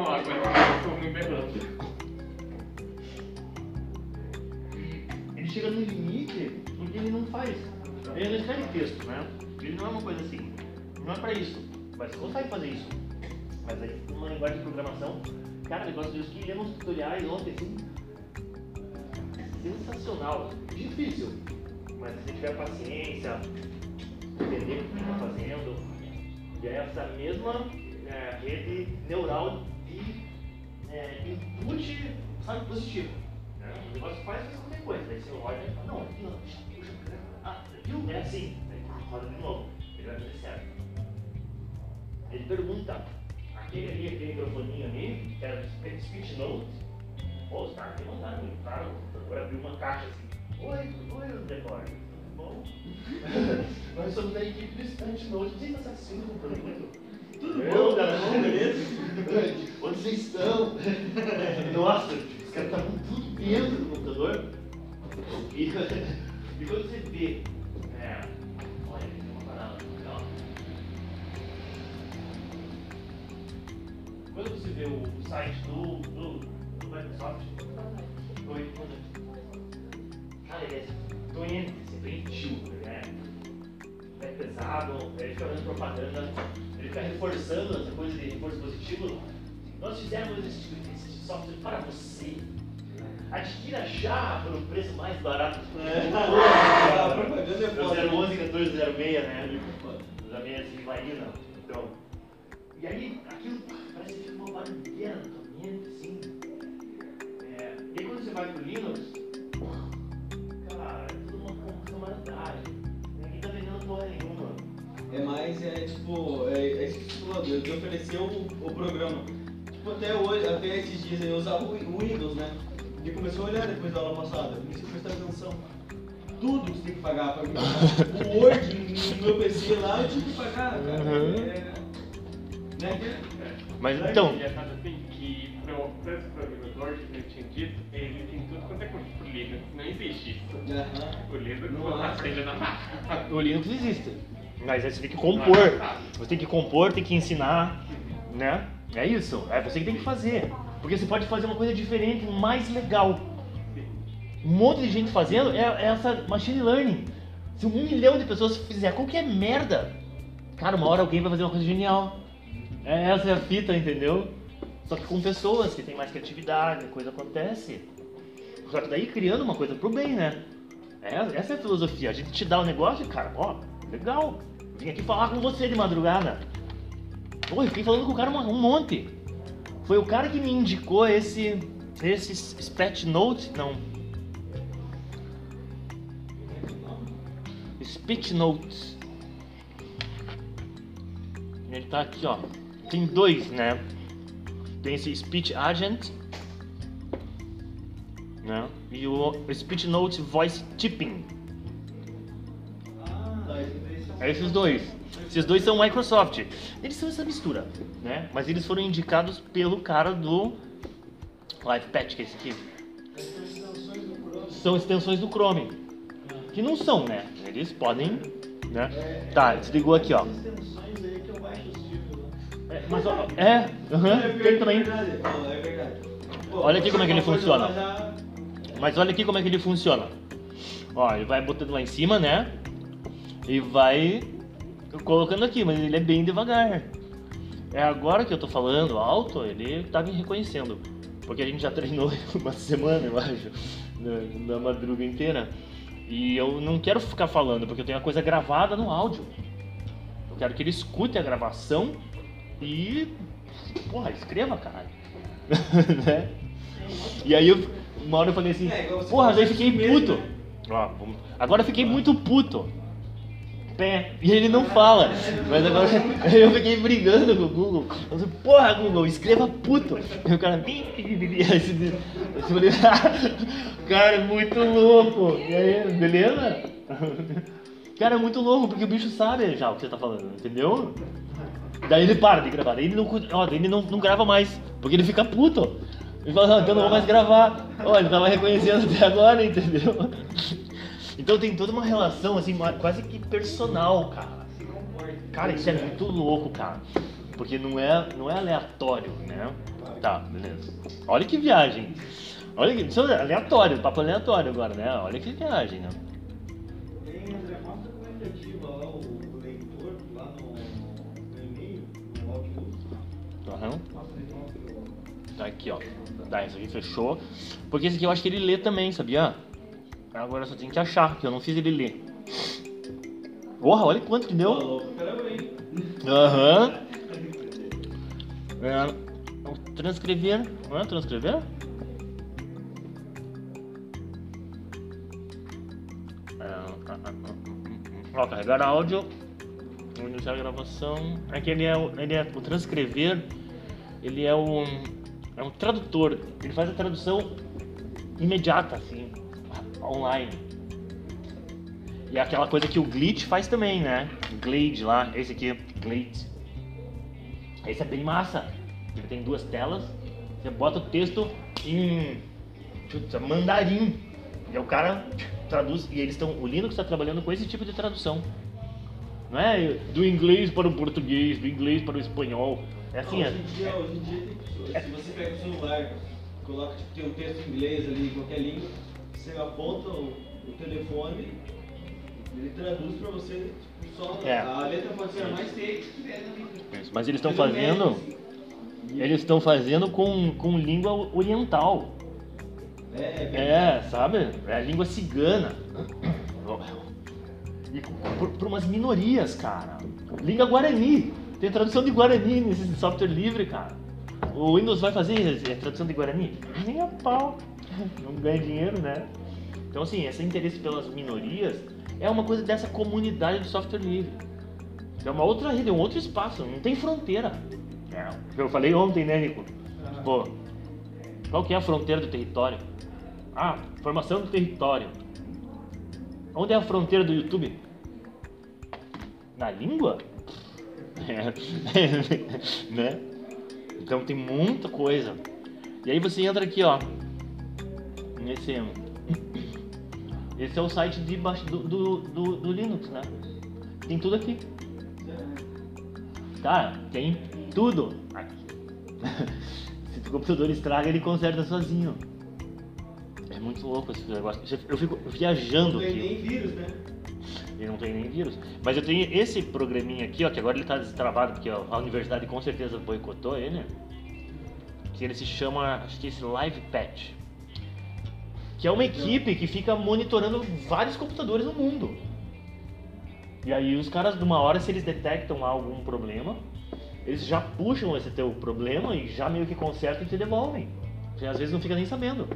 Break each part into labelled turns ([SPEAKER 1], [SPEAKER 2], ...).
[SPEAKER 1] água, me berrando.
[SPEAKER 2] Ele chega no limite porque ele não faz. Ele não escreve texto, né? Ele não é uma coisa assim. Não é pra isso. Mas você consegue fazer isso. Mas aí, uma linguagem de programação, cara, negócio disso que lemos tutoriais ontem, assim. Sensacional. Difícil. Mas se tiver paciência, entender o que está fazendo, e é essa mesma é, rede neural input, sabe, positivo. Né? O negócio faz qualquer coisa, daí você olha e fala, não, aqui não, puxa, ah, viu? É assim, aí roda de novo, ele vai fazer certo. Ele pergunta, aquele ali, aquele microfoninho ali, que era speech note, pô, os caras me mandaram, claro, agora abriu uma caixa assim, oi, oi, Decor, tudo bom? Nós somos da equipe do Speech Note, você está com o produto? Tudo bom, cara? Bom, beleza? Onde vocês estão? Nossa, os caras estavam tudo dentro do computador. E, quando você vê. É, olha, tem uma parada legal. Quando você vê o, site do, do, do Microsoft, oi, cara, ele é doente, assim, doentio, né? É pesado, ele fica fazendo propaganda, ele fica reforçando essa coisa de reforço positivo. Nós fizemos esse, esse software para você. Adquira já um preço mais barato.
[SPEAKER 3] É. A propaganda é foda.
[SPEAKER 2] 011 1406, né? Da minha de Marina. Então. E aí, aquilo parece que fica uma barulheira na tua mente, assim. É, e aí quando você vai pro Linux, cara, é tudo uma confusão Ninguém tá vendendo porra nenhuma.
[SPEAKER 3] É mais, é tipo, é, é isso que você falou, de de oferecer o, o programa. Tipo, até hoje, até esses dias eu usava o o Windows, né? E começou a olhar depois da aula passada, comecei a prestar atenção. Tudo que você tem que pagar pra mim. O Word no meu PC lá eu tive que pagar, cara.
[SPEAKER 2] Uhum.
[SPEAKER 3] É, né?
[SPEAKER 2] Mas
[SPEAKER 1] Sabe
[SPEAKER 2] então.
[SPEAKER 1] que engraçado assim, que pro processo programador que eu tinha dito, ele tem tudo quanto é coisa por Linux. Não existe isso.
[SPEAKER 3] Aham.
[SPEAKER 1] O Linux
[SPEAKER 3] Não
[SPEAKER 1] acende na máquina.
[SPEAKER 2] O Linux existe. Mas aí você tem que compor. Você tem que compor, tem que ensinar, né? É isso. É você que tem que fazer. Porque você pode fazer uma coisa diferente, mais legal. Um monte de gente fazendo é, é essa machine learning. Se um milhão de pessoas fizer qualquer merda, cara, uma hora alguém vai fazer uma coisa genial. É, essa é a fita, entendeu? Só que com pessoas que têm mais criatividade, coisa acontece. Só que daí criando uma coisa pro bem, né? É, essa é a filosofia. A gente te dá o negócio e, cara, ó, legal. Vim aqui falar com você de madrugada. Pô, eu fiquei falando com o cara um, monte. Foi o cara que me indicou esse. Esse Spet Note. Não. Speech Notes. Ele tá aqui, ó. Tem dois, né? Tem esse Speech Agent. Né? E o Speech Note Voice Tipping.
[SPEAKER 3] Ah, são-
[SPEAKER 2] É esses dois. Esses dois são Microsoft. Eles são essa mistura, né? Mas eles foram indicados pelo cara do LivePatch, que é esse aqui. São extensões do Chrome. Que não são, né? Eles podem, né? Tá, desligou aqui, ó. É, mas ó, é, aham, tem também. Olha aqui como é que ele funciona. Mas olha aqui como é que ele funciona. Ó, ele vai botando lá em cima, né? E vai colocando aqui, mas ele é bem devagar. É agora que eu tô falando alto, ele tá me reconhecendo. Porque a gente já treinou uma semana, eu acho, na, na madruga inteira. E eu não quero ficar falando, porque eu tenho a coisa gravada no áudio. Eu quero que ele escute a gravação e. Porra, escreva, caralho. né? E aí eu, uma hora eu falei assim,
[SPEAKER 3] É,
[SPEAKER 2] porra, daí fiquei puto.
[SPEAKER 3] né?
[SPEAKER 2] Ó, agora eu fiquei muito puto. Pé. E ele não fala. Mas agora eu fiquei brigando com o Google. Eu falei, porra, Google, escreva puto. E o cara. Eu falei, cara, é muito louco. E aí, beleza? Cara, é muito louco, porque o bicho sabe já o que você tá falando, entendeu? Daí ele para de gravar, daí ele não, ó, ele não, não grava mais, porque ele fica puto. Ele fala, não, então não vou mais gravar. Ó, ele tava reconhecendo até agora, entendeu? Então tem toda uma relação, assim, quase que personal, cara. Cara, isso é muito louco, cara. Porque não é, não é aleatório, né? Tá, beleza. Olha que viagem. Olha que. Isso é aleatório, papo aleatório agora, né? Olha que viagem, né? Tá aqui, ó. Tá, isso aqui fechou. Porque esse aqui eu acho que ele lê também, sabia? Agora só tenho que achar, que eu não fiz ele ler. Porra, olha quanto que deu. Aham. É, o transcrever. Não é transcrever? É, ah, ah, ah. Ó, carregar áudio. Iniciar a gravação. É que ele é, o- ele é o transcrever. Ele é um, é um tradutor. Ele faz a tradução imediata, assim, online. E é aquela coisa que o Glitch faz também, né? Glade lá, esse aqui, Glade. Esse é bem massa. Ele tem duas telas. Você bota o texto em putz, mandarim. E o cara traduz. E eles estão. O Linux está trabalhando com esse tipo de tradução. Não é do inglês para o português, do inglês para o espanhol. É assim,
[SPEAKER 3] Não,
[SPEAKER 2] é.
[SPEAKER 3] hoje, em dia, hoje em dia tem pessoas. Se você pega o celular, coloca tipo, tem um texto em inglês ali, em qualquer língua, você aponta o, o telefone, ele traduz pra você, tipo, só.
[SPEAKER 2] É.
[SPEAKER 3] A letra pode ser a mais feia que tiver na letra.
[SPEAKER 2] Mas eles estão fazendo. Eles estão fazendo com, com língua oriental.
[SPEAKER 3] É, é,
[SPEAKER 2] É, sabe? É a língua cigana. E por, por umas minorias, cara. Língua Guarani. Tem tradução de Guarani nesse software livre, cara. O Windows vai fazer é, tradução de Guarani? Nem a pau. Não ganha dinheiro, né? Então, assim, esse interesse pelas minorias é uma coisa dessa comunidade de software livre. É uma outra rede, é um outro espaço, não tem fronteira. É, eu falei ontem, né, Nico? Pô, qual que é a fronteira do território? Ah, formação do território. Onde é a fronteira do YouTube? Na língua? É. né? Então tem muita coisa. E aí você entra aqui, ó. Nesse. Esse é o site de baixo do, do, do, do Linux, né? Tem tudo aqui. Cara, tem tudo aqui. Se o computador estraga, ele conserta sozinho. É muito louco esse negócio. Eu fico viajando
[SPEAKER 3] Não tem
[SPEAKER 2] aqui.
[SPEAKER 3] nem vírus, né?
[SPEAKER 2] Ele não tem nem vírus. Mas eu tenho esse programinha aqui, ó, que agora ele tá destravado, porque ó, a universidade com certeza boicotou ele. Que ele se chama, acho que esse Live Patch. Que é uma equipe que fica monitorando vários computadores no mundo. E aí os caras, de uma hora, se eles detectam algum problema, eles já puxam esse teu problema e já meio que consertam e te devolvem. Você às vezes não fica nem sabendo.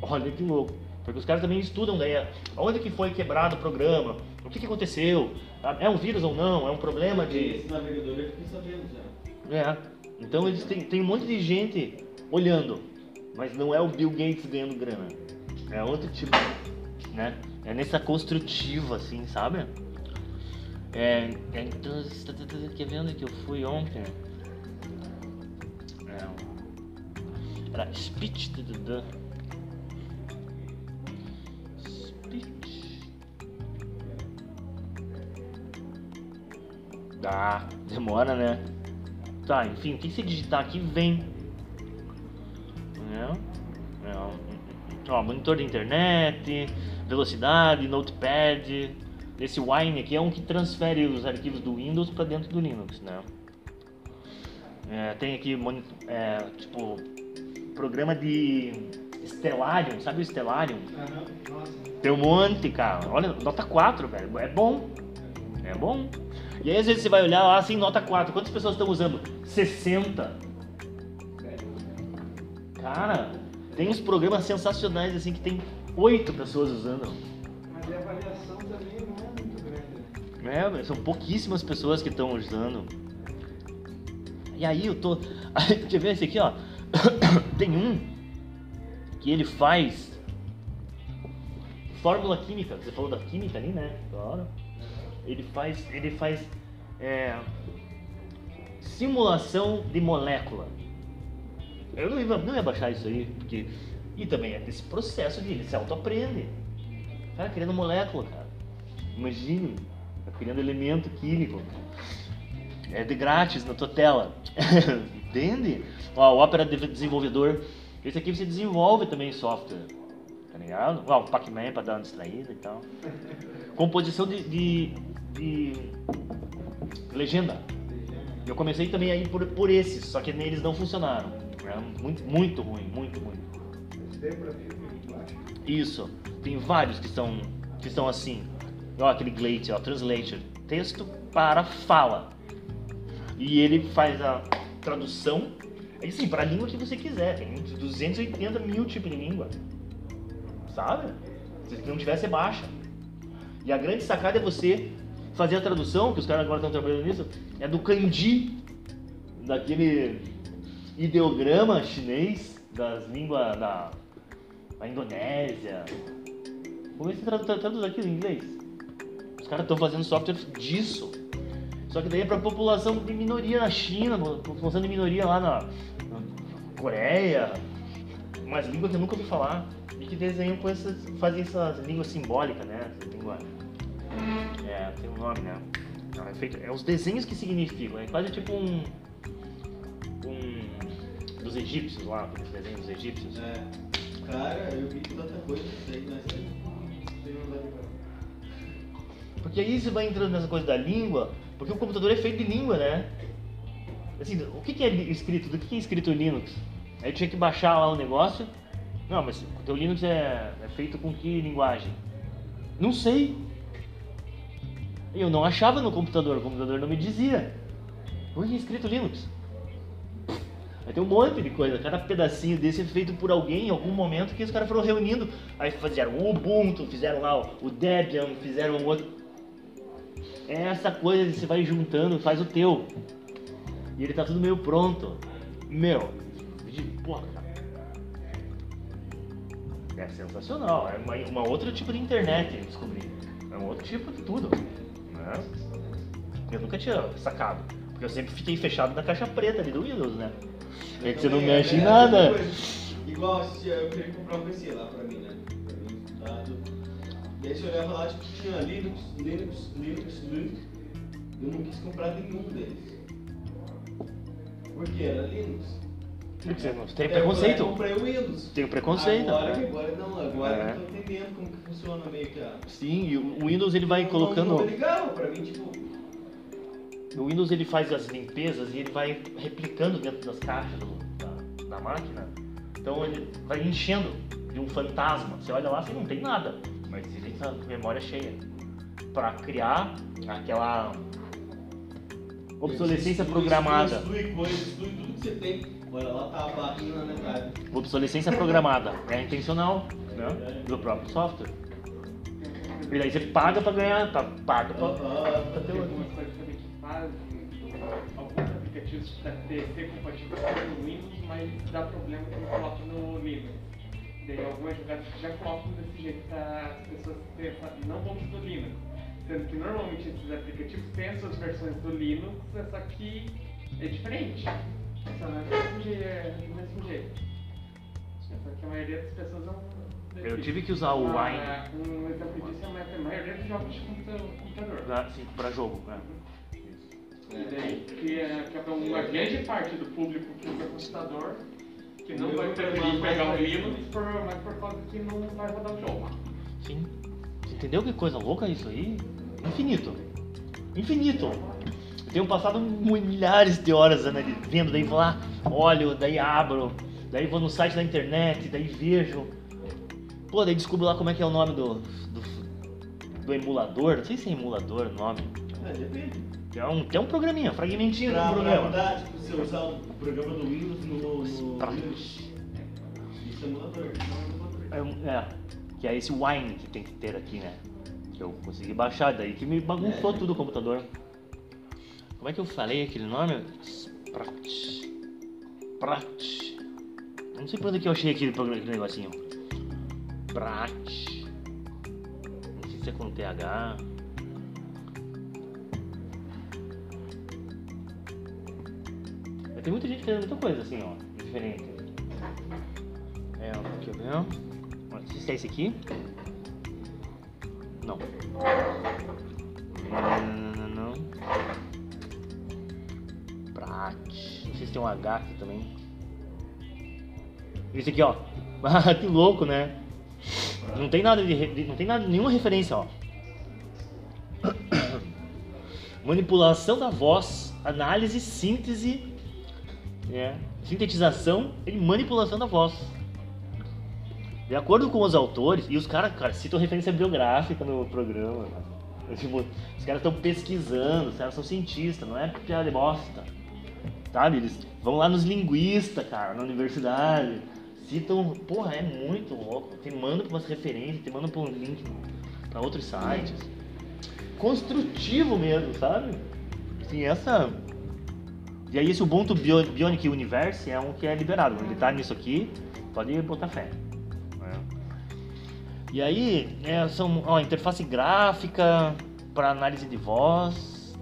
[SPEAKER 2] Olha que louco. Porque os caras também estudam daí onde que foi quebrado o programa, o que, que aconteceu, tá? é um vírus ou não, é um problema de.
[SPEAKER 3] Esse navegador eu fiquei sabendo já.
[SPEAKER 2] É. Então eles têm, tem um monte de gente olhando, mas não é o Bill Gates ganhando grana. É outro tipo, né? É nessa construtiva, assim, sabe? É, é então, tá- tá- tá- onde que eu fui ontem? É, era speech. da. Speech. Dá, demora, né? Tá, enfim, o que você digitar aqui vem. Né? É, ó, monitor de internet, velocidade, notepad. Esse Wine aqui é um que transfere os arquivos do Windows para dentro do Linux, né? É, tem aqui, é, tipo, programa de Stellarium, sabe o Stellarium?
[SPEAKER 3] Nossa.
[SPEAKER 2] Tem um monte, cara. Olha, nota 4, velho. É bom. É bom. E aí, às vezes, você vai olhar lá, assim, nota 4. Quantas pessoas estão usando? 60. Cara, tem uns programas sensacionais, assim, que tem 8 pessoas usando.
[SPEAKER 3] Mas a avaliação também não é muito grande.
[SPEAKER 2] É, são pouquíssimas pessoas que estão usando. E aí eu tô. Quer ver esse aqui, ó? Tem um que ele faz fórmula química. Você falou da química ali, né? Claro. Ele faz. Ele faz. é, simulação de molécula. Eu não ia, não ia baixar isso aí, porque. E também é desse processo de ele se auto-aprende. Cara, criando molécula, cara. Imagine, tá criando elemento químico. É de grátis na tua tela. entende? Ó, o Opera de- desenvolvedor. Esse aqui você desenvolve também software. Tá ligado? Ó, o Pac-Man pra dar uma distraída e tal. Composição de, de, de legenda. Eu comecei também aí por, por esses, só que eles não funcionaram. Era muito, muito ruim, muito ruim. Isso. Tem vários que são, que são assim. Ó, aquele Glade, ó, Translator. Texto para fala. E ele faz a tradução, aí sim, para a língua que você quiser. Tem 280 mil tipos de língua. Sabe? Se não tiver, você baixa. E a grande sacada é você fazer a tradução, que os caras agora estão trabalhando nisso, é do kanji, daquele ideograma chinês das línguas da, da Indonésia. Se tradu- tra- traduz aqui em inglês. Os caras estão fazendo software disso. Só que daí é pra população de minoria na China, população de minoria lá na, na Coreia, umas línguas que eu nunca ouvi falar. E que desenham com essas. fazem essas línguas simbólicas, né? É, tem um nome, né? É, feito, é os desenhos que significam, é quase tipo um. Um. dos egípcios lá, aqueles desenhos dos egípcios.
[SPEAKER 3] É. Cara, eu vi tanta coisa aí, mas um
[SPEAKER 2] Porque aí você vai entrando nessa coisa da língua, porque o computador é feito de língua, né? Assim, o que que é escrito? Do que que é escrito Linux? Aí eu tinha que baixar lá o negócio. Não, mas o teu Linux é, é feito com que linguagem? Não sei. Eu não achava no computador, o computador não me dizia. O que é escrito Linux? Aí tem um monte de coisa, cada pedacinho desse é feito por alguém em algum momento que os caras foram reunindo. Aí fizeram o Ubuntu, fizeram lá o Debian, fizeram outro. É essa coisa de você vai juntando, faz o teu. E ele tá tudo meio pronto. Meu, de porra, cara. É sensacional, é uma, uma outro tipo de internet descobri. É um outro tipo de tudo. Né? Eu nunca tinha sacado. Porque eu sempre fiquei fechado na caixa preta ali do Windows, né? É que você não mexe em
[SPEAKER 3] é,
[SPEAKER 2] nada.
[SPEAKER 3] outra coisa. Igual eu queria comprar um PC lá pra mim, né? Pra mim, dado. E aí você olhava lá, tipo, tinha Linux, Linux, Linux, Linux. Eu não quis comprar nenhum deles. Porque era Linux.
[SPEAKER 2] Porque você não tem
[SPEAKER 3] Daí eu
[SPEAKER 2] preconceito.
[SPEAKER 3] comprei o Windows.
[SPEAKER 2] Tem o preconceito.
[SPEAKER 3] Agora,
[SPEAKER 2] né?
[SPEAKER 3] agora não, agora
[SPEAKER 2] É.
[SPEAKER 3] eu tô entendendo como que funciona meio que a.
[SPEAKER 2] Sim, e o Windows ele vai
[SPEAKER 3] Não-
[SPEAKER 2] colocando.
[SPEAKER 3] Não, não é legal, pra mim, tipo.
[SPEAKER 2] O Windows ele faz as limpezas e ele vai replicando dentro das caixas do- da, da máquina. Então ele vai enchendo de um fantasma. Você olha lá, você não tem nada, mas ele está com memória cheia para criar aquela obsolescência
[SPEAKER 3] Exclui-
[SPEAKER 2] programada.
[SPEAKER 3] Exclui exclui tudo que você tem. Olha lá, tá a barrinha na metade.
[SPEAKER 2] Obsolescência programada é intencional, né? Do próprio software. E daí você paga para ganhar, tá, paga para.
[SPEAKER 1] Tem alguns aplicativos para ter ser compatível com o Windows, mas dá problema quando coloca no Linux. Daí algumas jogadas que já colocam desse jeito para as pessoas não vamos do Linux. Sendo que normalmente esses aplicativos têm as suas versões do Linux, é só que é diferente. Só não é do mesmo jeito. é do mesmo jeito. Só que a maioria das pessoas não.
[SPEAKER 2] Eu tive que usar o Wine.
[SPEAKER 1] Ah, Um exemplo disso é a maioria dos jogos de computa- computador.
[SPEAKER 2] assim, para jogo. né?
[SPEAKER 1] E daí, que é, que é uma grande parte do público que usa computador, que não vai preferir pegar o Linux, por, mas por causa que não vai rodar o jogo.
[SPEAKER 2] Sim. Você entendeu que coisa louca isso aí? Infinito. Infinito. Eu tenho passado milhares de horas anali- vendo, daí vou lá, olho, daí abro, daí vou no site da internet, daí vejo. Pô, daí descubro lá como é que é o nome do, do, do emulador. Não sei se é emulador o nome.
[SPEAKER 3] É, depende.
[SPEAKER 2] É um, tem um programinha, fragmentinho
[SPEAKER 3] Pra,
[SPEAKER 2] do
[SPEAKER 3] pra
[SPEAKER 2] programa.
[SPEAKER 3] mudar, tipo, você usar o programa do Windows no, no
[SPEAKER 2] Pra-
[SPEAKER 3] Linux. Isso é é.
[SPEAKER 2] É, um- é, que é esse Wine que tem que ter aqui, né? Que eu consegui baixar, daí que me bagunçou tudo o computador. Como é que eu falei aquele nome? Sprat. Sprat. Não sei por onde que eu achei aquele, programa- aquele negocinho. Sprat. Não sei se é com TH. Tem muita gente fazendo muita coisa assim, ó, diferente. É, eu ver. Não sei se é esse aqui. Não. Não, não, não. Pra Mate. Não sei se tem um H aqui também. Esse aqui, ó. Que louco, né? Não tem nada de, de- não tem nada nenhuma referência, ó. Manipulação da voz, análise, síntese, né? sintetização e manipulação da voz. De acordo com os autores, e os caras, cara, citam referência biográfica no programa. Né? Tipo, os caras estão pesquisando, os caras são cientistas, não é piada de bosta. Sabe? Eles vão lá nos linguistas, cara, na universidade. Citam, porra, é muito louco. Te mandam pra umas referências, te mandam pra um link pra outros sites. Construtivo mesmo, sabe? Assim, essa. E aí esse Ubuntu Bio- Bionic Universe é um que é liberado. Ele tá nisso aqui, pode botar fé. né? E aí, é, são ó, interface gráfica para análise de voz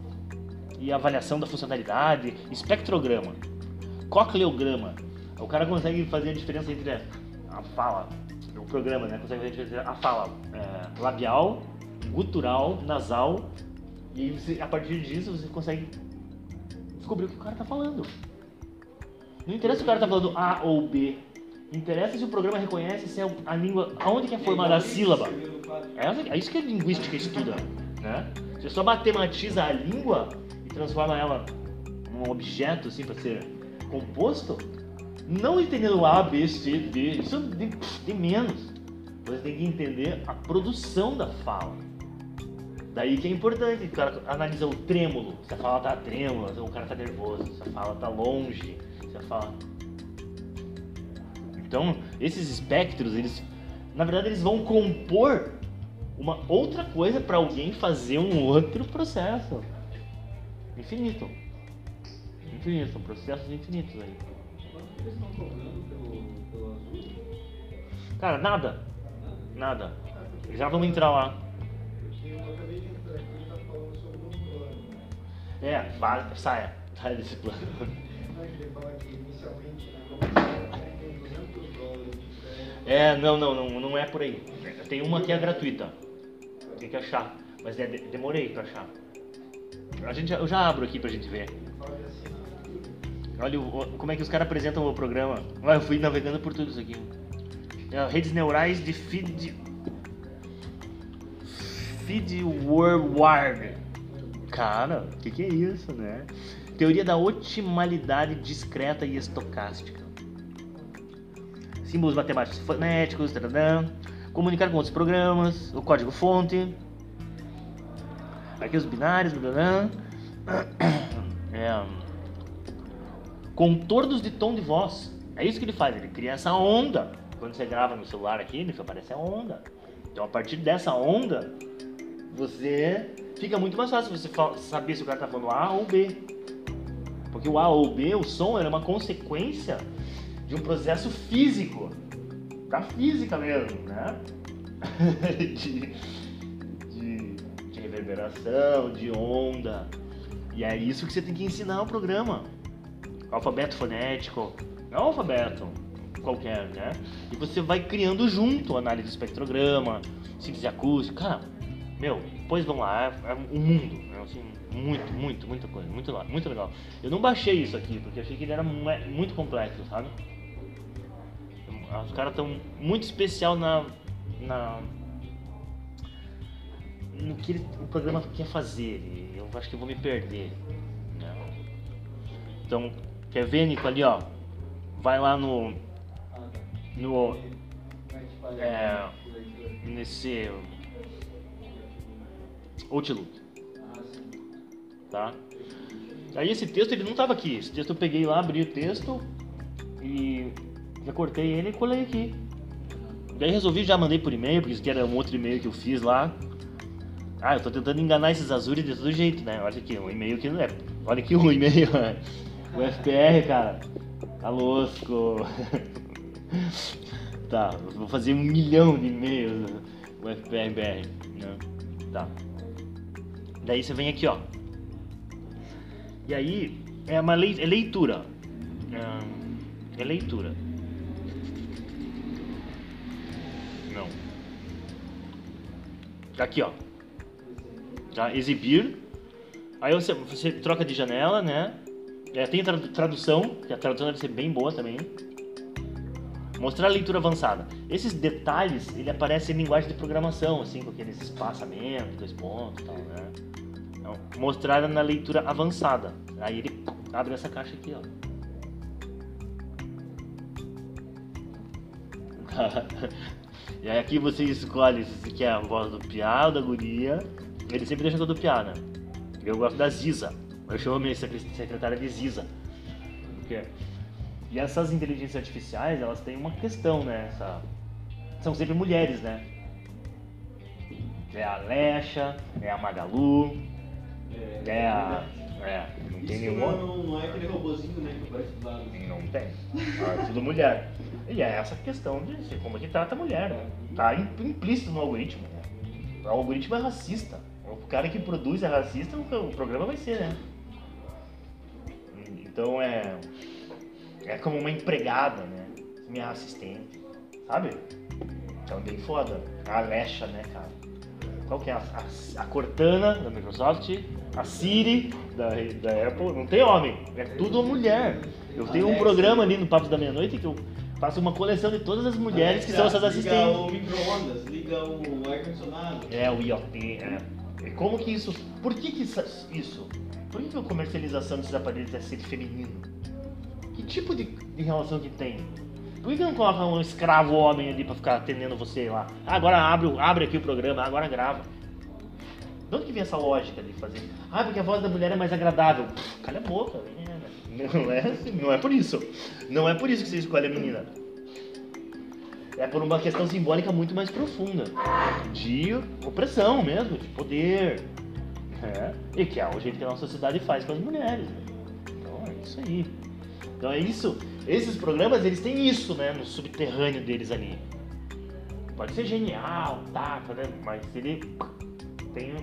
[SPEAKER 2] e avaliação da funcionalidade, espectrograma, cocleograma. O cara consegue fazer a diferença entre a fala, o programa, né? Consegue fazer a diferença entre a fala é, labial, gutural, nasal, e você- a partir disso você consegue descobrir o que o cara tá falando. Não interessa se o cara tá falando A ou B. Interessa se o programa reconhece se é a língua. aonde que é formada a sílaba. É, é isso que a linguística estuda, né? Você só matematiza a língua e transforma ela num objeto assim para ser composto, não entendendo A, B, C, D, isso de, de menos. Você tem que entender a produção da fala. Daí que é importante, o cara analisa o trêmulo, se a fala tá trêmula, se o cara tá nervoso, se a fala tá longe, se a fala então, esses espectros, eles, na verdade, eles vão compor uma outra coisa para alguém fazer um outro processo. Infinito. Infinito, são processos infinitos aí. Cara, nada. Nada. Já vamos entrar lá. É, vá, saia. Saia desse plano.
[SPEAKER 4] Mas ele fala que inicialmente na começou com 200 dólares de crédito.
[SPEAKER 2] É, não, não, não, não é por aí. Tem uma que é gratuita. Tem que achar. Mas é, de- demorei pra achar. A gente, eu já abro aqui pra gente ver. Olha como é que os caras apresentam o programa. Olha, eu fui navegando por tudo isso aqui. É, redes neurais de feed. Feed Worldwide. Cara, o que, que é isso, né? Teoria da otimalidade discreta e estocástica. Símbolos matemáticos fonéticos, tadadã. comunicar com outros programas, o código-fonte. Aqui os binários, tadadã. É, contornos de tom de voz. É isso que ele faz, ele cria essa onda. Quando você grava no celular aqui, ele aparece a onda. Então a partir dessa onda, você fica muito mais fácil você saber se o cara tá falando A ou B. Porque o A ou B, o som, era uma consequência de um processo físico. Da física mesmo, né? de, de, de reverberação, de onda. E é isso que você tem que ensinar ao programa. Alfabeto fonético, não é alfabeto qualquer, né? E você vai criando junto análise do espectrograma, síntese acústica. Cara, meu, pois vamos lá, é, um mundo. É assim, muito, muito, muita coisa, muito, muito legal. Eu não baixei isso aqui, porque achei que ele era mu- muito complexo, sabe? Os caras estão muito especial na, na no que ele- o programa quer fazer. E eu acho que eu vou me perder. né? Então, quer ver, Nico, ali, ó? Vai lá no.
[SPEAKER 5] Ah, tá.
[SPEAKER 2] no
[SPEAKER 5] é
[SPEAKER 2] nesse. Outlook,
[SPEAKER 5] Ah,
[SPEAKER 2] tá? Aí esse texto ele não estava aqui. Esse texto eu peguei lá, abri o texto e já cortei ele e colei aqui. Daí resolvi, já mandei por e-mail, porque isso aqui era um outro e-mail que eu fiz lá. Ah, eu tô tentando enganar esses Azures de todo jeito, né? Olha aqui, um e-mail que não é. Olha aqui o e-mail, o FPR, cara. Tá louco. tá, vou fazer um milhão de e-mails, né? o FPRBR, né? Tá. Daí você vem aqui, ó. E aí, é uma lei, é leitura. É, é leitura. Não. Aqui, ó. Tá? Exibir. Aí você, você troca de janela, né? É, tem tra- tradução, que a tradução deve ser bem boa também. Mostrar a leitura avançada. Esses detalhes, ele aparece em linguagem de programação, assim, com aqueles espaçamentos, dois pontos e tal, né? Então, mostrar na leitura avançada. Aí ele abre essa caixa aqui, ó. e aí aqui você escolhe se quer a voz do piá ou da guria. Ele sempre deixa a do piá, né? Eu gosto da Ziza. Eu chamo minha secre- secretária de Ziza. Porque... E essas inteligências artificiais, elas têm uma questão, né? Essa... São sempre mulheres, né? É a Alexa, é a Magalu, é a... É, não tem nenhum
[SPEAKER 3] não,
[SPEAKER 2] homem.
[SPEAKER 3] não, é aquele robozinho, né, que aparece do lado.
[SPEAKER 2] Não tem. É tudo mulher. E é essa questão de como é que trata a mulher. Né? Tá im- implícito no algoritmo. Né? O algoritmo é racista. O cara que produz é racista, o programa vai ser, né? Então é. É como uma empregada, né? Minha assistente. Sabe? Então bem foda. A Alexa, né, cara? Qual que é a, a, a Cortana da Microsoft? A Siri da, da Apple? Não tem homem. É tudo mulher. Eu tenho um
[SPEAKER 3] Alexa.
[SPEAKER 2] programa ali no Papo da Meia-Noite que eu faço uma coleção de todas as mulheres que são essas
[SPEAKER 3] Liga
[SPEAKER 2] assistentes.
[SPEAKER 3] o micro-ondas, liga o ar-condicionado.
[SPEAKER 2] É, o IoT, é. E como que isso. Por que, que isso, isso? Por que, que a comercialização desses aparelhos é ser feminino? Que tipo de, de relação que tem? Por que, não coloca um escravo homem ali pra ficar atendendo você lá? Ah, agora abre, abre aqui o programa, agora grava. De onde que vem essa lógica de fazer? Ah, porque a voz da mulher é mais agradável. Pff, Cala a boca. Não é, assim, não é por isso. Não é por isso que você escolhe a menina. É por uma questão simbólica muito mais profunda. De opressão mesmo, de poder. né? E que é o jeito que a nossa sociedade faz com as mulheres. né? Então é isso aí. Então é isso. Esses programas, eles têm isso, né? No subterrâneo deles ali. Pode ser genial, tá, né? mas ele tem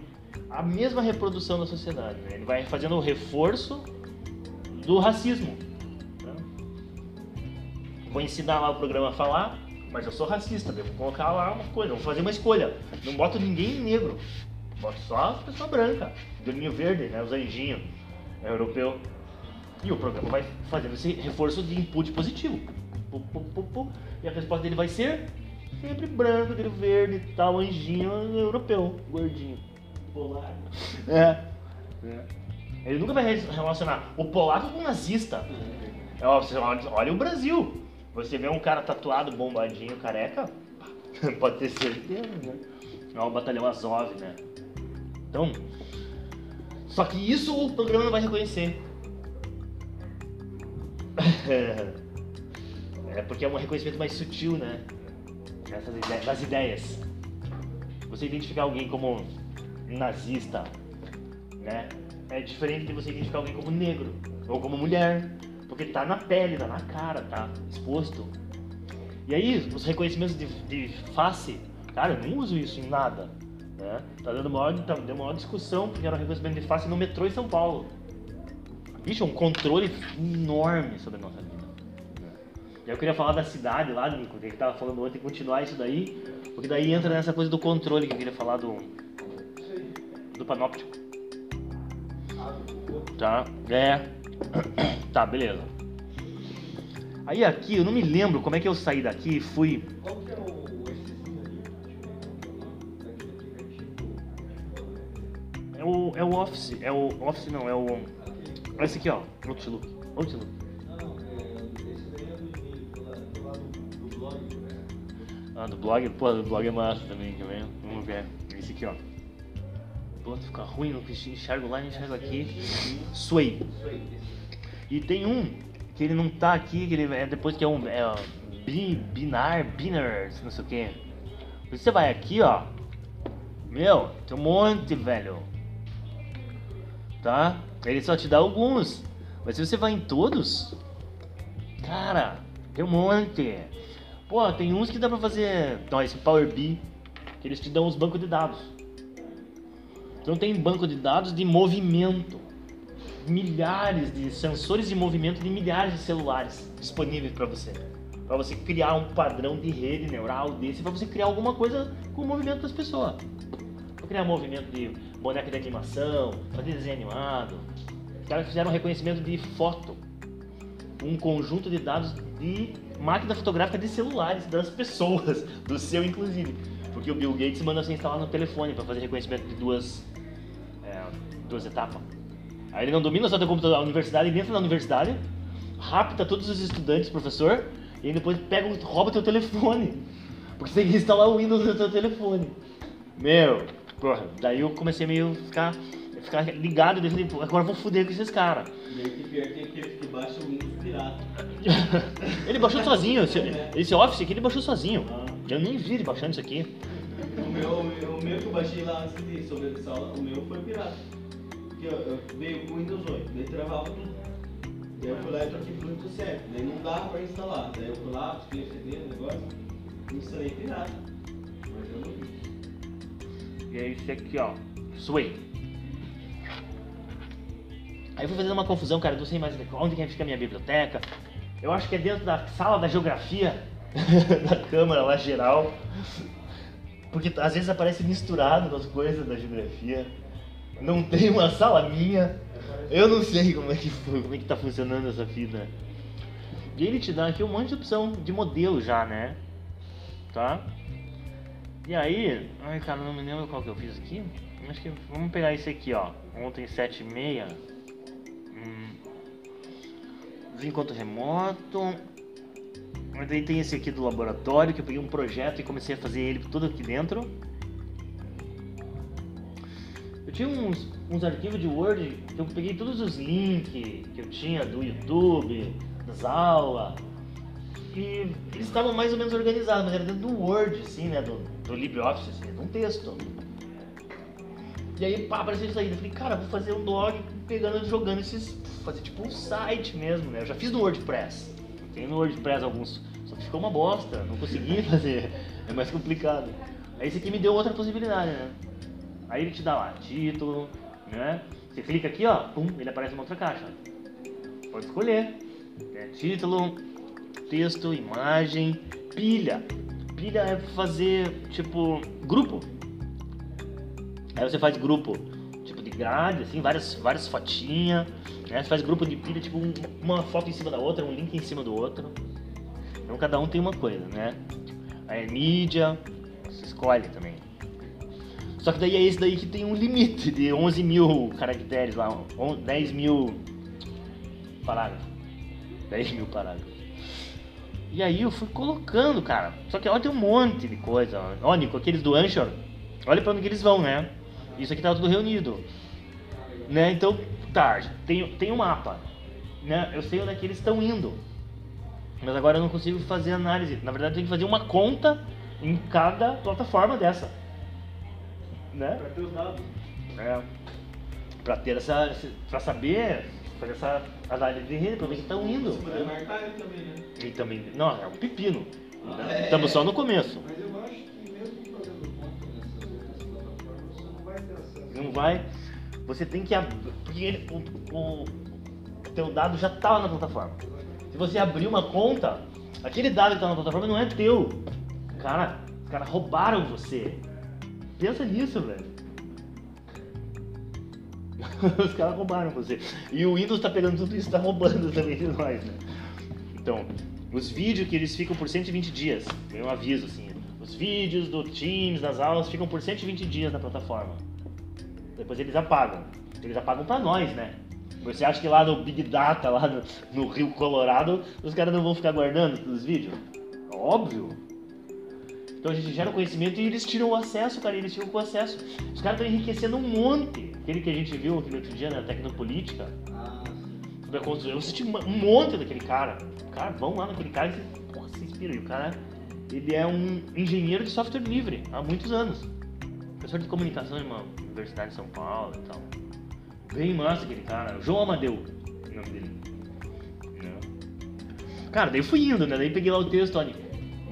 [SPEAKER 2] a mesma reprodução da sociedade. Né? Ele vai fazendo o reforço do racismo. né? Vou ensinar lá o programa a falar, mas eu sou racista, devo colocar lá uma coisa, vou fazer uma escolha. Não boto ninguém negro, boto só as pessoas brancas, do olhinho verde, né? Os anjinhos é europeu. E o programa vai fazendo esse reforço de input positivo. E a resposta dele vai ser sempre branco, olho verde, tal, anjinho europeu, gordinho.
[SPEAKER 3] Polar.
[SPEAKER 2] É. Ele nunca vai re- relacionar o polaco com o nazista. É, ó, você olha, olha o Brasil. Você vê um cara tatuado, bombadinho, careca, pode ter certeza, né? É o batalhão Azov, né? Então, só que isso o programa não vai reconhecer. É porque é um reconhecimento mais sutil, né? Essas ide- das ideias. Você identificar alguém como nazista, né? É diferente de você identificar alguém como negro ou como mulher, porque tá na pele, tá na cara, tá exposto. E aí, os reconhecimentos de, de face, cara, eu nem uso isso em nada, né? Tá dando maior, tá, deu maior discussão porque era um reconhecimento de face no metrô em São Paulo. Bicho, é um controle enorme sobre a nossa vida. eu queria falar da cidade lá, Nico, que a gente tava falando ontem, continuar isso daí, porque daí entra nessa coisa do controle que eu queria falar do, do panóptico. Tá? É. Tá, beleza. Aí aqui, eu não me lembro como é que eu saí daqui e fui.
[SPEAKER 4] Qual que é o.
[SPEAKER 2] É o, é o Office. É o Office não, é o. É esse aqui, ó. Outlook. Outlook.
[SPEAKER 4] Não, não, é, esse daí é do do lado do, blog?
[SPEAKER 2] Ah, do blog? Pô, do blog é massa também, quer ver? Vamos ver. Esse aqui, ó. Pô, fica ruim, não enxergo lá, enxergo aqui. Sway. E tem um que ele não tá aqui, que ele é depois que é um é, bi, binar, binars, não sei o que. Você vai aqui, ó. Meu, tem um monte, velho. Tá? Ele só te dá alguns. Mas se você vai em todos, cara, tem um monte. Pô, tem uns que dá pra fazer. Ó, esse Power BI, que eles te dão os bancos de dados. Então tem banco de dados de movimento milhares de sensores de movimento de milhares de celulares disponíveis para você. Para você criar um padrão de rede neural desse, para você criar alguma coisa com o movimento das pessoas. Pra criar movimento de boneca de animação, fazer desenho animado. caras fizeram um reconhecimento de foto. Um conjunto de dados de máquina fotográfica de celulares das pessoas, do seu inclusive. Porque o Bill Gates manda você instalar no telefone para fazer reconhecimento de duas, é, duas etapas. Aí ele não domina só teu computador, a universidade, ele entra na universidade, rapta todos os estudantes, professor, e depois pega, rouba teu telefone. Porque você tem que instalar o Windows no teu telefone. Meu, porra, daí eu comecei meio a ficar, ficar ligado, e falei, "Pô, agora eu vou foder com esses caras.
[SPEAKER 3] E aí que pior aquele que baixa o Windows pirata.
[SPEAKER 2] ele baixou sozinho, esse, esse Office aqui ele baixou sozinho.
[SPEAKER 3] Ah.
[SPEAKER 2] Eu nem vi ele baixando isso aqui.
[SPEAKER 3] O meu, o meu, o meu que eu baixei lá antes de sobre essa aula, o meu foi pirata. Porque eu, eu veio com o Windows 8, daí travava tudo. Daí eu fui lá e troquei pro Windows 7, daí não dava pra instalar. Daí eu fui lá, busquei o CD, o negócio, instalei pirata.
[SPEAKER 2] E é esse aqui, ó. Sway. Aí eu fui fazendo uma confusão, cara. Eu não sei mais onde que fica a minha biblioteca. Eu acho que é dentro da sala da geografia da câmara lá geral. Porque às vezes aparece misturado com as coisas da geografia. Não tem uma sala minha. Eu não sei como é que, como é que tá funcionando essa fita. E ele te dá aqui um monte de opção de modelo já, né? Tá? E aí, ai cara, não me lembro qual que eu fiz aqui. Acho que vamos pegar esse aqui, ó. Ontem 7 e meia. Hum. Desencontro remoto. Mas daí tem esse aqui do laboratório, que eu peguei um projeto e comecei a fazer ele tudo aqui dentro. Eu tinha uns, uns arquivos de Word que eu peguei todos os links que eu tinha do YouTube, das aulas. E eles estavam mais ou menos organizados, mas era dentro do Word, assim, né? Do, do LibreOffice, assim, de um texto. E aí, pá, apareceu isso aí. Eu falei, cara, vou fazer um blog pegando, jogando esses. Fazer tipo um site mesmo, né? Eu já fiz no WordPress. Tem no WordPress alguns. Só que ficou uma bosta, não consegui fazer. É mais complicado. Aí esse aqui me deu outra possibilidade, né? Aí ele te dá lá, título, né? Você clica aqui, ó, pum, ele aparece uma outra caixa. Pode escolher. É, título, texto, imagem, pilha. Pilha é fazer, tipo, grupo. Aí você faz grupo, tipo, de grade, assim, várias, várias fotinhas. Né? Você faz grupo de pilha, tipo, um- uma foto em cima da outra, um link em cima do outro. Então cada um tem uma coisa, né? Aí mídia, você escolhe também. Só que daí é esse daí que tem um limite de 11 mil caracteres lá, on- 10 mil parágrafos. 10 mil parágrafos. E aí eu fui colocando, cara. Só que olha, tem um monte de coisa. Ó, Nico, aqueles do Anchor, olha pra onde eles vão, né? Isso aqui tá tudo reunido. Né? Então, tá, tem, tem um mapa. Né? Eu sei onde é que eles estão indo. Mas agora eu não consigo fazer análise. Na verdade, eu tenho que fazer uma conta em cada plataforma dessa. Né?
[SPEAKER 3] Pra ter os dados.
[SPEAKER 2] É. Pra ter essa. Pra saber fazer essa análise de rede, pra ver que estão indo. Né?
[SPEAKER 3] marcar ele também, né?
[SPEAKER 2] E também. Não, é um pepino.
[SPEAKER 3] Ah, é.
[SPEAKER 2] Estamos só no começo.
[SPEAKER 4] Mas eu acho que mesmo fazendo conta nessas outras plataformas, você não vai ter acesso.
[SPEAKER 2] Não vai. Você tem que abrir. Porque ele, o, o, o teu dado já tá lá na plataforma. Se você abrir uma conta, aquele dado que tá na plataforma não é teu. Cara, os caras roubaram você. Pensa nisso, velho. Os caras roubaram você. E o Windows tá pegando tudo isso e tá roubando também de nós, né? Então, os vídeos que eles ficam por 120 dias, um aviso assim. Os vídeos do Teams, das aulas, ficam por 120 dias na plataforma. Depois eles apagam. Eles apagam pra nós, né? Você acha que lá no Big Data, lá no, no Rio Colorado, os caras não vão ficar guardando os vídeos? Óbvio. Então a gente gera o conhecimento e eles tiram o acesso, cara, eles ficam com acesso. Os caras estão enriquecendo um monte. Aquele que a gente viu aquele outro dia na Tecnopolítica,
[SPEAKER 3] Ah,
[SPEAKER 2] sobre a construção. Eu assisti um monte daquele cara. Cara, vão lá naquele cara e porra, se inspira. E o cara, ele é um engenheiro de software livre há muitos anos. Professor de comunicação em uma universidade de São Paulo e tal. Bem massa aquele cara. João Amadeu, o nome dele. Né? Cara, daí eu fui indo, né? Daí peguei lá o texto, olha,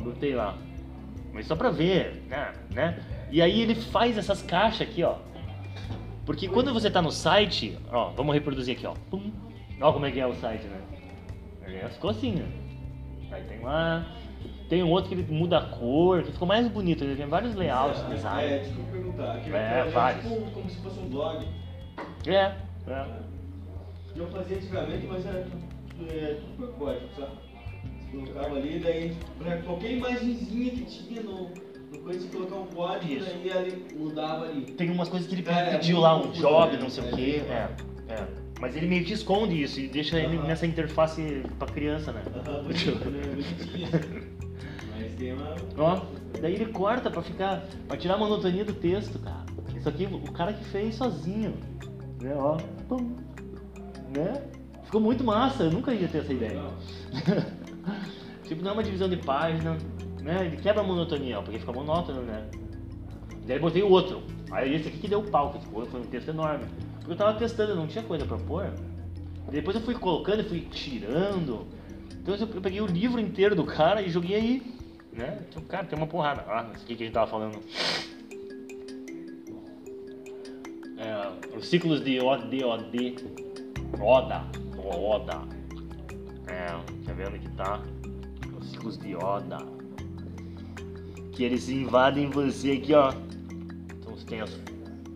[SPEAKER 2] botei lá. Mas só pra ver, né? né? E aí ele faz essas caixas aqui, ó. Porque quando você tá no site, ó, vamos reproduzir aqui, ó. Pum. Ó como é que é o site, né? Ele ficou assim, né? Aí tem lá. Tem um outro que ele muda a cor, que ficou mais bonito, ele tem vários layouts,
[SPEAKER 3] É,
[SPEAKER 2] design.
[SPEAKER 3] É, desculpa perguntar. Aqui
[SPEAKER 2] É,
[SPEAKER 3] é,
[SPEAKER 2] vários.
[SPEAKER 3] tipo como se fosse um blog.
[SPEAKER 2] É, é.
[SPEAKER 3] eu fazia antigamente, mas era tudo, é, tudo por código, sabe? Colocava ali, daí pra qualquer imagenzinha que tinha no, no coisa, você colocava um código,
[SPEAKER 2] Isso.
[SPEAKER 3] daí ali mudava ali.
[SPEAKER 2] Tem umas coisas que ele
[SPEAKER 3] É,
[SPEAKER 2] pediu
[SPEAKER 3] é
[SPEAKER 2] lá, um job,
[SPEAKER 3] né?
[SPEAKER 2] não sei o
[SPEAKER 3] É,
[SPEAKER 2] quê.
[SPEAKER 3] é.
[SPEAKER 2] É, é. Mas ele meio que esconde isso e deixa ele
[SPEAKER 3] Aham.
[SPEAKER 2] nessa interface pra criança, né?
[SPEAKER 3] Aham, bonito, né? Bonitinho. Mas tem uma.
[SPEAKER 2] Ó, daí ele corta pra ficar. pra tirar a monotonia do texto, cara. Isso aqui o cara que fez sozinho. Né, ó. Pum. Né? Ficou muito massa, eu nunca ia ter essa ideia. Tipo, não é uma divisão de página, né? Ele quebra a monotonia, porque fica monótono, né? Daí eu botei o outro. Aí esse aqui que deu pau, que foi um texto enorme. Porque eu tava testando, não tinha coisa pra pôr. Depois eu fui colocando fui tirando. Então eu peguei o livro inteiro do cara e joguei aí. Né? Então, cara, tem uma porrada. Ah, isso aqui que a gente tava falando. É, os ciclos de OD, OD. Oda. ou Oda. É, tá vendo que tá? Os ciclos de Oda. Que eles invadem você aqui, ó. Então você tem as,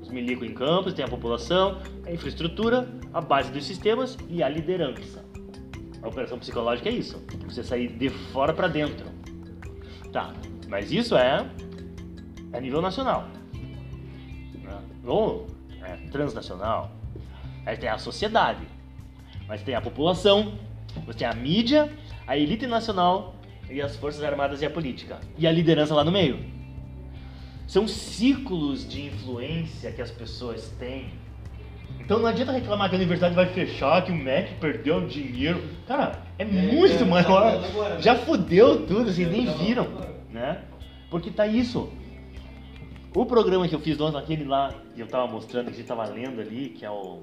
[SPEAKER 2] os milico em campos, tem a população, a infraestrutura, a base dos sistemas e a liderança. A operação psicológica é isso. Você sair de fora para dentro. Tá, mas isso é a nível nacional. né? Ou é transnacional. Aí tem a sociedade. Mas tem a população, você tem a mídia, a elite nacional e as forças armadas e a política. E a liderança lá no meio. São ciclos de influência que as pessoas têm. Então não adianta reclamar que a universidade vai fechar, que o MEC perdeu dinheiro. Cara, é, muito
[SPEAKER 3] é, tá
[SPEAKER 2] maior.
[SPEAKER 3] agora, né?
[SPEAKER 2] Já fudeu tudo, vocês
[SPEAKER 3] É,
[SPEAKER 2] nem
[SPEAKER 3] tá
[SPEAKER 2] viram. Né? Porque tá isso. O programa que eu fiz ontem, aquele lá que eu tava mostrando, que a gente tava lendo ali, que é o.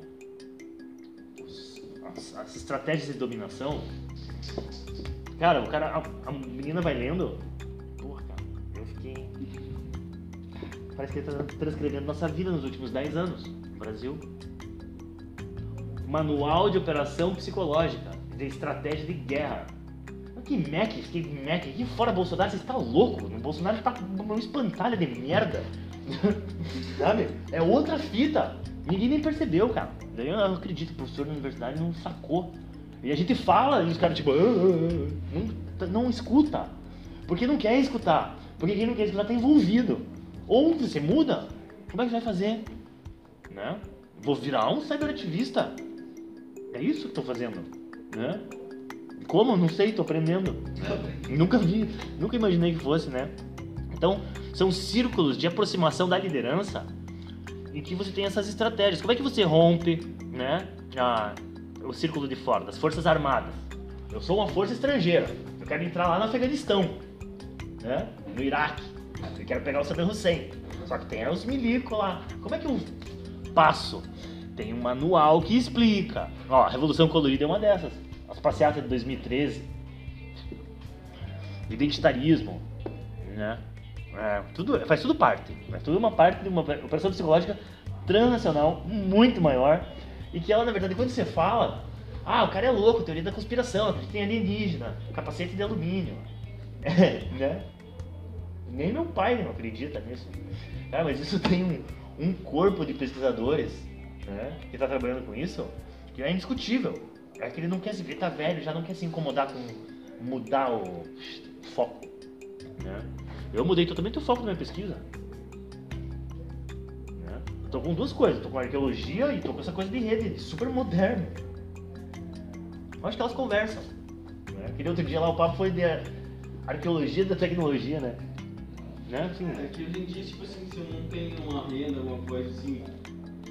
[SPEAKER 2] as, as estratégias de dominação. Cara, o cara. A, a menina vai lendo. Porra, cara, eu fiquei. Parece que ele tá transcrevendo nossa vida nos últimos 10 anos no Brasil. Manual de operação psicológica, de estratégia de guerra. Que Mac, que Mac, aqui fora Bolsonaro, você está louco? O Bolsonaro tá uma espantalha de merda. Sabe? É outra fita. Ninguém nem percebeu, cara. Daí eu não acredito que o professor da universidade não sacou. E a gente fala, e os caras tipo, "Ah, ah, ah", não, não escuta. Porque não quer escutar. Porque quem não quer escutar tá envolvido. Ou você muda, como é que vai fazer? Né? Vou virar um cyberativista. É isso que estou fazendo. Né? Como? Não sei, tô aprendendo. né? Nunca vi, nunca imaginei que fosse, né? Então, são círculos de aproximação da liderança em que você tem essas estratégias. Como é que você rompe, né? a- o círculo de fora, das forças armadas. Eu sou uma força estrangeira. Eu quero entrar lá no Afeganistão, né? No Iraque. Eu quero pegar o Saddam Hussein. Só que tem os milicos lá. Como é que eu passo? Tem um manual que explica. Ó, a Revolução Colorida é uma dessas. As passeatas de 2013. Identitarismo, né? É, tudo, faz tudo parte. Faz tudo uma parte de uma operação psicológica transnacional muito maior. E que ela, na verdade, quando você fala, ah, o cara é louco, teoria da conspiração, acredita em alienígena, capacete de alumínio. É, né? Nem meu pai não acredita nisso. Cara, mas isso tem um, um corpo de pesquisadores né, que está trabalhando com isso que é indiscutível. É que ele não quer se ver, tá velho, já não quer se incomodar com mudar o foco. Né? Eu mudei totalmente o foco da minha pesquisa. Né? Tô com duas coisas, tô com arqueologia e tô com essa coisa de rede, super moderno. Eu acho que elas conversam. Né? Aquele outro dia lá o papo foi de arqueologia da tecnologia, né? né? Assim,
[SPEAKER 3] É que hoje em dia, tipo assim, se não tenho uma renda, alguma coisa assim,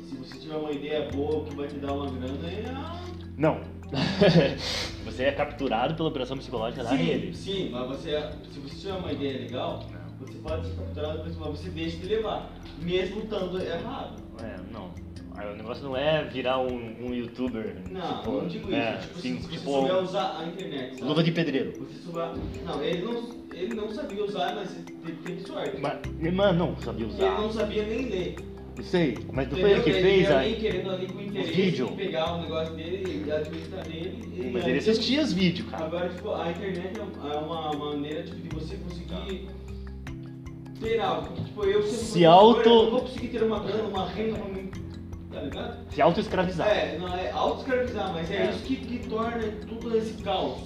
[SPEAKER 3] se você tiver uma ideia boa que vai te dar uma grana, é.
[SPEAKER 2] Não. você é capturado pela operação psicológica da
[SPEAKER 3] sim,
[SPEAKER 2] rede.
[SPEAKER 3] sim, mas você, se você tiver uma ideia legal, você pode ser capturado, mas você deixa de levar, mesmo estando errado.
[SPEAKER 2] É, não. O negócio não é virar um, um youtuber.
[SPEAKER 3] Não,
[SPEAKER 2] tipo,
[SPEAKER 3] não digo isso.
[SPEAKER 2] é,
[SPEAKER 3] tipo,
[SPEAKER 2] sim,
[SPEAKER 3] se você
[SPEAKER 2] tipo,
[SPEAKER 3] souber usar a internet, sabe?
[SPEAKER 2] luva de pedreiro.
[SPEAKER 3] Você souber... Não, ele não, ele não sabia usar, mas ele teve sorte.
[SPEAKER 2] Mas, mano, não sabia
[SPEAKER 3] Ele
[SPEAKER 2] usar.
[SPEAKER 3] não sabia nem ler.
[SPEAKER 2] Sei, mas não foi ele que fez
[SPEAKER 3] via
[SPEAKER 2] a.
[SPEAKER 3] alguém querendo ali com interesse
[SPEAKER 2] vídeo.
[SPEAKER 3] pegar o negócio dele e administrar e
[SPEAKER 2] Mas
[SPEAKER 3] aí
[SPEAKER 2] ele assistia os vídeos, cara.
[SPEAKER 3] Agora, tipo, a internet é uma maneira tipo, de você conseguir ter algo. Tipo, eu sempre
[SPEAKER 2] Se auto-
[SPEAKER 3] Eu não vou conseguir ter uma grana, uma renda pra mim Tá ligado?
[SPEAKER 2] Se auto-escravizar.
[SPEAKER 3] É, não é auto-escravizar, mas é,
[SPEAKER 2] É.
[SPEAKER 3] isso que, que torna tudo esse caos.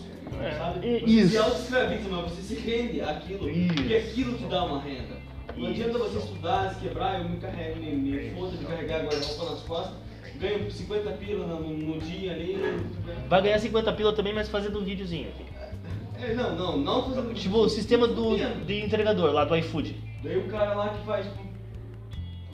[SPEAKER 2] É,
[SPEAKER 3] Sabe?
[SPEAKER 2] e-
[SPEAKER 3] Você
[SPEAKER 2] isso.
[SPEAKER 3] se auto-escraviza, mas você se rende àquilo,
[SPEAKER 2] Isso.
[SPEAKER 3] porque aquilo te dá uma renda. Não adianta você estudar, se quebrar, eu me carrego, me, me foda de carregar agora roupa nas costas, ganho 50 pila no, no dia ali.
[SPEAKER 2] Vai ganhar 50 pila também, mas fazendo um videozinho aqui.
[SPEAKER 3] É, não, não, não fazendo
[SPEAKER 2] Tipo o sistema do, de entregador lá do iFood.
[SPEAKER 3] Daí o cara lá que faz tipo,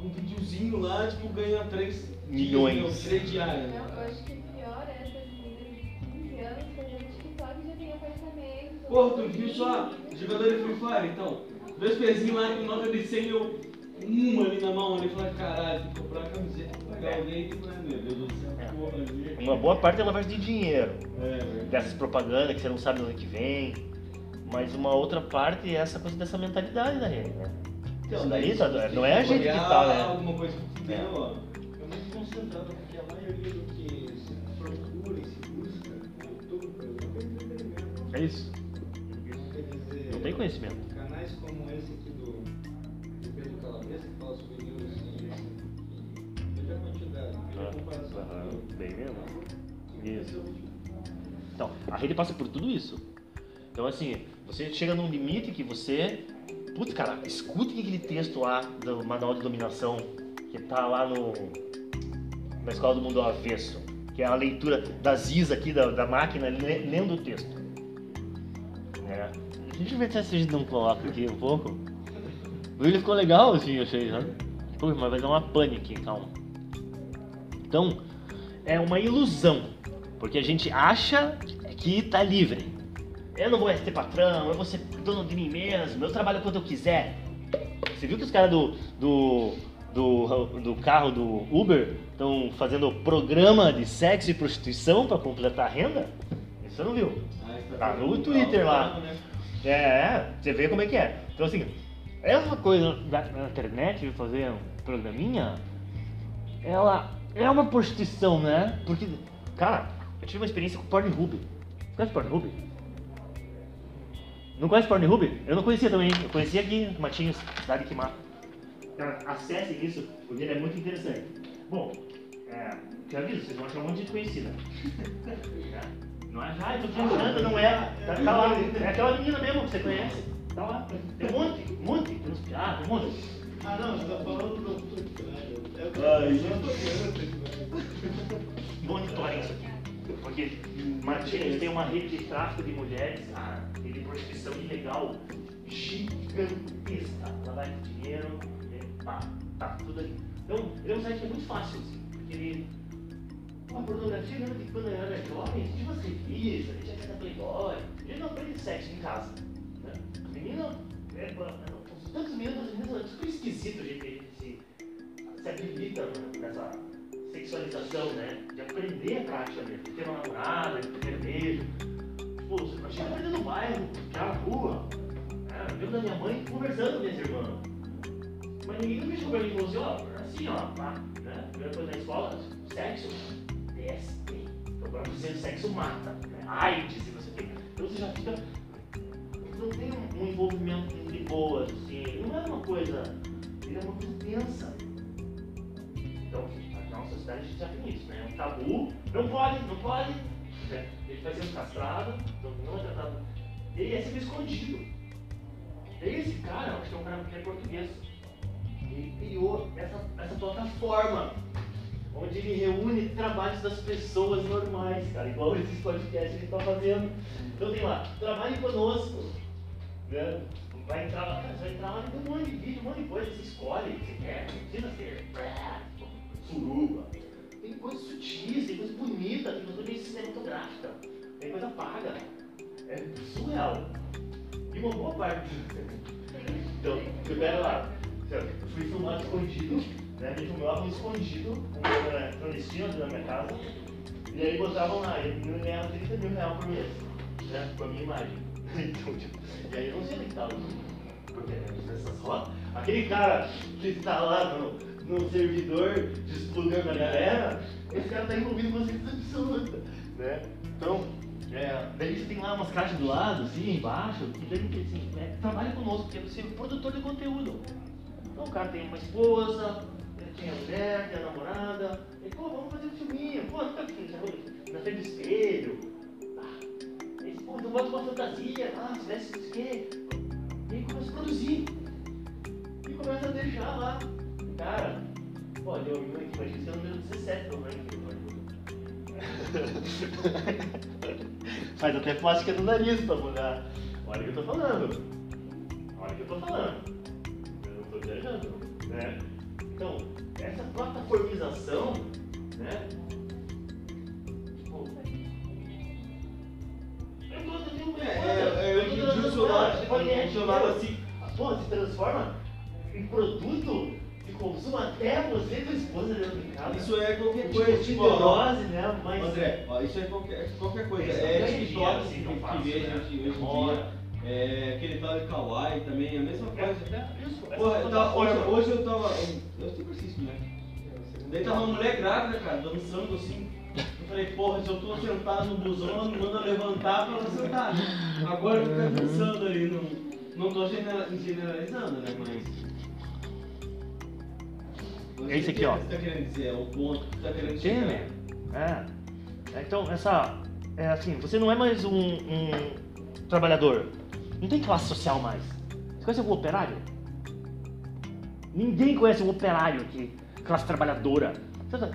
[SPEAKER 3] um videozinho lá, tipo, ganha 3
[SPEAKER 2] Milhões.
[SPEAKER 3] 3 diárias.
[SPEAKER 6] Não, eu acho que pior é essas meninas de 15 anos fazendo TikTok e já tem apartamento.
[SPEAKER 3] Porra, tu viu só? Jogador de Free Fire, então. Dois pezinhos lá com nota de 100 eu. Um ali na mão ali, falei, caralho, tem que comprar a camiseta pagar alguém, né, meu Deus do céu, porra ali.
[SPEAKER 2] Uma boa parte é lavagem de dinheiro.
[SPEAKER 3] É.
[SPEAKER 2] Dessas propagandas que você não sabe de onde que vem. Mas uma outra parte é essa coisa dessa mentalidade da rede, né? Isso daí tá- não é a gente que tá, né?
[SPEAKER 3] Alguma coisa que fudeu, ó.
[SPEAKER 4] É muito concentrado, porque a maioria do que se procura e se busca YouTube, por exemplo, é entretenimento.
[SPEAKER 2] É isso. Não tem conhecimento.
[SPEAKER 4] Esse aqui do, do Pedro Calabresa, que fala sobre news e veja a quantidade, veja a comparação.
[SPEAKER 2] Aham,
[SPEAKER 4] entendeu?
[SPEAKER 2] Bem mesmo. Isso. Então, a rede passa por tudo isso. Então, assim, você chega num limite que você. Putz, cara, escute aquele texto lá do Manual de Dominação, que tá lá no. Na Escola do Mundo ao Avesso, que é a leitura das is aqui da, da máquina le- lendo o texto. É. Deixa eu ver se a gente não coloca aqui um pouco. Ele ficou legal assim, eu achei, sabe? Pô, mas vai dar uma pane aqui, calma. Então, é uma ilusão, porque a gente acha que tá livre. Eu não vou ser patrão, eu vou ser dono de mim mesmo, eu trabalho quando eu quiser. Você viu que os caras do, do, do, do carro do Uber estão fazendo programa de sexo e prostituição para completar a renda? Isso você não viu?
[SPEAKER 3] Ah, isso
[SPEAKER 2] Tá no Twitter lá. É, é, você vê como é que é. Então assim, essa coisa da, internet de fazer um programinha, ela é uma prostituição, né? Porque, cara, eu tive uma experiência com Pornhub. Conhece Pornhub? Não conhece Pornhub? Eu não conhecia também. Eu conhecia aqui Matinhos, cidade que mata. Cara, acessem isso, porque ele é muito interessante. Bom, é, te aviso, vocês vão achar um monte de gente conhecida. Não é, ah, eu tô viajando, não é. Tá, tá lá, é aquela menina mesmo que você conhece. Tá lá. Tem um monte, um monte. Tem uns piratas, um monte.
[SPEAKER 4] Ah, não, você tá falando do tô vendo o Twitter.
[SPEAKER 2] Monitorem isso aqui. Porque Martins tem uma rede de tráfico de mulheres, ah, e de prostituição ilegal gigantesca. Lavagem de dinheiro, é, pá, tá tudo ali. Então, ele é um site que é muito fácil, assim, porque ele. Uma pornografia lembra que quando eu era jovem, tinha umas revistas, a tinha que Playboy, a não aprende sexo em casa. Né? Menina, é, não, tantos meninos, as meninas, é super esquisito a gente se, se acredita nessa sexualização, né? De aprender a prática mesmo, de ter uma namorada, de ter beijo. Pô, a gente aprende no bairro, já na rua. Né? Eu lembro da minha mãe conversando com minhas irmãs. Mas ninguém pra mim e falou assim, ó, assim, ó, pá, né? Primeira coisa na escola, sexo, Então, pra você, sexo mata. Né? AIDS, se você tem. Então você já fica. Não tem um, um envolvimento de boas, assim. Não é uma coisa. Ele é uma coisa tensa. Então, na nossa sociedade a gente já tem isso, né? É um tabu. Não pode, não pode. Ele vai sendo castrado, então não é tratado. Ele é sempre escondido. Esse cara, acho que é um cara que é português. Ele criou essa, essa plataforma onde ele reúne trabalhos das pessoas normais, cara, igual que a gente está fazendo. Então tem lá, trabalhe conosco. Né? Vai entrar lá, cara, você vai entrar lá e tem um monte de vídeo, um monte de coisa, você escolhe o que você quer, precisa ser suruba. Tem coisa sutis, tem coisa bonita, tem coisa bem cinematográfica, tem coisa paga. É surreal. E uma boa parte. Então, eu lá, fui filmado escondido, né? Me filmavam escondido, com uma câmera clandestina dentro da minha casa, e aí botavam lá, e eu ganhava 30 mil reais por mês, né? Com a minha imagem. Então, tipo, e aí eu não sei onde que tava. Porque nessas rotas, aquele cara que tá lá no, no servidor disputando a galera, esse cara tá envolvido com certeza absoluta, né? Então, é, daí você tem lá umas caixas do lado, assim, embaixo, e daí assim, é, trabalha conosco, porque você é produtor de conteúdo. Então o cara tem uma esposa, tinha mulher, tinha namorada. E, pô, vamos fazer um filminho. Pô, não tá na frente do espelho. Ah, e, pô, então bota uma fantasia. Ah, se desse isso quê. E aí começa a produzir. E começa a deixar lá. Cara, pô, deu um aqui, mas esse é o número 17 do ranking. Faz até plástica no nariz pra mudar. Olha o que eu tô falando. Olha o que eu tô falando. Eu não tô viajando, né? Então, essa plataformização, né? Tipo, eu tô tentando
[SPEAKER 3] É, é, é, em dia o celular, o celular assim,
[SPEAKER 2] Pô, se transforma em produto de consumo até você e tua esposa dentro de casa.
[SPEAKER 3] isso é qualquer
[SPEAKER 2] Tipo,
[SPEAKER 3] coisa, tipo,
[SPEAKER 2] neurose, né? Mas.
[SPEAKER 3] André, ó, isso é qualquer, qualquer coisa. É
[SPEAKER 2] é
[SPEAKER 3] TikTok que,
[SPEAKER 2] assim, não
[SPEAKER 3] que
[SPEAKER 2] fácil,
[SPEAKER 3] vê
[SPEAKER 2] né?
[SPEAKER 3] gente hoje em dia. É, aquele tal de Kawaii também, a mesma coisa.
[SPEAKER 2] É, isso, essa
[SPEAKER 3] Porra, eu tava, hoje,
[SPEAKER 2] plataforma.
[SPEAKER 3] hoje eu tava. Eu sempre assisto, né? Daí tava uma mulher grávida, cara, dançando assim. Eu falei, porra, se eu tô sentado no busão, ela me manda levantar pra ela sentar. né? Agora fica dançando ali, não. Não tô genera- generalizando, né? Mas.
[SPEAKER 2] É isso aqui, ó.
[SPEAKER 3] O que você tá querendo dizer? É o ponto que você tá querendo
[SPEAKER 2] Sim,
[SPEAKER 3] chegar.
[SPEAKER 2] é. É, Então, essa. É assim, você não é mais um, um trabalhador. Não tem classe social mais. Você conhece algum operário? Ninguém conhece um operário aqui. Classe trabalhadora.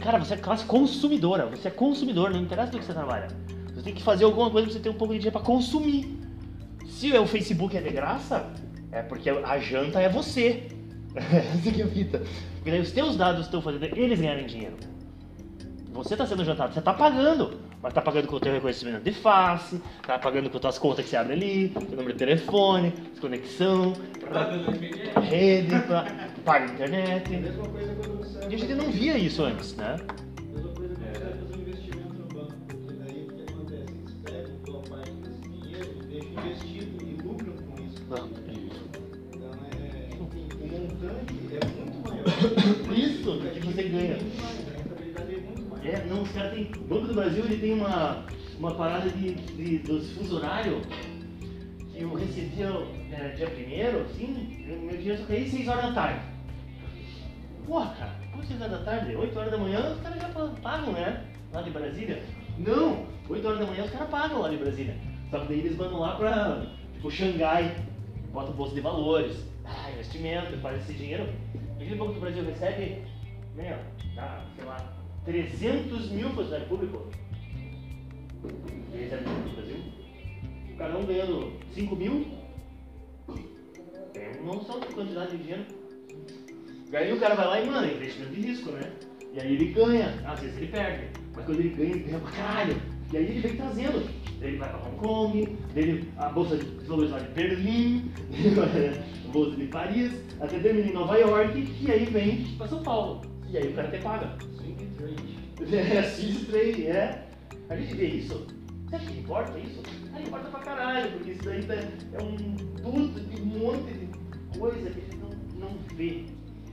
[SPEAKER 2] Cara, você é classe consumidora. Você é consumidor, não interessa do que você trabalha. Você tem que fazer alguma coisa pra você ter um pouco de dinheiro pra consumir. Se o Facebook é de graça, é porque a janta é você. Essa que é a fita. Porque daí os teus dados estão fazendo eles ganharem dinheiro. Você está sendo jantado, você está pagando. Mas está pagando com o teu reconhecimento de face, está pagando com as tuas contas que você abre ali, teu número de telefone, conexão,
[SPEAKER 3] internet.
[SPEAKER 2] rede, pra, paga
[SPEAKER 4] É a
[SPEAKER 2] internet.
[SPEAKER 4] mesma coisa quando você.
[SPEAKER 2] E a gente não via isso antes, né?
[SPEAKER 4] A mesma coisa quando você vai fazer um investimento no banco, porque daí o que acontece? Eles pegam boa parte desse dinheiro e deixam investido e lucram com isso. É. Enfim, o montante é muito maior.
[SPEAKER 2] Isso, do que você ganha.
[SPEAKER 4] É
[SPEAKER 2] não, os caras. O Banco do Brasil ele tem uma, uma parada de, de- dos horário que eu recebia é, dia primeiro, assim, eu- meu dinheiro só caía às 6 horas da tarde. Porra, cara, como 6 horas da tarde? 8 horas da manhã os caras já pa- pagam, né? Lá de Brasília. Não! 8 horas da manhã os caras pagam lá de Brasília. Só que daí eles mandam lá pra, tipo, Xangai, bota bolsa de valores, ah, investimento, faz esse dinheiro. Aquele Banco do Brasil recebe, meu, dá, sei lá, 300 mil funcionários públicos. Ele recebe no Brasil. Cada um ganhando 5 mil. Tem uma noção de quantidade de dinheiro. Aí o cara vai lá e, mano, é investimento de risco, né? E aí ele ganha, às vezes ele perde. Mas quando ele ganha, ele ganha pra caralho. E aí ele vem trazendo. Daí Ele vai pra Hong Kong, dele a bolsa de valores lá de Berlim, a bolsa de Paris, até termina em Nova York, e aí vem pra São Paulo. E aí o cara até paga.
[SPEAKER 4] Swing trade.
[SPEAKER 2] É, Swiss Trade. A gente vê isso. Você acha que importa isso? Ah, importa pra caralho, porque isso daí tá- é um tudo de um monte de coisa que a gente não, não vê.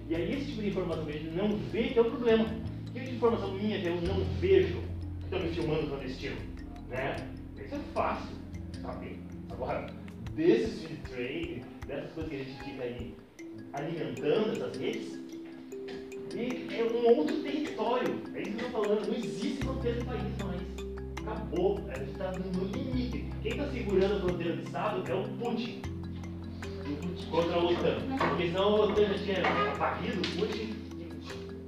[SPEAKER 2] E aí esse tipo de informação que a gente não vê que é o problema. Que tipo de informação minha que eu não vejo que estão me filmando clandestino? Né? Isso é fácil, sabe? Agora, desse Swiss Trade, dessas coisas que a gente fica aí alimentando essas redes, e é um outro território. É isso que eu estou falando. Não existe fronteira do país mais. Acabou. A gente está no limite. Quem está segurando a fronteira do Estado é o Putin. Contra a OTAN. Porque senão a OTAN já tinha varrido o Putin.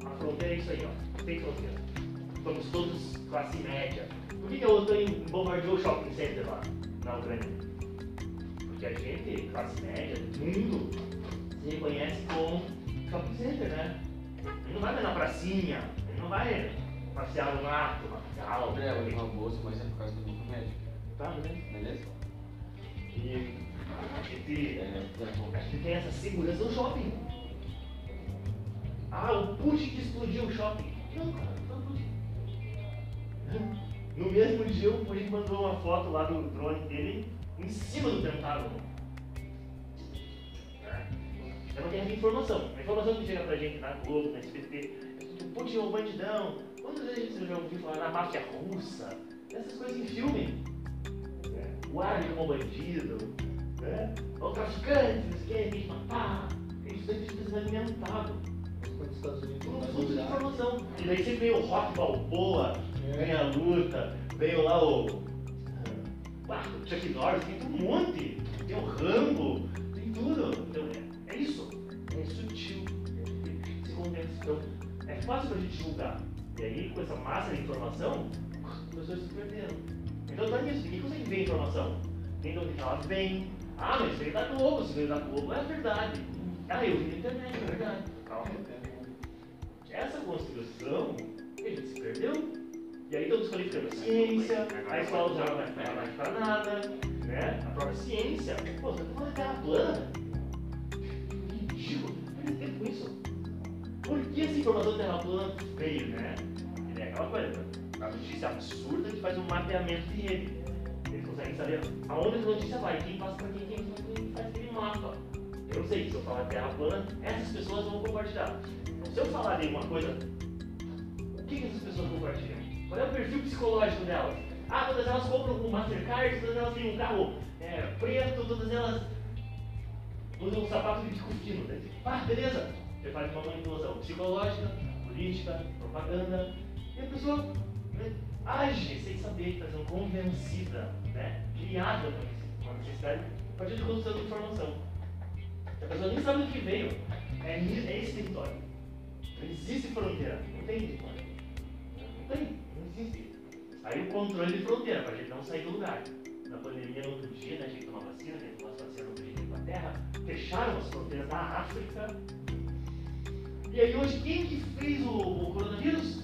[SPEAKER 2] A fronteira é isso aí, ó. Tem fronteira. Somos todos classe média. Por que, que a OTAN bombardeou o shopping center lá na Ucrânia? Porque a gente, classe média do mundo, se reconhece como shopping center, né? Ele não vai mais na pracinha, ele não vai passear no mato, Macau,
[SPEAKER 7] André, eu uma bolsa, mas é por causa do nível médio,
[SPEAKER 2] tá, né?
[SPEAKER 7] beleza?
[SPEAKER 2] E a gente,
[SPEAKER 7] tá
[SPEAKER 2] a gente tem essa segurança no shopping. Ah, o Putin que explodiu o shopping. Não, cara, não foi o Putin. No mesmo dia, o Putin mandou uma foto lá do drone dele em cima do Pentágono. É uma guerra de informação. A informação que chega pra gente na Globo, na SBT, é Putin é um bandidão. Quantas vezes você já ouviu falar da máfia russa? Essas coisas em filme. né? O árabe como bandido. Né? O traficante, não sei o que, tem que matar. Isso daí precisa ser alimentado.
[SPEAKER 4] quando os Estados Unidos
[SPEAKER 2] Um fluxo de
[SPEAKER 4] no Iraque.
[SPEAKER 2] informação. E daí sempre veio o Rock Balboa,
[SPEAKER 4] É.
[SPEAKER 2] ganha a luta, veio lá o. Ah, o Chuck Norris, tem um monte. Tem o Rambo, tem tudo. Então é, é isso. É sutil. É, se condensa. Então é fácil pra gente julgar. E aí, com essa massa de informação, as pessoas se perderam. Então tá nisso, ninguém consegue ver a informação. Nem de onde ela vem. Ah, mas veio da Globo, se veio da Globo é verdade. Ah, eu vi na internet, é verdade. Calma. Essa construção, a gente se perdeu. E aí estão desqualificando a ciência, a escola já não vai para nada, né? A própria ciência. Pô, você tá falando terra plana? Por que essa informação da terra plana veio, né? É aquela coisa, a notícia absurda que faz um mapeamento de rede. Eles conseguem saber aonde a notícia vai, quem passa para quem, quem faz aquele mapa. Eu não sei, se eu falar terra plana, essas pessoas vão compartilhar. Então, se eu falar de uma coisa, o que, que essas pessoas compartilham? Qual é o perfil psicológico delas? Ah, todas elas compram um Mastercard, todas elas têm um carro é, preto, todas elas usam um sapato de fino. Né? Ah, beleza. Você faz uma manipulação psicológica, política, propaganda, e a pessoa né, age sem saber, está sendo convencida, né? criada com uma necessidade a partir de construção de informação. A pessoa nem sabe do que veio. É, é esse território. Não existe fronteira. Não tem território. Não tem. Não existe. Aí o controle de fronteira, para a gente não sair do lugar. Na pandemia não podia, né? A gente tomar vacina, a gente tomar vacina não podia ir para a terra. Fecharam as fronteiras da África. E aí hoje quem que fez o, o coronavírus?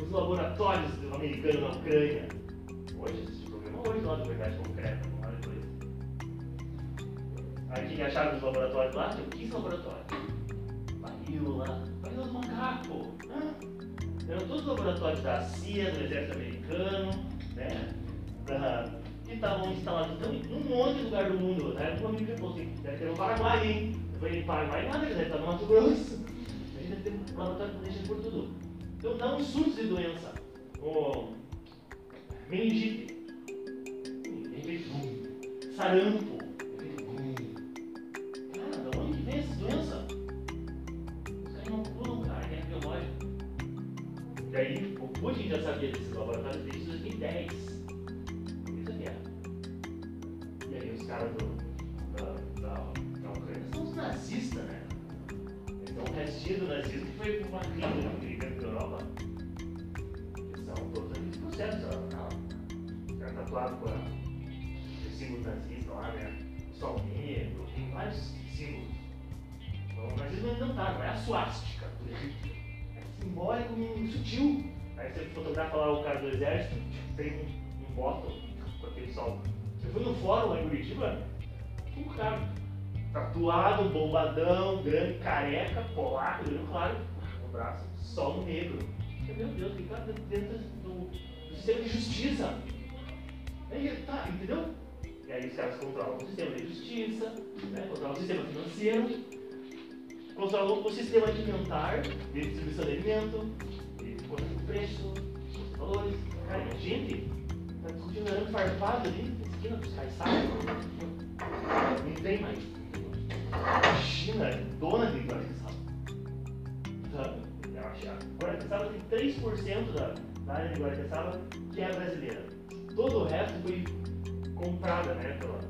[SPEAKER 2] Os laboratórios americanos na Ucrânia. Hoje, esse programa hoje lá do Verdade Concreta, não olha depois. Aí o que que acharam dos laboratórios lá? Tinha 15 laboratórios. Lá, barril do macaco. Hã? Eram todos laboratórios da CIA, do Exército Americano, né? Da, que estavam instalados então, em um monte de lugar do mundo. Né? Um amigo falou assim, deve ter no Paraguai, hein? Eu falei, Paraguai nada, deve estar no Mato Grosso. A gente deve ter um laboratório que deixa por tudo. Então dá um surto de doença. O meningite. De bum. Sarampo. De. Cara, da onde vem essa doença? Os caras não pulam, cara, é biológico. E aí, o Putin já sabia desses laboratórios desde 2010. Isso aqui é. E aí, os caras do, da, da, da Ucrânia são os nazistas, né? O restinho do nazismo foi uma crise dentro da Europa. Eles são todos aqueles processos. Os caras tatuados com os símbolos nazistas lá, né? Sol negro, tem vários símbolos. Então, o nazismo ainda não tá, não é a suástica. É simbólico e sutil. Aí você fotografa lá o cara do exército, tem um, um bottom com aquele sol. Você foi no fórum lá em Curitiba, um cara tatuado, bombadão, grande, careca, polaco, olho claro, no braço, sol negro. Eu, Meu Deus, que cara dentro do, do sistema de justiça. Aí, tá, entendeu? E aí os caras controlam o sistema de justiça, né? controlam o sistema financeiro, controlam o sistema alimentar, de distribuição de alimento, de conta de preço, de valores. Cara, gente tá discutindo arame farpado ali, na esquina dos caiçados. Não tem mais. China é dona de acho que Guaraqueçaba tem 3% da, da área de Guaraqueçaba que é brasileira. Todo o resto foi comprada, né? Pela,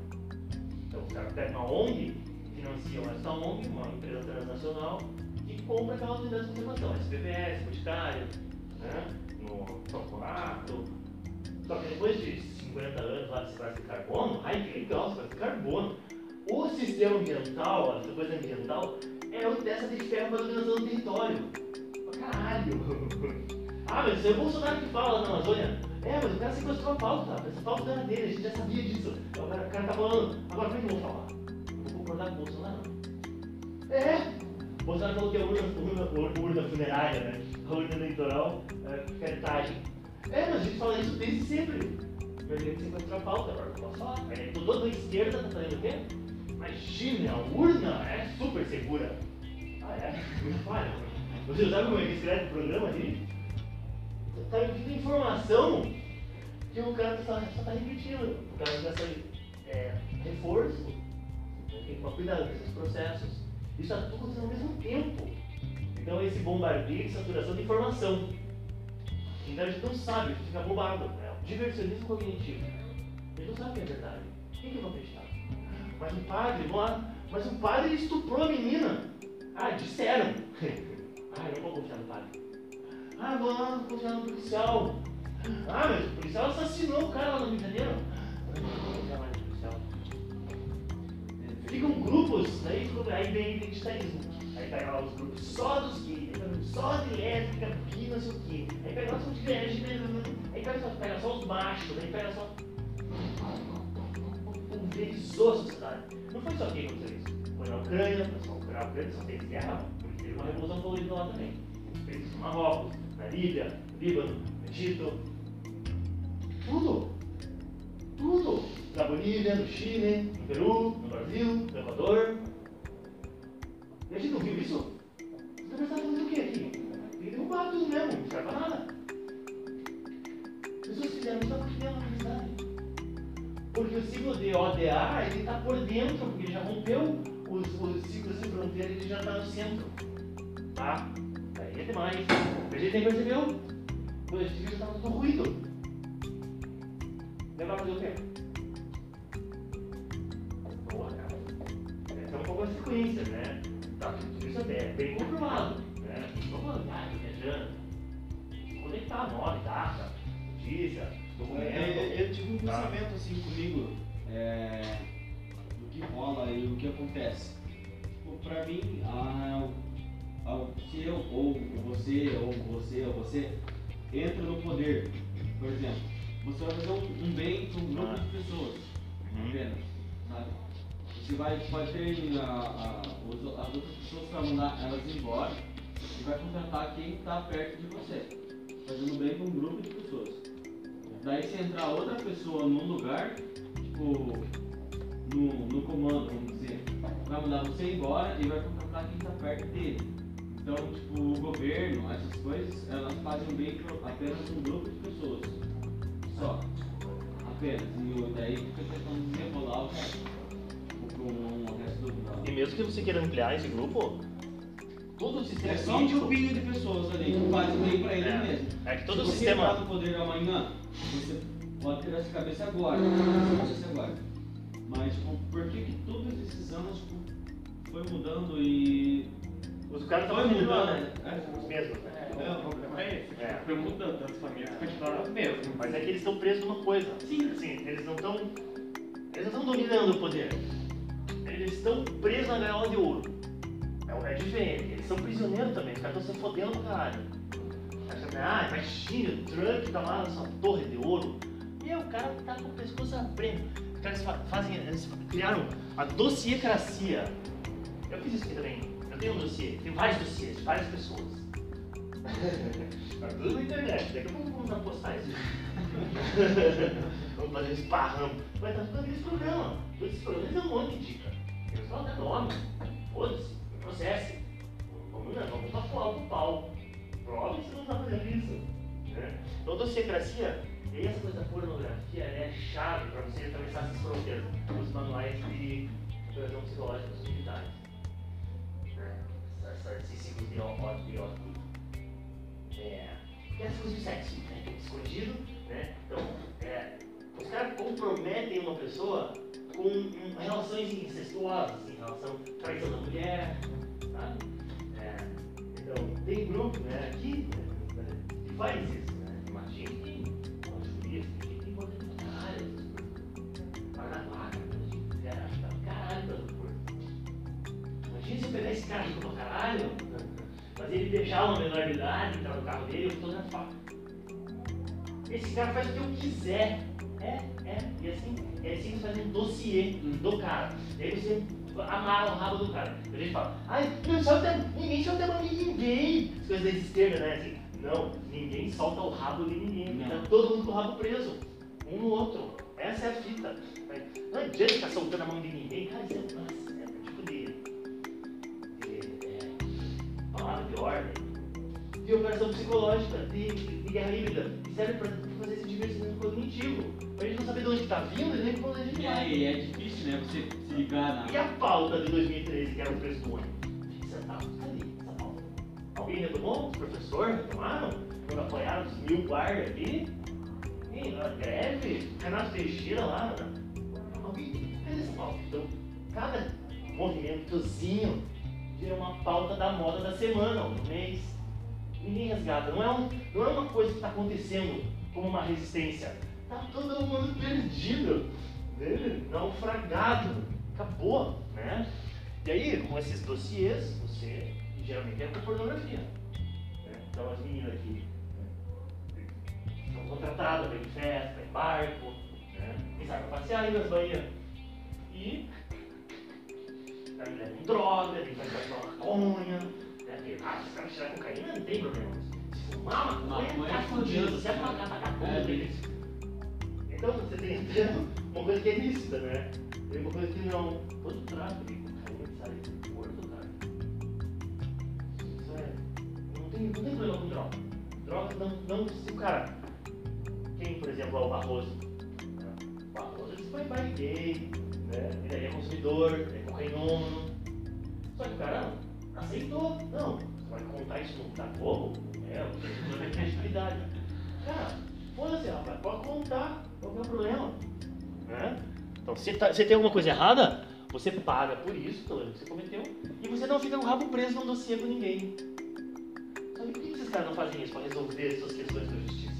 [SPEAKER 2] então os caras pegam uma ONG, financiam essa ONG, uma empresa transnacional, que compra aquelas unidades de conservação, SPPS, Boticário, né? No Toporato. Só que depois de 50 anos lá de sequestro de carbono, ai que legal, sequestro de carbono. O sistema ambiental, a coisa ambiental, é o dessa de ferro para a dominação do território. Caralho! Ah, mas é o Bolsonaro que fala na Amazônia. É, mas o cara sequestrou a pauta, essa pauta era dele, a gente já sabia disso. O cara, o cara tá falando, agora como é que eu vou falar? Eu vou concordar com o Bolsonaro? É! O Bolsonaro falou que a urna, urna, urna funerária, né? A urna eleitoral, é cartagem. É, mas a gente fala isso desde sempre. Mas gente sequestrou a pauta, agora eu posso falar. Toda a esquerda tá fazendo o quê? Imagina, a urna é super segura. Ah, é? Olha, você sabe como é que escreve o programa ali? Tá repetindo informação que o cara só, só tá repetindo. Cara vai sair é, reforço. Tem que tomar cuidado com esses processos. Isso está tudo acontecendo ao mesmo tempo.
[SPEAKER 8] Então esse bombardeio de saturação de informação. Então a gente não sabe, a gente fica bobado. Né? O diversionismo cognitivo. A gente não sabe o que é verdade. Quem que eu vou acreditar? Mas um padre, lá, mas um padre estuprou a menina. Ah, disseram. ah, não vou confiar no padre. Ah, vou lá confiar no policial. Ah, mas o policial assassinou o cara lá no Rio de Janeiro. Não vou confiar mais no policial. Ficam grupos, daí, aí vem identitarismo. Aí pega lá os grupos só dos gays, só de lésbica, bi, não sei o quê. Aí pega lá só de LGBT, aí pega só, pega só os machos, aí pega só. Pulverizou a sociedade. Não foi só aqui que aconteceu isso. Foi na Ucrânia, só na Ucrânia só teve guerra, porque teve uma revolução colorida lá também. Fez isso no Marrocos, na Líbia, Líbano, Egito. Tudo. Tudo. Na Bolívia, no Chile, no Peru, no Brasil, no Equador. E a gente não viu isso? Você está fazendo o que aqui? Tem que derrubar tudo mesmo, não serve pra nada. As pessoas fizeram isso porque uma necessidade. Porque o ciclo de ODA, ele está por dentro, porque ele já rompeu os, os ciclos de fronteira, ele já está no centro. Tá? Daí é demais. A gente percebeu. Viu, já estava tudo ruído. Levar fazer o quê? Boa, cara. É um pouco a sequência, né? Tá, tudo isso é bem comprovado. Né? Vamos andar viajando. Conectar nome, data, notícia.
[SPEAKER 3] É, eu tive um
[SPEAKER 8] Tá.
[SPEAKER 3] pensamento assim comigo é, do que rola e o que acontece. Tipo, pra mim, a, a, se eu, ou você, ou você, ou você, entra no poder, por exemplo, você vai fazer um, um bem para um grupo
[SPEAKER 8] Ah.
[SPEAKER 3] de pessoas,
[SPEAKER 8] Uhum.
[SPEAKER 3] apenas, sabe? Você vai, pode ter a, a, os- as outras pessoas para mandar elas embora e vai contratar quem está perto de você, fazendo bem para um grupo de pessoas. Daí se entrar outra pessoa num lugar, tipo, no, no comando, vamos dizer, vai mandar você embora e vai contratar quem está perto dele. Então, tipo, o governo, essas coisas, elas fazem bem para apenas um grupo de pessoas. Só. Apenas. E daí fica tentando rebolar o resto. Tipo, o resto do.
[SPEAKER 2] E mesmo que você queira ampliar esse grupo,
[SPEAKER 8] Todo o sistema
[SPEAKER 3] É só um
[SPEAKER 8] político-
[SPEAKER 3] grupinho de pessoas ali que fazem bem pra ele
[SPEAKER 2] É.
[SPEAKER 3] mesmo.
[SPEAKER 2] é que todo o
[SPEAKER 3] Se você
[SPEAKER 2] sistema.
[SPEAKER 3] entrar no poder amanhã, você pode ter essa cabeça agora, essa cabeça agora. Mas tipo, por que que todos esses anos tipo, foi mudando e.
[SPEAKER 2] Os caras estão
[SPEAKER 3] Foi
[SPEAKER 2] fazendo
[SPEAKER 3] mudando,
[SPEAKER 2] né? Os mesmos, né?
[SPEAKER 1] É, o problema é esse.
[SPEAKER 2] É.
[SPEAKER 1] Foi mudando, as famílias continuaram as mesmas.
[SPEAKER 2] Mas é que eles estão presos numa coisa.
[SPEAKER 3] Sim.
[SPEAKER 2] Assim, eles não estão. Eles não estão dominando o poder. Eles estão presos na gaiola de ouro. É, é diferente. Eles são prisioneiros também. Os caras estão se fodendo pra caralho. Ah, imagina, o Trump tá lá nessa torre de ouro. E o cara tá com o pescoço preso. Os caras fa- fazem. Eles criaram a dossiecracia. Eu fiz isso aqui também. Eu tenho um dossiê. Tenho vários dossiês várias pessoas. Tá tudo na internet. Daqui a pouco vamos a postar isso. vamos fazer um esparramo. Vai estar ficando aqueles programas. Todos esses programas dão um monte de dica. Eles só dão nome. Foda-se. Processe. Vamos, né? vamos pra o pau. Prova que você não está fazendo isso. Né? Então, dossiecracia, e essa coisa da pornografia é chave para você atravessar essas fronteiras. Os manuais de operação psicológica dos militares. Né? Esses ciclos de ódio. É, e as coisas de sexo, né? Escondido, né? Então, é, os caras comprometem uma pessoa com relações incestuosas, em relação à traição da mulher, sabe? É, então, tem grupo, né, aqui, né, que faz isso, né? Imagina que um jurista, que tem caralho, pagar vaca, caralho, pelo curso. Imagina se eu pegar esse cara pra caralho, mas ele deixar uma menor de entrar no carro dele e fotografar. Esse cara faz o que eu quiser. É, é. E assim, é assim que faz um dossiê do cara. E aí você amarra o rabo do cara. A gente fala, ai, não solta, ninguém solta mão de ninguém. As coisas desses termos, né? Assim, não, ninguém solta o rabo de ninguém.
[SPEAKER 3] Não.
[SPEAKER 2] Tá todo mundo com o rabo preso. Um no outro. Essa é a fita. Não adianta ficar soltando a mão de ninguém. Cara, isso é, é um tipo de. de é, palavra de ordem de operação psicológica, de, de guerra híbrida. E serve para divertimento cognitivo. Pra gente não saber de onde está vindo e nem onde a gente
[SPEAKER 3] E
[SPEAKER 2] vai.
[SPEAKER 3] aí é difícil, né? Você se ligar na.
[SPEAKER 2] E a pauta de 2013, que era o preço do ônibus? 20 centavos. Cadê essa pauta? Alguém retomou? Os professores retomaram? Quando apoiaram os mil guardas ali? Ih, a greve? Renato Teixeira lá? Alguém fez essa pauta. Então, cada movimentozinho vira uma pauta da moda da semana, ou do mês. Ninguém resgata. Não é, um, não é uma coisa que está acontecendo como uma resistência. Está todo mundo perdido, né? naufragado. Acabou, né? E aí, com esses dossiês, você geralmente é com pornografia. Né? Então, as meninas aqui né? são contratadas para ir em festa, em barco, né? quem sabe pra passear aí nas baías. E aí levam droga, ele vai tomar maconha, né? Ah, se caras tirar cocaína, não tem problema. Maconha,
[SPEAKER 7] Maconha
[SPEAKER 2] tá
[SPEAKER 7] é
[SPEAKER 2] fudido. você é pagar vagabundo
[SPEAKER 7] É.
[SPEAKER 2] Então você tem então, uma coisa que é lícita, né? Tem uma coisa que não. Todo tráfico de cocaína sai morto. Isso é. Não tem, não tem problema com droga. Droga não, não. Se o cara. Quem, por exemplo, é o Barroso. né? O Barroso ele foi pai gay, né? Ele é consumidor, ele é cocainono. Só que o cara não aceitou. Não, você vai contar isso no Globo? É, tem credibilidade. Cara, foda-se, rapaz, pode contar, qual é o problema? Né? Então, se tá- se tem alguma coisa errada, você paga por isso, pelo que você cometeu, e você não fica com o rabo preso num dossiê com ninguém. Sabe por que esses caras não fazem isso para resolver suas questões da justiça?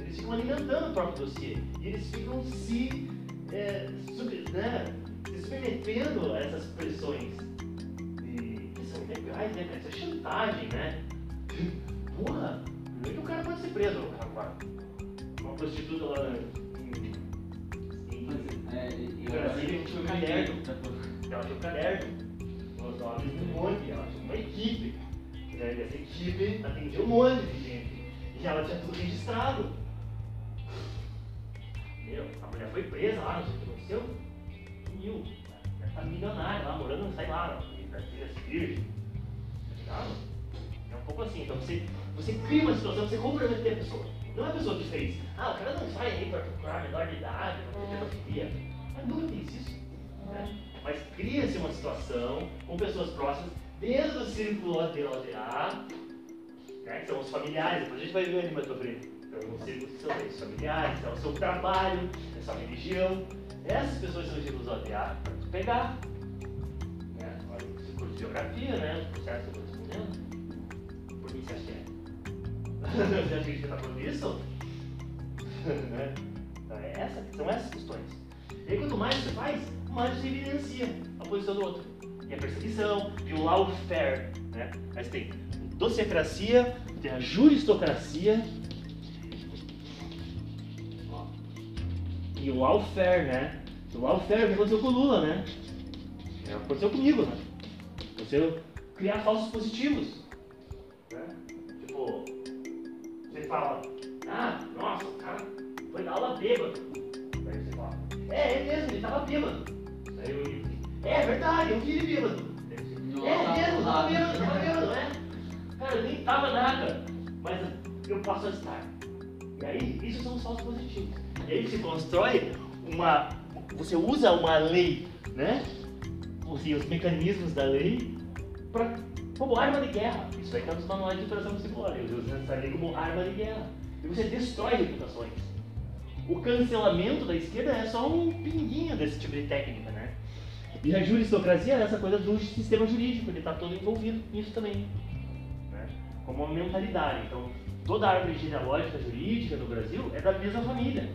[SPEAKER 2] Eles ficam alimentando o próprio dossiê. E eles ficam se, é, sub- né, se submetendo a essas pressões. E que são ilegais, né, cara? Isso é chantagem, né? Porra! Primeiro que o cara pode ser preso, rapaz. Uma prostituta lá em. em Brasília
[SPEAKER 7] agora
[SPEAKER 2] um
[SPEAKER 7] tinha um
[SPEAKER 2] caderno. ela tinha um caderno, os homens de um monte, ela tinha uma equipe. E essa equipe atendia um monte de gente. E ela tinha tudo registrado. Meu, a mulher foi presa lá, não sei o que aconteceu. Sumiu. Ela tá milionária lá, morando, sei lá, em Brasília Virgem. Tá ligado? Um pouco assim. Então você, você cria uma situação, você comprometer a pessoa. Não é a pessoa que fez. Ah, o cara não sai aí para procurar menor de idade, para pedofilia. Mas nunca fez isso. Né? Mas cria-se uma situação com pessoas próximas, desde o círculo ODA, né, que são os familiares, depois a gente vai ver ali mais pra frente. Então, os círculos são esses familiares, é o seu trabalho, é a sua religião. Essas pessoas são os círculos ODA para pegar. Né? Olha, o círculo de geografia, né? Os processos que eu estou respondendo. Que você acha que é? você acha que a gente está falando isso? né? Então, é essa, são essas questões. E aí, quanto mais você faz, mais você evidencia a posição do outro. E a perseguição, e o lawfare. Né? Você tem docecracia, tem a juristocracia. Ó. E o lawfare, né? O lawfare, o que aconteceu com o Lula, né? É, aconteceu comigo, né? Você criar falsos positivos. Tipo, você fala, ah, nossa, o cara foi dar aula bêbado. Aí você fala, é, é mesmo, ele tava bêbado. Aí eu digo, é verdade, eu vi ele bêbado.
[SPEAKER 7] Não,
[SPEAKER 2] é
[SPEAKER 7] tava
[SPEAKER 2] mesmo, tava
[SPEAKER 7] nada."
[SPEAKER 2] bêbado, tava bêbado, né? Cara, eu nem tava nada, mas eu passo a estar. E aí, isso são os falsos positivos. E aí você constrói uma. Você usa uma lei, né? Assim, os mecanismos da lei pra, como arma de guerra. Isso aí está nos manuais de operação psicológica. Eles usam como arma de guerra. E você destrói reputações. O cancelamento da esquerda é só um pinguinho desse tipo de técnica, né? E a juristocracia é essa coisa do sistema jurídico, ele está todo envolvido nisso também. Né? Como uma mentalidade. Então, toda a árvore genealógica jurídica no Brasil é da mesma família.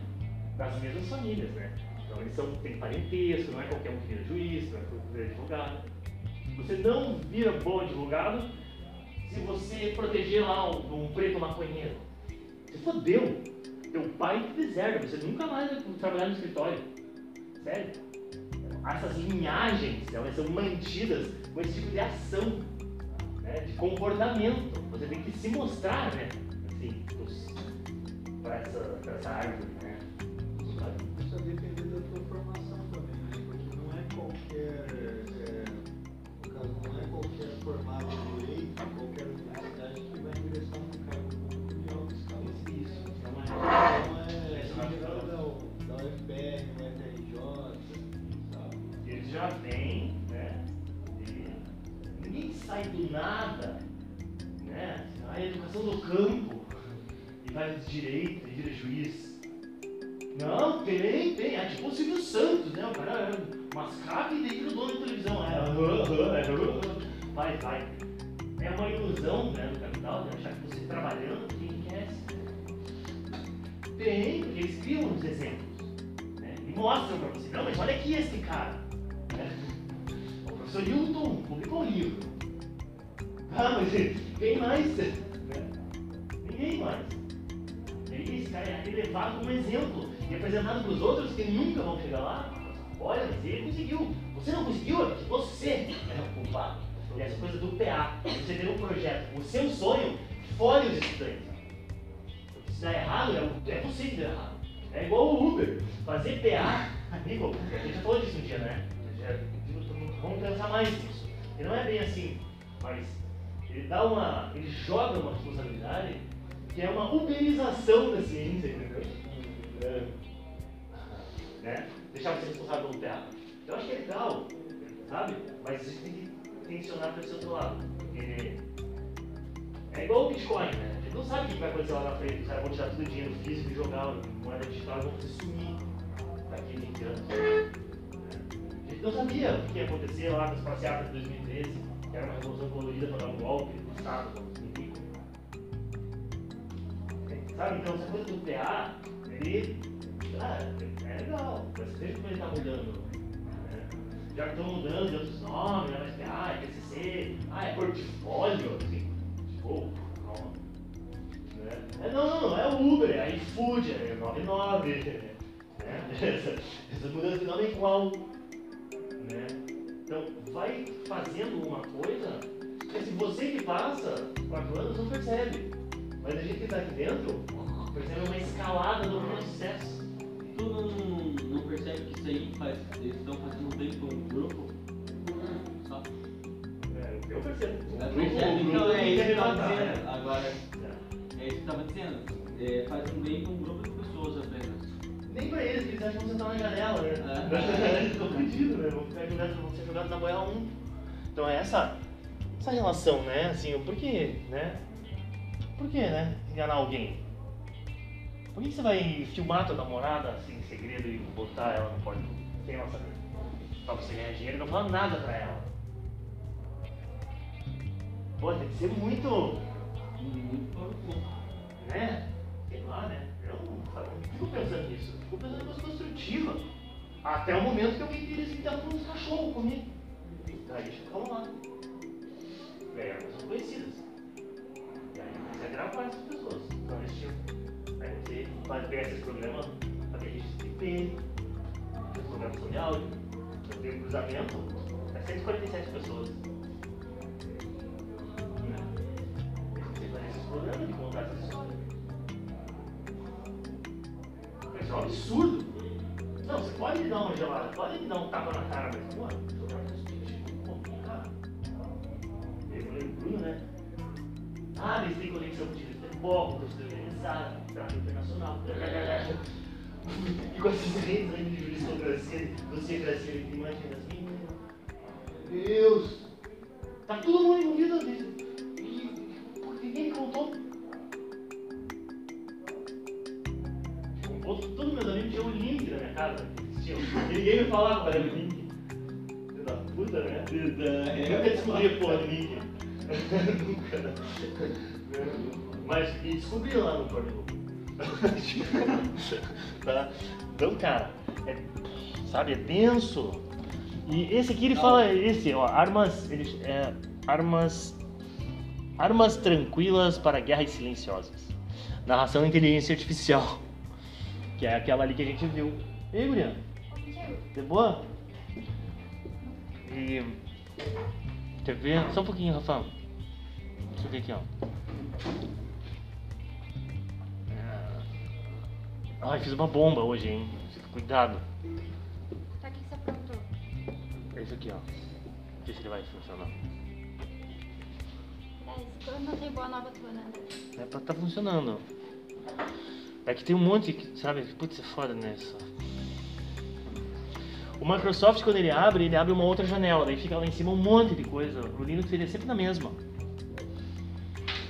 [SPEAKER 2] Das mesmas famílias, né? Então, eles são, têm parentesco, não é qualquer um que vira juiz, não é qualquer um que vira advogado. Você não vira bom advogado se você proteger lá um, um preto maconheiro. Você fodeu. Teu pai te deserta, você nunca mais vai trabalhar no escritório. Sério. Essas linhagens, elas são mantidas com esse tipo de ação, né, de comportamento. Você tem que se mostrar, né? Assim, para essa, pra essa árvore, né?
[SPEAKER 4] Vai depender da tua formação também, né? Porque não é qualquer.
[SPEAKER 2] Já vêm, né? E ninguém sai do nada administração do campo e faz direito e vira juiz. Não, tem, tem. É tipo o Santos, né? O cara é mascate e daí vira dono de televisão. É, é, aham. Vai, vai. É uma ilusão né, do capital, achar que você trabalhando que enriquece. Tem, porque eles criam uns exemplos. Né? E mostram pra você. Não, mas olha aqui esse cara. Né? O professor Hilton publicou um livro. Ah, mas quem mais? Né? Ninguém mais. E esse cara é levado como exemplo e apresentado para os outros que nunca vão chegar lá. Olha, mas ele conseguiu. Você não conseguiu, é você é o culpado. E essa coisa do PA, você ter um projeto, o seu sonho, fore os estudantes. Porque se dá errado, é é que deu errado. É igual o Uber. Fazer PA, amigo, a gente já falou disso um dia, né? Vamos pensar mais nisso. E não é bem assim, mas ele dá uma. ele joga uma responsabilidade que é uma uberização da ciência, entendeu? É. Né? Deixar você responsável pelo PA. Eu acho que é legal, sabe? Mas a gente tem que tensionar para esse outro lado. Porque é igual o Bitcoin, né? A gente não sabe o que vai acontecer lá na frente. Os caras vão tirar todo o dinheiro físico e jogar em moeda digital e vão se sumir daqui a 20 anos. né? A gente não sabia o que ia acontecer lá nas passeatas de 2013, que era uma revolução colorida para dar um golpe no Estado. Sabe? Então, essa coisa do PA, ele. Ah, é legal, mas veja como ele está mudando. Já estão mudando de outros nomes, não é mais PA, é PCC, ah, é portfólio. Assim, tipo, calma. Né? É, não, não, não, é Uber, é iFood, é 99. Né? Essa, essa mudança de nome é igual. Né? Então, vai fazendo uma coisa que se você que passa quatro anos não percebe. Mas a gente que está aqui dentro percebe uma escalada do processo.
[SPEAKER 3] Tu não, não percebe que isso aí faz, eles estão fazendo bem para um grupo? Só.
[SPEAKER 2] É, eu percebo.
[SPEAKER 3] Eu percebo, então é isso que eu tava
[SPEAKER 2] É.
[SPEAKER 3] dizendo. Agora, é isso que eu tava dizendo. É, faz um bem para um grupo de pessoas apenas.
[SPEAKER 2] Nem pra eles, porque eles acham que você tá na janela, né?
[SPEAKER 3] É.
[SPEAKER 2] Estão perdidos, né? Vão ficar jogados, vão ser jogados na boia 1. Então é essa, essa relação, né? Assim, por que, né? Por que, né? Enganar alguém? Por que você vai filmar tua namorada assim, em segredo e botar ela no porta sem ela saber? Pra você ganhar dinheiro e não falar nada pra ela. Pô, tem que ser muito
[SPEAKER 3] Muito
[SPEAKER 2] né? Sei lá, né? Eu não, eu fico pensando nisso. Eu fico pensando em coisa construtiva. Até o momento que alguém tira esse tempo uns cachorros comigo. Daí ficamos lá. E aí elas são conhecidas. E aí você gravar essas pessoas. Então esse tipo. Aí você faz pegar esses programas pra ter registro de IP, programas de áudio, eu tenho cruzamento, é 147 pessoas. Você faz esses programas de contar essas histórias. Mas é um absurdo. Não, você pode dar uma gelada, pode dar um tapa na cara, mas, pô, tipo. Eu falei, Bruno, né? Ah, com o time de futebol, com torcida Esses reis de juristocracia, sociocracia, imagina assim, meu Deus, tá todo mundo envolvido nisso. E porque ninguém contou. Contou, todos meus amigos tinham o link na minha casa. Tinham. Ninguém me falava qual era o link. Filho da puta, né? Eu nunca descobri a porra do link. nunca. Mas me descobriram lá no Porto. Tá? Então, cara, é, sabe, é denso. E esse aqui ele fala, esse, ó, armas, ele, é, armas, armas tranquilas para guerras silenciosas. Narração da inteligência artificial, que é aquela ali que a gente viu. E aí, Gurian? De boa? E quer ver? Só um pouquinho, Rafa. Deixa eu ver aqui, ó. Ai, fiz uma bomba hoje, hein? Cuidado.
[SPEAKER 6] Tá, o que você aprontou?
[SPEAKER 2] É isso aqui, ó. Não sei se ele vai funcionar.
[SPEAKER 6] 10. Eu não tenho boa nova tua, né?
[SPEAKER 2] É pra tá funcionando. É que tem um monte, que, sabe? Putz, é foda nessa. O Microsoft, quando ele abre, ele abre uma outra janela, daí fica lá em cima um monte de coisa. O Linux ele é sempre na mesma.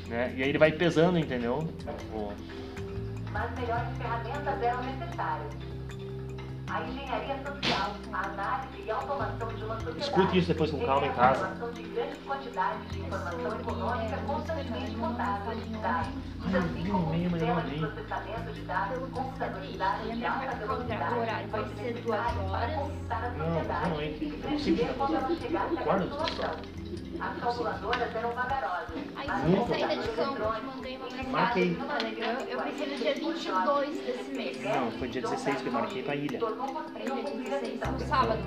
[SPEAKER 2] né? E aí ele vai pesando, entendeu? O-
[SPEAKER 9] Mas melhores ferramentas eram necessárias. A engenharia social, a análise e automação de uma sociedade.
[SPEAKER 2] Escute isso depois com calma em
[SPEAKER 9] a
[SPEAKER 2] casa.
[SPEAKER 9] de grandes quantidades de informação econômica constantemente mutável de dados. Assim como um sistema de processamento de dados, computadorizados de alta velocidade,
[SPEAKER 10] O horário vai ser duas
[SPEAKER 9] necessários para conquistar a
[SPEAKER 2] Não,
[SPEAKER 9] sociedade e prever quando ela chegasse à capitulação. As calculadoras eram vagarosas.
[SPEAKER 10] Aí você saída de campo, mandei uma mensagem no Telegram. Eu pensei no dia 22 desse mês.
[SPEAKER 2] Não, foi dia 16 que eu marquei pra ilha.
[SPEAKER 9] tornou possível
[SPEAKER 10] Dia
[SPEAKER 9] cumprir a
[SPEAKER 10] 16,
[SPEAKER 9] missão.
[SPEAKER 10] no sábado.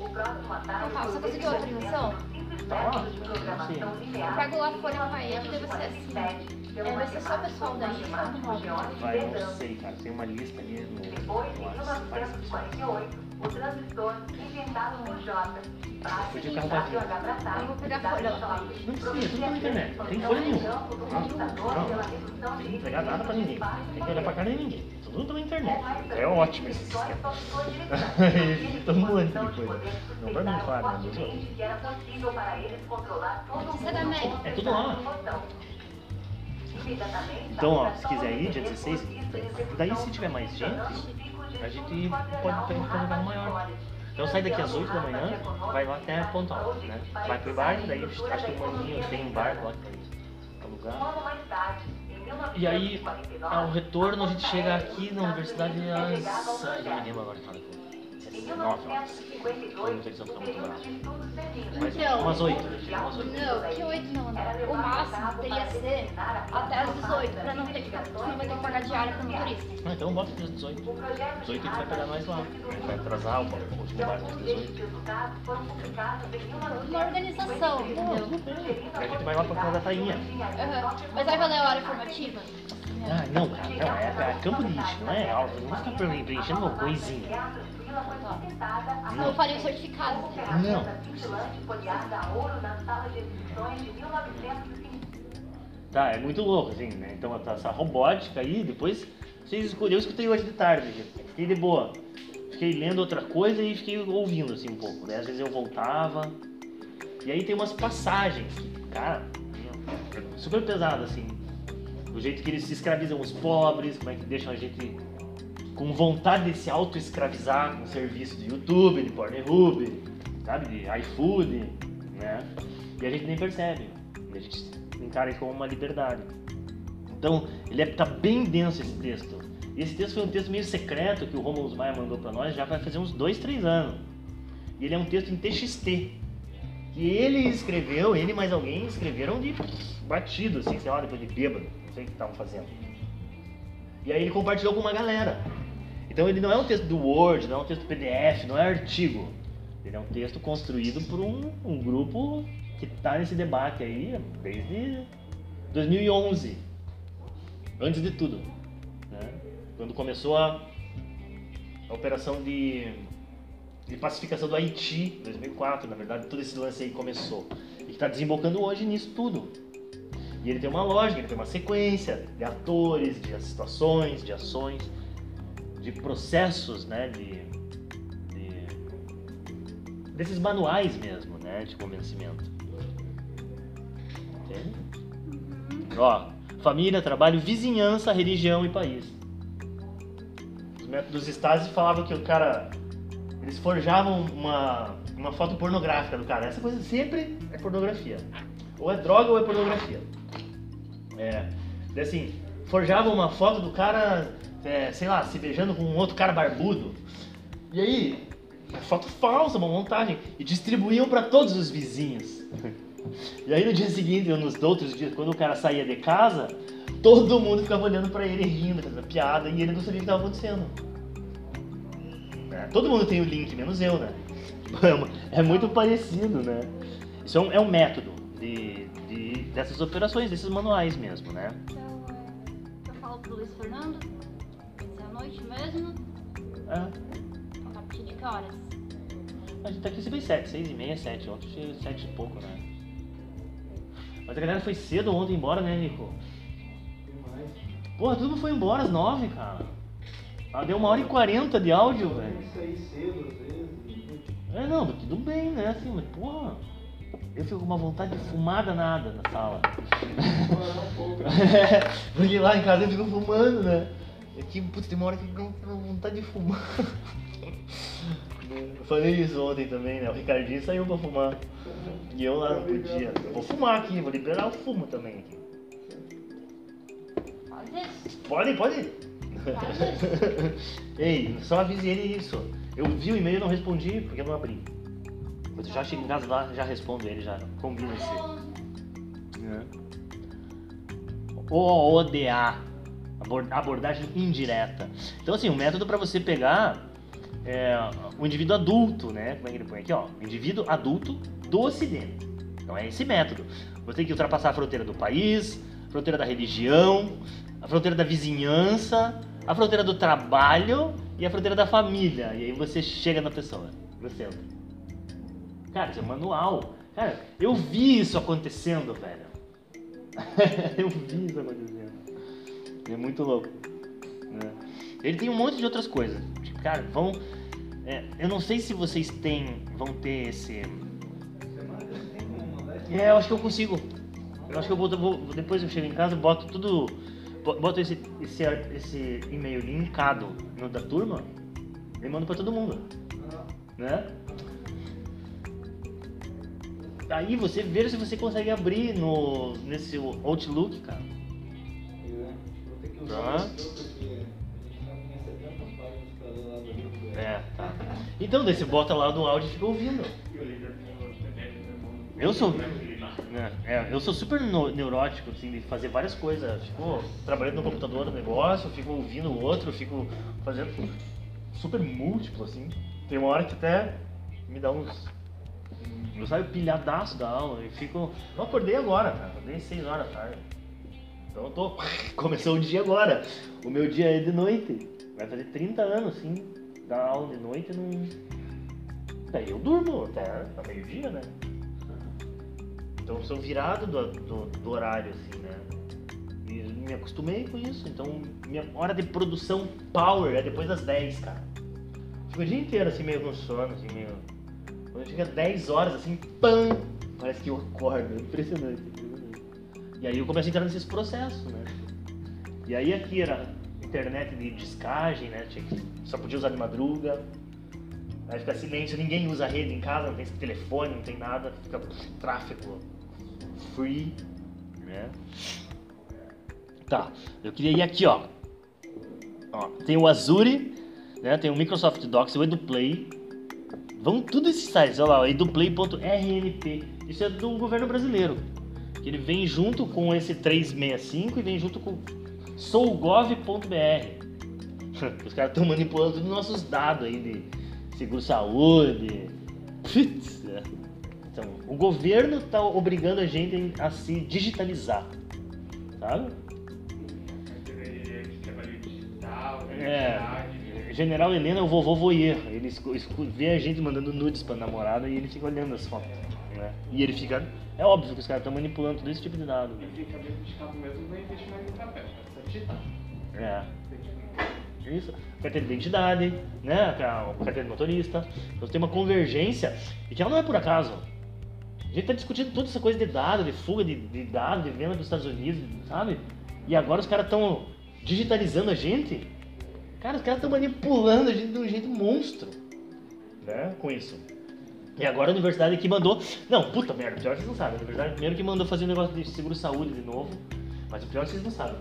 [SPEAKER 9] O próximo ataque
[SPEAKER 10] Tá, você conseguiu a autorização?
[SPEAKER 2] Tá.
[SPEAKER 10] Eu pego lá fora com a ele, deve ser assim. É, vai ser só o pessoal da ilha ou do?
[SPEAKER 2] Vai, não sei, cara. Tem uma lista ali no.
[SPEAKER 9] Depois, em
[SPEAKER 2] no WhatsApp, parece que só.
[SPEAKER 9] 1948, o transistor, inventado por Jota, para
[SPEAKER 2] Foi de carro
[SPEAKER 10] Eu vou pegar folha.
[SPEAKER 2] Não precisa, tudo pela internet. Não tem folha nenhuma. Não, não. Não tem que entregar nada pra ninguém. Tem que olhar pra cara de ninguém. Tudo pela internet. É ótimo esse sistema. Edita um monte de coisa. Não pra mim, claro, mas dos outros.
[SPEAKER 9] que era possível para eles controlar todo
[SPEAKER 10] Você é da América.
[SPEAKER 2] É tudo lá. Então, ó, se quiser ir, dia 16, daí se tiver mais gente, a gente pode pegar um carro maior. Então sai daqui às 8 da manhã, vai lá até pontual, né? Vai pro bar, daí acho que o maninho tem um bar lá que vai alugar. E aí, ao retorno, a gente chega aqui na universidade às. Não me lembro agora. 19 horas. Foi muita edição, fica muito bravo. Mas
[SPEAKER 10] Então.
[SPEAKER 2] umas 8, chega umas 8.
[SPEAKER 10] Não, que 8 não, não. O máximo teria que ser até as 18, pra não ter que, senão vai ter que pagar diária pro motorista.
[SPEAKER 2] Ah, então bota as 18. 18 a gente vai pegar nós lá. Vai atrasar o último bar das 18.
[SPEAKER 10] Uma organização, entendeu?
[SPEAKER 2] A gente vai lá pra casa da tainha.
[SPEAKER 10] Aham. Mas vai valer a hora formativa?
[SPEAKER 2] Ah, não, cara, não, é, é campo de lixo, não é aula. Não pre- preenchendo uma coisinha.
[SPEAKER 10] Não, eu faria o certificado.
[SPEAKER 2] Não. Tá, é muito louco, assim, né? Então essa robótica aí, depois vocês escolheram, eu escutei hoje de tarde, gente. fiquei de boa. Fiquei lendo outra coisa e fiquei ouvindo assim um pouco. Né? Às vezes eu voltava. E aí tem umas passagens que, cara, é super pesado, assim. Do jeito que eles se escravizam os pobres, como é que deixam a gente com vontade de se auto-escravizar com serviço de YouTube, de Pornhub, sabe, de iFood, né? E a gente nem percebe. A gente encara isso como uma liberdade. Então, ele é, tá bem denso esse texto. Esse texto foi um texto meio secreto que o Romulus Maia mandou para nós já vai fazer uns dois, três anos. E ele é um texto em TXT. Que ele escreveu, ele mais alguém escreveram de batido, assim, sei lá, depois de bêbado. Não sei o que estavam fazendo. E aí ele compartilhou com uma galera. Então ele não é um texto do Word, não é um texto PDF, não é artigo. Ele é um texto construído por um, um grupo que está nesse debate aí desde 2011. Antes de tudo. Né? Quando começou a, a operação de, de pacificação do Haiti, 2004, na verdade, todo esse lance aí começou. E que está desembocando hoje nisso tudo. E ele tem uma lógica, ele tem uma sequência de atores, de situações, de ações, de processos, né, de, de- desses manuais mesmo, né, de convencimento. Entende? Ó, família, trabalho, vizinhança, religião e país. Os métodos Stasi falavam que o cara eles forjavam uma, uma foto pornográfica do cara. Essa coisa sempre é pornografia. Ou é droga ou é pornografia. É. Assim, forjavam uma foto do cara, é, sei lá, se beijando com um outro cara barbudo. E aí, a foto falsa, uma montagem. E distribuíam para todos os vizinhos. E aí no dia seguinte, ou nos outros dias, quando o cara saía de casa, todo mundo ficava olhando pra ele, rindo, fazendo piada, e ele não sabia o que estava acontecendo. É, todo mundo tem o link, menos eu, né? É muito parecido, né? Isso é um, é um método de, de- dessas operações, desses manuais mesmo, né?
[SPEAKER 10] Então, é, eu falo pro Luiz Fernando, mesmo.
[SPEAKER 2] É,
[SPEAKER 10] Então tá pedindo que horas?
[SPEAKER 2] a gente tá aqui sempre sete, seis e meia, sete. Ontem foi sete e pouco, né? Mas a galera foi cedo ontem embora, né, Nico?
[SPEAKER 4] Demais.
[SPEAKER 2] Porra, todo mundo foi embora às nove, cara. Ah, deu uma hora e quarenta de áudio, velho.
[SPEAKER 4] Tem que sair cedo às vezes.
[SPEAKER 2] É, não, tudo bem, né? Assim, mas porra. eu fico com uma vontade de fumar danada na sala.
[SPEAKER 4] Um.
[SPEAKER 2] Porque lá em casa eu fico fumando, né? Aqui, putz, tem uma hora que eu tenho vontade de fumar. Eu falei isso ontem também, né? O Ricardinho saiu pra fumar. E eu lá não podia. Eu vou fumar aqui, vou liberar o fumo também aqui.
[SPEAKER 10] Pode?
[SPEAKER 2] Pode, pode. Ei, só avise ele isso. Eu vi o e-mail e não respondi porque eu não abri. Mas eu já chego em casa lá, já respondo ele, já combina esse. né? Abordagem indireta. Então assim, um método para você pegar é, o indivíduo adulto, né? Como é que ele põe aqui, ó? Indivíduo adulto do Ocidente. Então é esse método. Você tem que ultrapassar a fronteira do país, a fronteira da religião, a fronteira da vizinhança, a fronteira do trabalho e a fronteira da família. E aí você chega na pessoa, no centro. Cara, isso é manual. Cara, eu vi isso acontecendo, velho. eu vi isso acontecendo. É muito louco. né? Ele tem um monte de outras coisas. Tipo, Cara, vão. é, eu não sei se vocês têm. vão ter esse. É, eu acho que eu consigo. Eu acho que eu vou, vou- depois eu chego em casa, boto tudo. bo- Boto esse, esse, esse e-mail linkado no da turma e mando pra todo mundo. Né? Aí você vê se você consegue abrir no, nesse Outlook, cara.
[SPEAKER 4] Livro.
[SPEAKER 2] É, tá. Então, você bota lá no áudio e fica ouvindo. Eu sou. né, é, eu sou super neurótico, assim, de fazer várias coisas. Fico trabalhando no computador no negócio, fico ouvindo o outro, fico fazendo super múltiplo, assim. Tem uma hora que até me dá uns. Eu saio pilhadaço da aula e fico. Eu acordei agora, cara. Acordei às 6 horas da tarde. Então eu tô. Começou o dia agora. O meu dia é de noite. Vai fazer 30 anos, assim. Dar aula de noite não. Daí eu durmo até, meio-dia, né? Então sou virado do, do, do horário, assim, né? E me acostumei com isso. Então minha hora de produção power é depois das 10, cara. Fico o dia inteiro assim, meio com sono, assim, meio. Quando chega 10 horas, assim, pam! Parece que eu acordo. É impressionante. E aí eu começo a entrar nesses processos, né? E aí aqui era internet de discagem, né? Tinha que, só podia usar de madruga. Aí fica silêncio, ninguém usa rede em casa, não tem telefone, não tem nada, fica tráfego free, né? Tá, eu queria ir aqui, ó. ó tem o Azure, né? Tem o Microsoft Docs, o EduPlay. Vão tudo esses sites, olha lá, eduplay.rnp. Isso é do governo brasileiro. Que ele vem junto com esse 365 e vem junto com sougov.br. Os caras estão manipulando todos os nossos dados aí de seguro-saúde. Putz, é. Então, o governo está obrigando a gente a se digitalizar. Sabe? É. General Helena é o vovô voyeur. Ele vê a gente mandando nudes pra namorada e ele fica olhando as fotos. Né? E ele fica. É óbvio que os caras estão manipulando todo esse tipo de dado.
[SPEAKER 1] E fica bem puxado mesmo, não existe mais no papel, é só digitar.
[SPEAKER 2] É. Isso. Carteira de identidade, né? Carteira de motorista. Então tem uma convergência e que ela não é por acaso. A gente tá discutindo toda essa coisa de dados, de fuga de, de dados, de venda dos Estados Unidos, sabe? E agora os caras estão digitalizando a gente. Cara, os caras estão manipulando a gente de um jeito monstro, né? Com isso. E agora a universidade que mandou. Não, puta merda, pior que vocês não sabem. A universidade primeiro que mandou fazer um negócio de seguro-saúde de novo. Mas o pior é que vocês não sabem.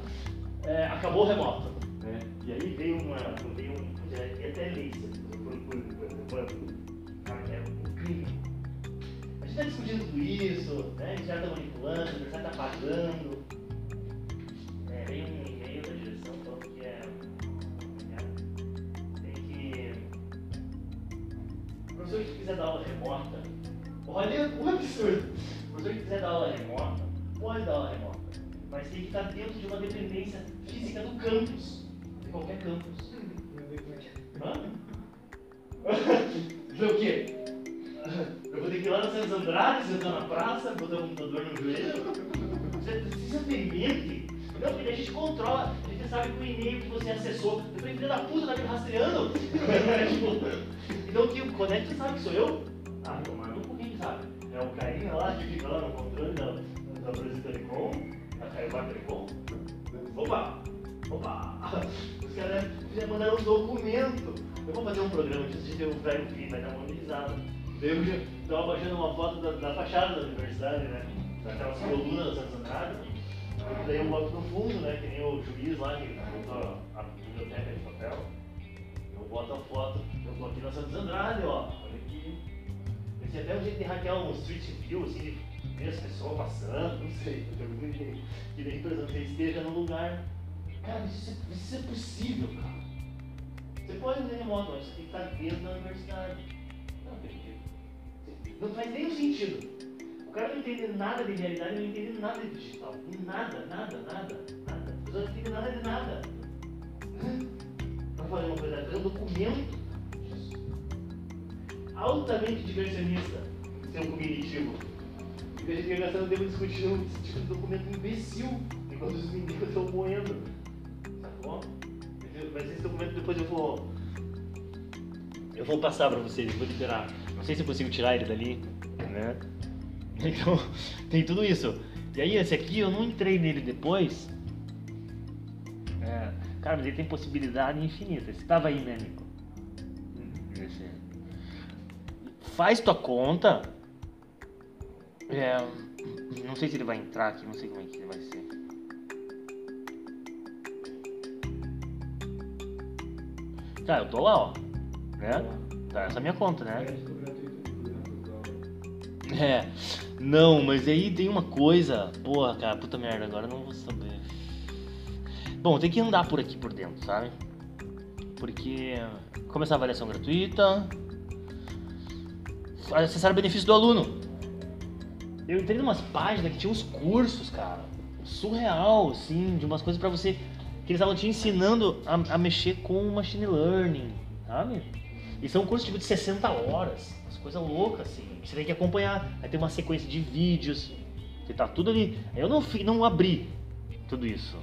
[SPEAKER 2] É, acabou o remoto. Né? E aí veio uma. Veio um. E até lei cara, é. A gente está discutindo tudo isso, né? a gente já está manipulando, a universidade está pagando. É, veio um professor que quiser dar aula remota, olha o absurdo. O professor que quiser dar aula remota, pode dar aula remota, mas tem que estar dentro de uma dependência física do campus, de qualquer campus. Hã? O quê? Eu vou ter que ir lá no Santos Andrade, sentar na praça, botar o computador no joelho? Você precisa ter mente? Não, porque a gente controla, a gente sabe que o e-mail que você acessou, eu falei, filho da puta, tá me rastreando? Tipo, então que, quando é que você sabe que sou eu? Ah, tomar no cu, quem sabe? É É o carinha lá que fica lá no controle da, da Brasil Telecom, a Caiobá Telecom. Opa! Opa! Os caras já mandaram um documento. Eu vou fazer um programa disso, de ter um velho filho, vai dar uma. Daí eu já tava baixando uma foto da, da fachada da universidade, né? Daquelas colunas das Andrade. Daí eu boto no fundo, né? Que nem o juiz lá que montou a biblioteca de papel. Eu boto a foto, eu tô aqui na Santos Andrade, ó. Olha aqui. Esse até um jeito de hackear um street view, assim, de ver as pessoas passando, não sei. Eu que daí, por exemplo, esteja num lugar. Cara, isso, é- isso é possível, cara. Você pode fazer remoto, mas você tem que estar dentro da universidade. Não acredito. Não faz nenhum sentido. O cara não entende nada de realidade, não entende nada de digital. Nada, nada, nada, nada. Pessoas não entendem nada de nada. Para fazer uma coisa, fazer um documento altamente diversionista, seu cognitivo. E a gente fica gastando tempo discutindo esse tipo de documento imbecil, enquanto os meninos estão moendo. Sacou? Mas esse documento depois eu vou. Eu vou passar pra vocês, vou liberar. Não sei se eu consigo tirar ele dali, né? Então, tem tudo isso. E aí, esse aqui eu não entrei nele depois. É, cara, mas ele tem possibilidade infinita. Você tava aí, né, Nico? Esse. Faz tua conta. É, não sei se ele vai entrar aqui, não sei como é que ele vai ser. Tá, eu tô lá, ó. Né? Tá, essa é a minha conta, né? É. Não, mas aí tem uma coisa. Porra, cara, puta merda, agora não vou saber. Bom, tem que andar por aqui por dentro, sabe? Porque começar a avaliação gratuita. Acessar o benefício do aluno. Eu entrei em umas páginas que tinha uns cursos, cara. Surreal, assim, de umas coisas pra você. Que eles estavam te ensinando a, a mexer com machine learning, sabe? E são cursos tipo de 60 horas. Umas coisas loucas, assim. Você tem que acompanhar. Aí tem uma sequência de vídeos. Que tá tudo ali. Eu não, não abri tudo isso.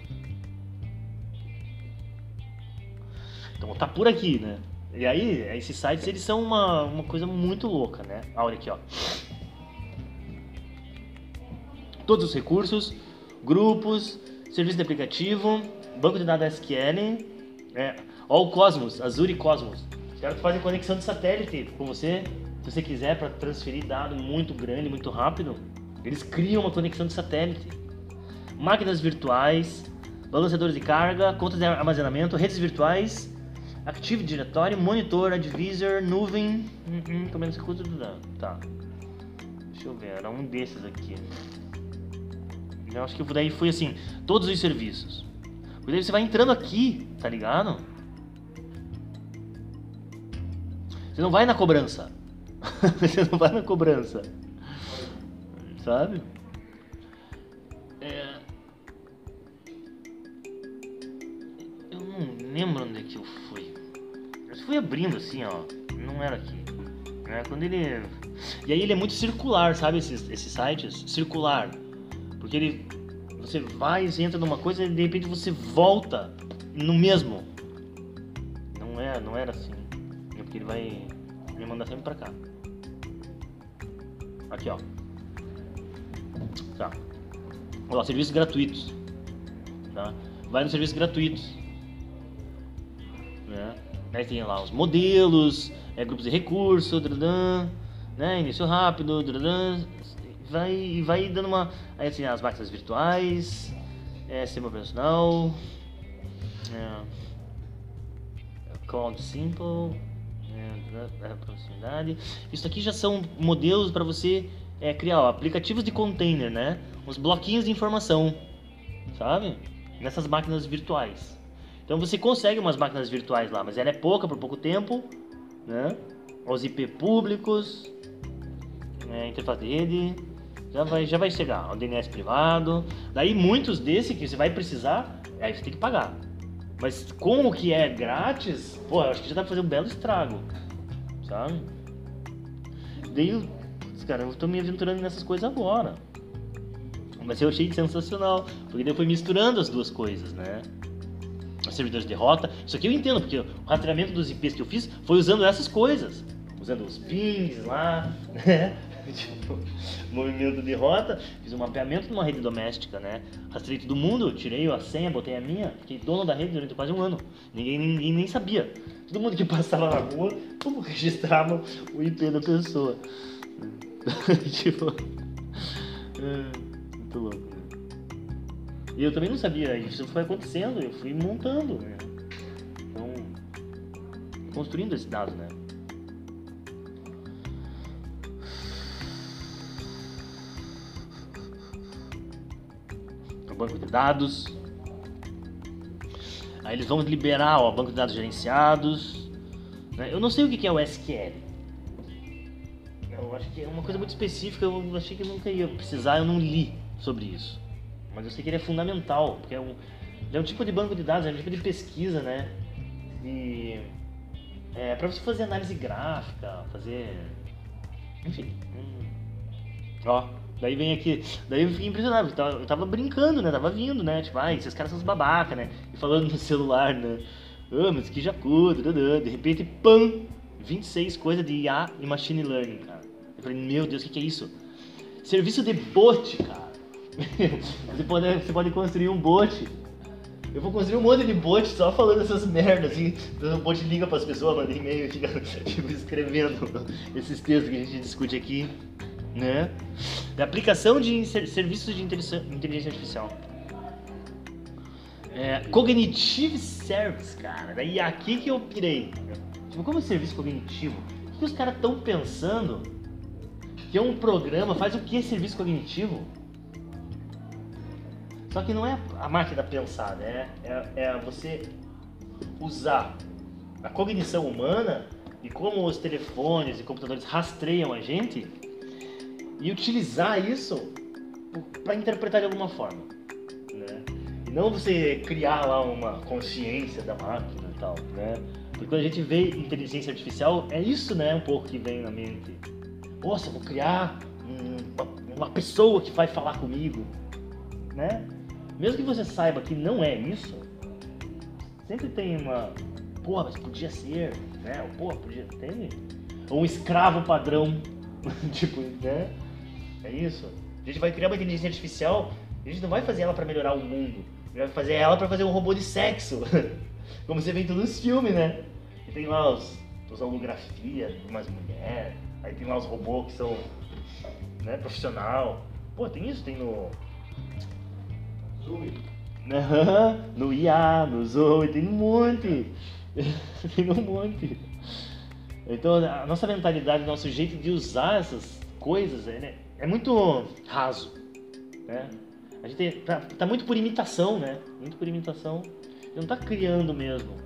[SPEAKER 2] Então tá por aqui, né? E aí, esses sites eles são uma, uma coisa muito louca, né? Ah, Olha aqui, ó. Todos os recursos, grupos, serviço de aplicativo, banco de dados SQL, é, ó o Cosmos, Azure Cosmos. Os caras fazem conexão de satélite com você, se você quiser, para transferir dado muito grande, muito rápido. Eles criam uma conexão de satélite. Máquinas virtuais, balanceadores de carga, contas de armazenamento, redes virtuais, Active Directory, Monitor, Advisor, Nuvem. Uhum, também não sei quanto dá. Tá. Deixa eu ver, era um desses aqui. Eu acho que daí foi assim, todos os serviços. Porque daí você vai entrando aqui, tá ligado? Você não vai na cobrança. você não vai na cobrança. Sabe? É... Eu não lembro onde é que eu fui. Eu fui abrindo assim, ó. Não era aqui. Né? Quando ele. E aí ele é muito circular, sabe? Esses, esses sites? Circular. Porque ele. Você vai, entra numa coisa e de repente você volta no mesmo. Não é, não era assim. É porque ele vai mandar sempre pra cá. Aqui, ó. Tá. Ó, serviços gratuitos. Tá? Vai nos serviços gratuitos. Né? Aí tem lá os modelos, é, grupos de recurso, drudã, né? Início rápido, drudã, vai vai dando uma. Aí assim, as máquinas virtuais, é, sistema operacional, é, Cloud Simple, é, é, proximidade. Isso aqui já são modelos para você é, criar ó, aplicativos de container, né? Uns bloquinhos de informação, sabe? Nessas máquinas virtuais. Então você consegue umas máquinas virtuais lá, mas ela é pouca por pouco tempo, né? Os IP públicos, é, interface de rede, já vai, já vai chegar. O DNS privado. Daí muitos desses que você vai precisar, aí você tem que pagar. Mas com o que é grátis, pô, acho que já dá pra fazer um belo estrago, sabe? Daí, eu- cara, eu tô me aventurando nessas coisas agora. Mas eu achei sensacional, porque daí eu fui misturando as duas coisas, né? Os servidores de rota. Isso aqui eu entendo, porque o rastreamento dos IPs que eu fiz foi usando essas coisas. Usando os pings lá, né? tipo, movimento de rota, fiz um mapeamento numa rede doméstica, né? Rastrei todo mundo, tirei a senha, botei a minha, fiquei dono da rede durante quase um ano. Ninguém, ninguém nem sabia. Todo mundo que passava na rua, como registrava o IP da pessoa. tipo. É, muito louco. Né? E eu também não sabia, isso foi acontecendo, eu fui montando, né? Então, construindo esse dado, né? Banco de dados. Aí eles vão liberar o banco de dados gerenciados. Né? Eu não sei o que é o SQL. Eu acho que é uma coisa muito específica, eu achei que eu nunca ia precisar, eu não li sobre isso. Mas eu sei que ele é fundamental, porque é um, é um tipo de banco de dados, é um tipo de pesquisa, né? E é para você fazer análise gráfica, fazer. Enfim. Hum. Ó, daí vem aqui. Daí eu fiquei impressionado, eu tava, eu tava brincando, né? Tava vindo, né? Tipo, ai, esses caras são os babaca, né? E falando no celular, né? Ah, mas que jacudo, de repente, pam! 26 coisas de IA e Machine Learning, cara. Eu falei, meu Deus, o que, que é isso? Serviço de bot, cara. você, pode, você pode construir um bot. Eu vou construir um monte de bot só falando essas merdas, assim. Então o bot liga para as pessoas, manda e-mail fica tipo, escrevendo esses textos que a gente discute aqui. Né? Da aplicação de serviços de inteligência artificial. É, cognitive Service, cara. Daí aqui que eu pirei. Tipo, como serviço cognitivo? O que os caras estão pensando que é um programa faz o que serviço cognitivo? Só que não é a máquina pensar, né? É, é você usar a cognição humana e como os telefones e computadores rastreiam a gente e utilizar isso para interpretar de alguma forma, né? E não você criar lá uma consciência da máquina e tal, né? Porque quando a gente vê inteligência artificial, é isso, né, um pouco que vem na mente. Nossa, vou criar uma, uma pessoa que vai falar comigo, né? Mesmo que você saiba que não é isso, sempre tem uma. Porra, mas podia ser, né? Porra, podia. Tem. Ou um escravo padrão. tipo, né? É isso. A gente vai criar uma inteligência artificial, a gente não vai fazer ela para melhorar o mundo. A gente vai fazer ela para fazer um robô de sexo. Como você vê em todos os filmes, né? E tem lá os, os holografias umas mulheres, aí tem lá os robôs que são né, profissional. Pô, tem isso, tem no
[SPEAKER 4] Zoe.
[SPEAKER 2] no IA, no Zoe, tem um monte. tem um monte. Então a nossa mentalidade, o nosso jeito de usar essas coisas é, né, é muito raso. Né? A gente tá, tá, muito por imitação, né? Muito por imitação. Não tá criando mesmo.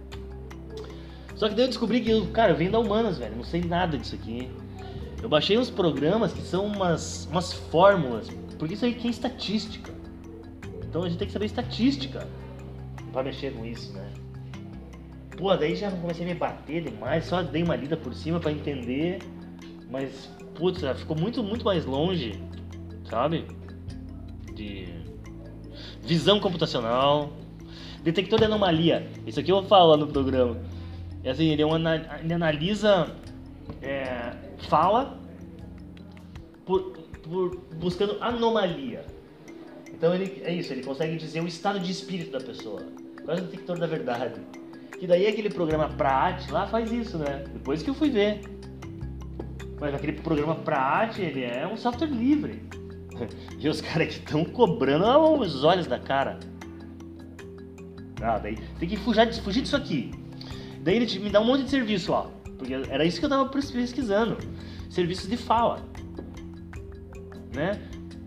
[SPEAKER 2] Só que daí eu descobri que, cara, eu venho da Humanas, velho. Não sei nada disso aqui. Eu baixei uns programas que são umas, umas fórmulas. Porque isso aí que é estatística. Então a gente tem que saber estatística pra mexer com isso, né? Pô, daí já comecei a me bater demais, só dei uma lida por cima para entender, mas, putz, ficou muito, muito mais longe, sabe? De visão computacional, detector de anomalia. Isso aqui eu vou falar no programa. É assim, ele, é um, ele analisa é, fala por, por buscando anomalia. Então ele é isso, ele consegue dizer o estado de espírito da pessoa. Quase o detector da verdade. Que daí aquele programa Praat lá faz isso, né? Depois que eu fui ver. Mas aquele programa Praat, ele é um software livre. E os caras que estão cobrando os olhos da cara. Ah, daí tem que fugir, fugir disso aqui. Daí ele me dá um monte de serviço, ó. Porque era isso que eu tava pesquisando. Serviços de fala. Né?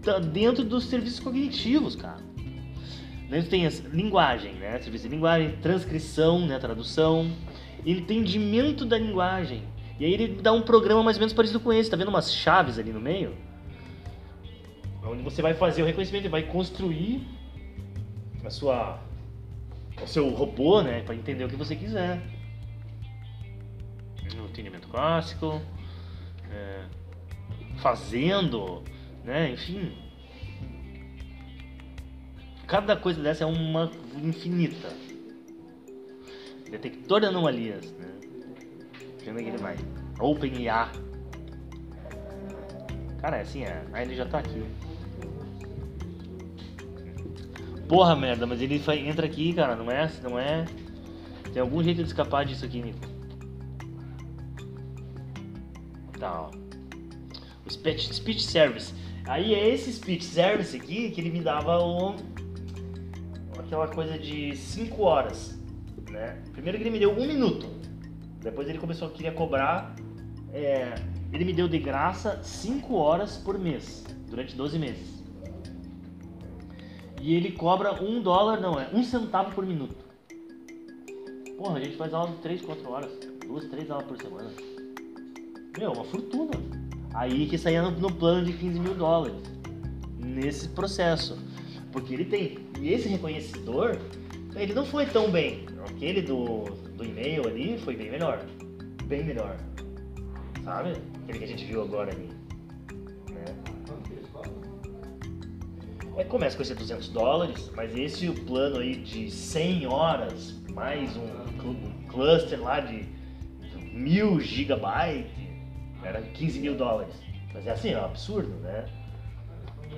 [SPEAKER 2] Tá dentro dos serviços cognitivos, cara. Nós tem as linguagem, né? Serviço de linguagem, transcrição, né? Tradução, entendimento da linguagem. E aí ele dá um programa mais ou menos parecido com esse. Tá vendo umas chaves ali no meio? Onde você vai fazer o reconhecimento, vai construir a sua, o seu robô, né? Para entender o que você quiser. Entendimento clássico, é, fazendo né? Enfim. Cada coisa dessa é uma infinita. Detector de anomalias, né? É que ele vai? OpenIA. Cara, é assim, é, ele já tá aqui. Porra, merda, mas ele entra aqui, cara, não é, não é... Tem algum jeito de escapar disso aqui, Nico. Tá, ó. O speech, speech service. Aí é esse speech service aqui que ele me dava. Aquela coisa de 5 horas, né? Primeiro que ele me deu um minuto. Depois ele começou a querer cobrar... é, ele me deu de graça 5 horas por mês, durante 12 meses. E ele cobra um dólar, não, é um centavo por minuto. Porra, a gente faz aula de 3, 4 horas. Duas, três aulas por semana. Meu, uma fortuna. Aí que saía no, no plano de 15 mil dólares. Nesse processo. Porque ele tem. E esse reconhecedor, ele não foi tão bem. Aquele do, do e-mail ali foi bem melhor. Bem melhor. Sabe? Aquele que a gente viu agora ali. Né? É, começa com esse 200 dólares, mas esse o plano aí de 100 horas, mais um, um cluster lá de mil gigabytes, era 15 mil dólares. Mas é assim, é um absurdo, né?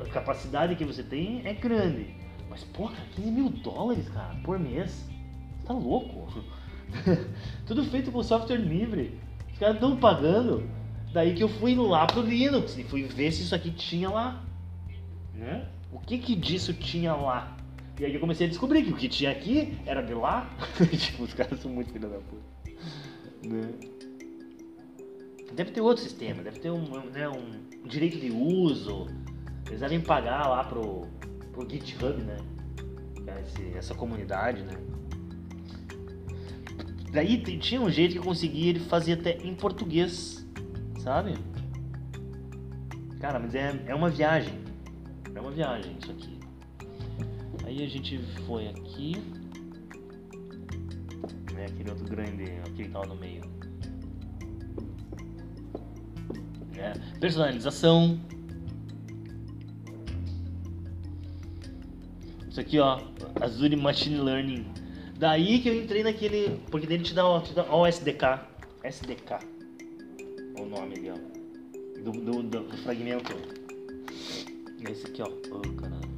[SPEAKER 2] A capacidade que você tem é grande. Mas, porra, 15 mil dólares, cara, por mês. Tá louco? Tudo feito com software livre. Os caras estão pagando. Daí que eu fui lá pro Linux e fui ver se isso aqui tinha lá. Né? O que que disso tinha lá? E aí eu comecei a descobrir que o que tinha aqui era de lá. tipo, os caras são muito filha da puta. Né? Deve ter outro sistema, deve ter um, né, um direito de uso. Eles devem pagar lá pro, pro GitHub, né? Esse- essa comunidade, né? Daí tinha um jeito que eu conseguia ele fazer até em português, sabe? Cara, mas é, é uma viagem. É uma viagem isso aqui. Aí a gente foi aqui. É aquele outro grande, aquele que tava no meio. É, personalização. Isso aqui, ó, Azure Machine Learning. Daí que eu entrei naquele. Porque daí ele te dá, te dá ó, o SDK. SDK. O nome ali, ó. Do, do, do, do fragmento. Esse aqui, ó. Oh, caralho.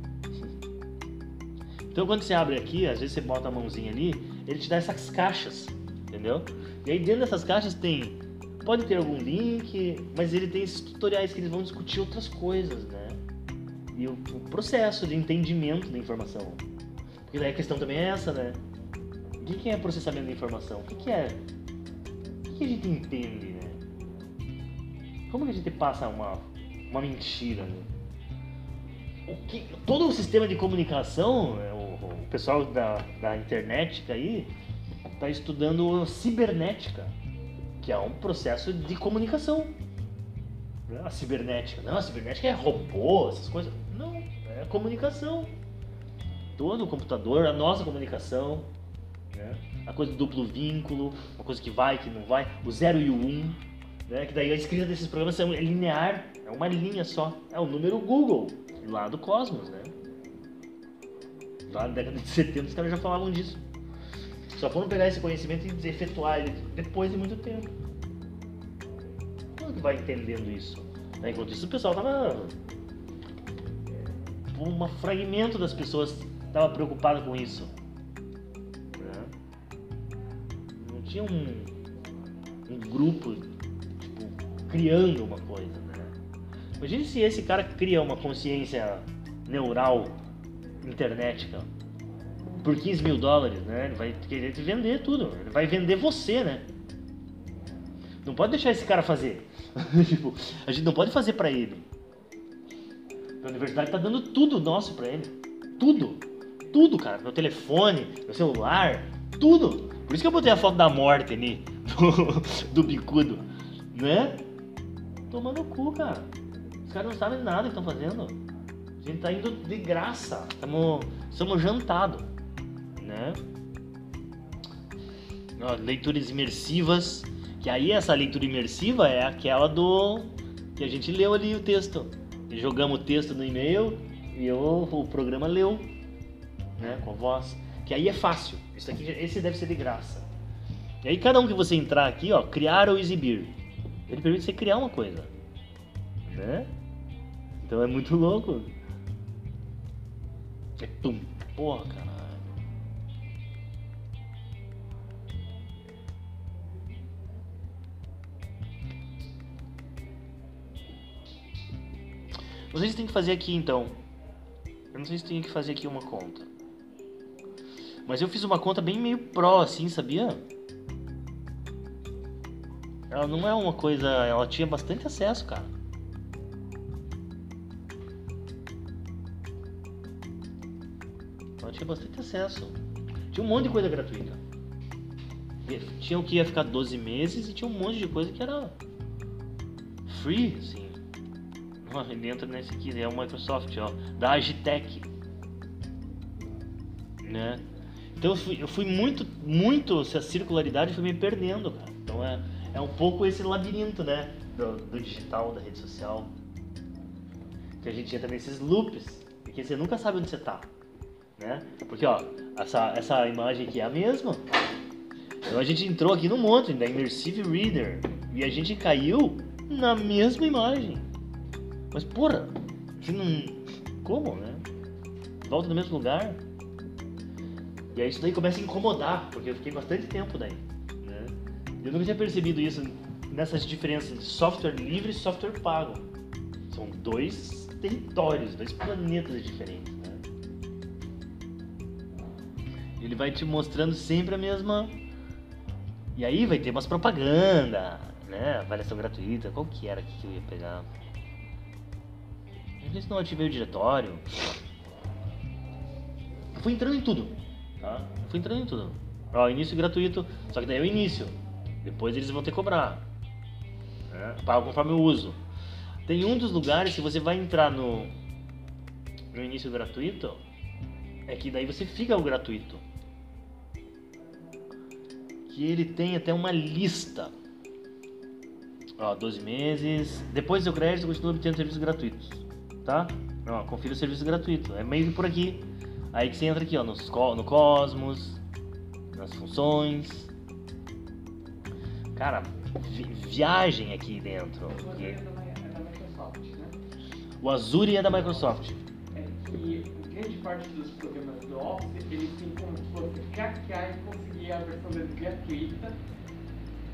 [SPEAKER 2] Então quando você abre aqui, às vezes você bota a mãozinha ali, ele te dá essas caixas, entendeu? E aí dentro dessas caixas tem. Pode ter algum link, mas ele tem esses tutoriais que eles vão discutir outras coisas, né? E o, o processo de entendimento da informação. Porque daí a questão também é essa, né? O que é processamento da informação? O que, é. O que, que a gente entende, né? Como que a gente passa uma, uma mentira, né? o que, todo o sistema de comunicação, né, o, o pessoal da, da internet aí está estudando cibernética, que é um processo de comunicação. Né? A cibernética, não, a cibernética é robô, essas coisas. Não, é comunicação. Todo o computador, a nossa comunicação, né? a coisa do duplo vínculo, uma coisa que vai, que não vai, o zero e o um, né? que daí a escrita desses programas é linear, é uma linha só, é o número Google lá do Cosmos, né? Lá na década de 70 os caras já falavam disso. Só foram pegar esse conhecimento e efetuar ele depois de muito tempo. Como que vai entendendo isso? Enquanto isso o pessoal tava. Um fragmento das pessoas tava preocupado com isso. Tinha um, um grupo tipo, criando uma coisa, né? Imagine se esse cara cria uma consciência neural internetica por 15 mil dólares, né? Ele vai querer te vender tudo. Ele vai vender você, né? Não pode deixar esse cara fazer. tipo, a gente não pode fazer pra ele. A universidade tá dando tudo nosso pra ele. Tudo. Tudo, cara. Meu telefone, meu celular, tudo. Por isso que eu botei a foto da morte ali, do, do bicudo, né? Tomando o cu, cara. Os caras não sabem nada que estão fazendo. A gente tá indo de graça. Estamos somos jantado, né? Ó, leituras imersivas. Que aí essa leitura imersiva é aquela do que a gente leu ali o texto. Jogamos o texto no e-mail e eu, o programa leu, né, com a voz. Que aí é fácil. Isso aqui, esse deve ser de graça. E aí cada um que você entrar aqui, ó, criar ou exibir, ele permite você criar uma coisa, né? Então é muito louco. É tum. Porra, caralho. Se tem que fazer aqui então. Eu não sei se tem que fazer aqui uma conta. Mas eu fiz uma conta bem meio pro assim, sabia? Ela não é uma coisa. Ela tinha bastante acesso, cara. Ela tinha bastante acesso. Tinha um monte de coisa gratuita. Tinha o que ia ficar 12 meses e tinha um monte de coisa que era free, assim. Ele entra nesse aqui, é o Microsoft, ó, da Agitech. Né? Então eu fui, eu fui muito, muito, essa circularidade foi me perdendo, cara. Então é, é um pouco esse labirinto, né? Do, do digital, da rede social. Que a gente entra nesses loops, porque você nunca sabe onde você tá. Né? Porque ó, essa, essa imagem aqui é a mesma. Então a gente entrou aqui no monte da Immersive Reader e a gente caiu na mesma imagem. Mas porra, que não. Como, né? Volta no mesmo lugar. E aí isso daí começa a incomodar, porque eu fiquei bastante tempo daí. Né? Eu nunca tinha percebido isso nessas diferenças de software livre e software pago. São dois territórios, dois planetas diferentes. Né? Ele vai te mostrando sempre a mesma. E aí vai ter umas propaganda, né? Avaliação gratuita, qual que era que eu ia pegar? Não sei se não ativei o diretório. Eu fui entrando em tudo, tá? Fui entrando em tudo. Ó, início gratuito, só que daí é o início. Depois eles vão ter que cobrar. Né? Pago conforme eu uso. Tem um dos lugares que você vai entrar no, no início gratuito, é que daí você fica o gratuito. Que ele tem até uma lista. Ó, 12 meses. Depois do crédito, continua obtendo serviços gratuitos. Tá? Ó, confira o serviço gratuito. É meio que por aqui. Aí que você entra aqui, ó, nos, no Cosmos, nas funções. Cara, vi- viagem aqui dentro.
[SPEAKER 1] O é da, é da Microsoft, né?
[SPEAKER 2] O Azure é da Microsoft.
[SPEAKER 1] É que grande parte dos programas do Office, eles têm como se fosse craquear e conseguir a versão deles gratuita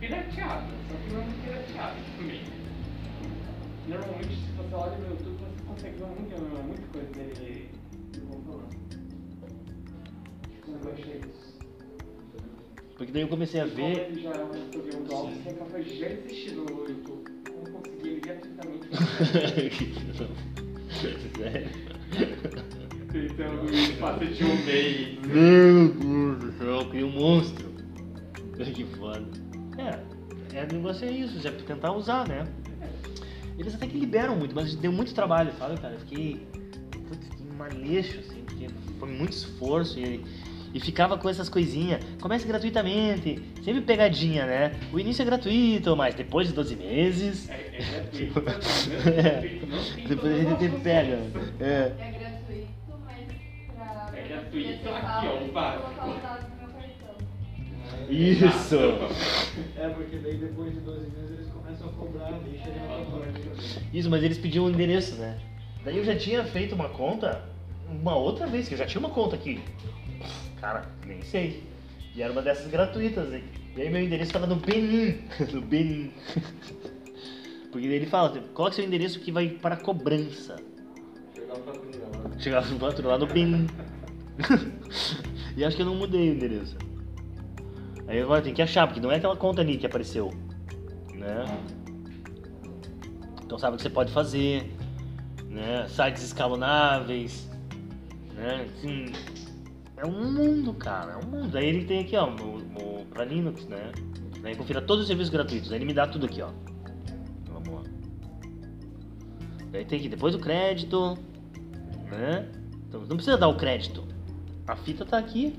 [SPEAKER 1] pirateada, só que não é pirateada também. Normalmente, se você olha no YouTube, você consegue ver muita, muita coisa dele. Como isso.
[SPEAKER 2] Porque daí eu comecei a
[SPEAKER 1] Como
[SPEAKER 2] ver.
[SPEAKER 1] ele já é um do Office, é capaz de já existir no YouTube. Como conseguir ele gratuitamente.
[SPEAKER 2] Sério?
[SPEAKER 1] No espaço de um mês.
[SPEAKER 2] Meu Deus do céu, eu criei um monstro. Que foda. É, é, o negócio é isso, já tentar usar, né? Eles até que liberam muito, mas deu muito trabalho, sabe, cara? Eu fiquei, putz, fiquei maleixo, assim, porque foi muito esforço e, e ficava com essas coisinhas. Comece gratuitamente, sempre pegadinha, né? O início é gratuito, mas depois de 12 meses.
[SPEAKER 1] É, é gratuito.
[SPEAKER 2] É. Depois a gente pega. É.
[SPEAKER 6] É gratuito, mas pra
[SPEAKER 1] É gratuito, aqui, ó, o básico.
[SPEAKER 2] Isso!
[SPEAKER 4] É, porque daí depois de 12 meses eles começam a cobrar, deixa ele na
[SPEAKER 2] Isso, mas eles pediam o endereço, né? Daí eu já tinha feito uma conta uma outra vez, que eu já tinha uma conta aqui. Cara, nem sei. E era uma dessas gratuitas, hein? E aí meu endereço estava no Benin. No Benin. Porque daí ele fala, coloque seu endereço que vai para cobrança.
[SPEAKER 11] Chegava pra comida lá.
[SPEAKER 2] Chegava no outro lá no Benin. e acho que eu não mudei o endereço. Aí agora tem que achar, porque não é aquela conta ali que apareceu. Né? Então sabe o que você pode fazer. Né? Sites escalonáveis. Né? Assim, é um mundo, cara. É um mundo. Aí ele tem aqui, ó, no, no, pra Linux, né? Aí confira todos os serviços gratuitos. Aí ele me dá tudo aqui, ó. Vamos lá. Aí tem aqui, depois do crédito, né? Então não precisa dar o crédito. A fita tá aqui.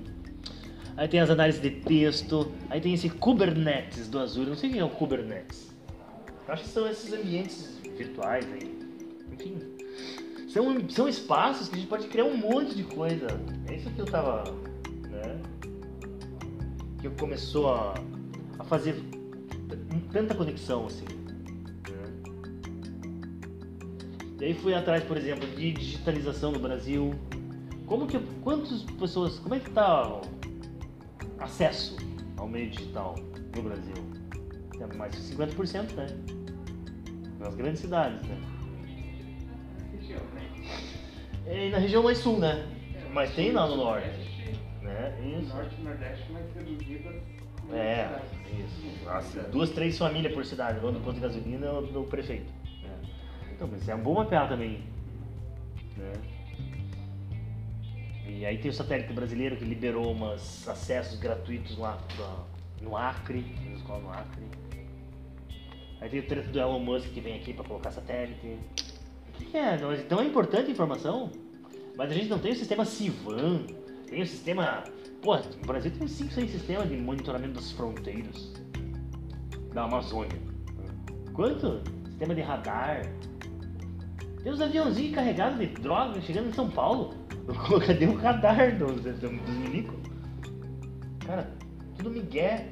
[SPEAKER 2] Aí tem as análises de texto. Aí tem esse Kubernetes do Azure. Não sei o que é o Kubernetes. Eu acho que são esses ambientes virtuais aí. Enfim. São, são espaços que a gente pode criar um monte de coisa. É isso que eu tava. Né? Que começou a, a fazer tanta conexão assim. né? E aí fui atrás, por exemplo, de digitalização no Brasil. Como que, quantas pessoas, como é que tá o acesso ao meio digital no Brasil? É mais de 50%, né? Nas grandes cidades, né?
[SPEAKER 1] Região, né?
[SPEAKER 2] E na região mais sul, né? Mas tem lá no norte, né? Isso.
[SPEAKER 1] Norte e Nordeste reduzidas.
[SPEAKER 2] É, isso. Assim, duas, três famílias por cidade, no posto de gasolina ou do prefeito. né? Então, mas é um bom mapear também. Né? E aí tem o satélite brasileiro que liberou umas acessos gratuitos lá no Acre, na escola no Acre. Aí tem o treto do Elon Musk que vem aqui para colocar satélite. O que, que é? Então é importante a informação, mas a gente não tem o sistema Civan, tem o sistema. Pô, o Brasil tem 5, 6 sistemas de monitoramento das fronteiras da Amazônia. Quanto? Sistema de radar. Tem os aviãozinhos carregados de droga chegando em São Paulo. Cadê o radar dos, dos, dos milicos? Cara, tudo migué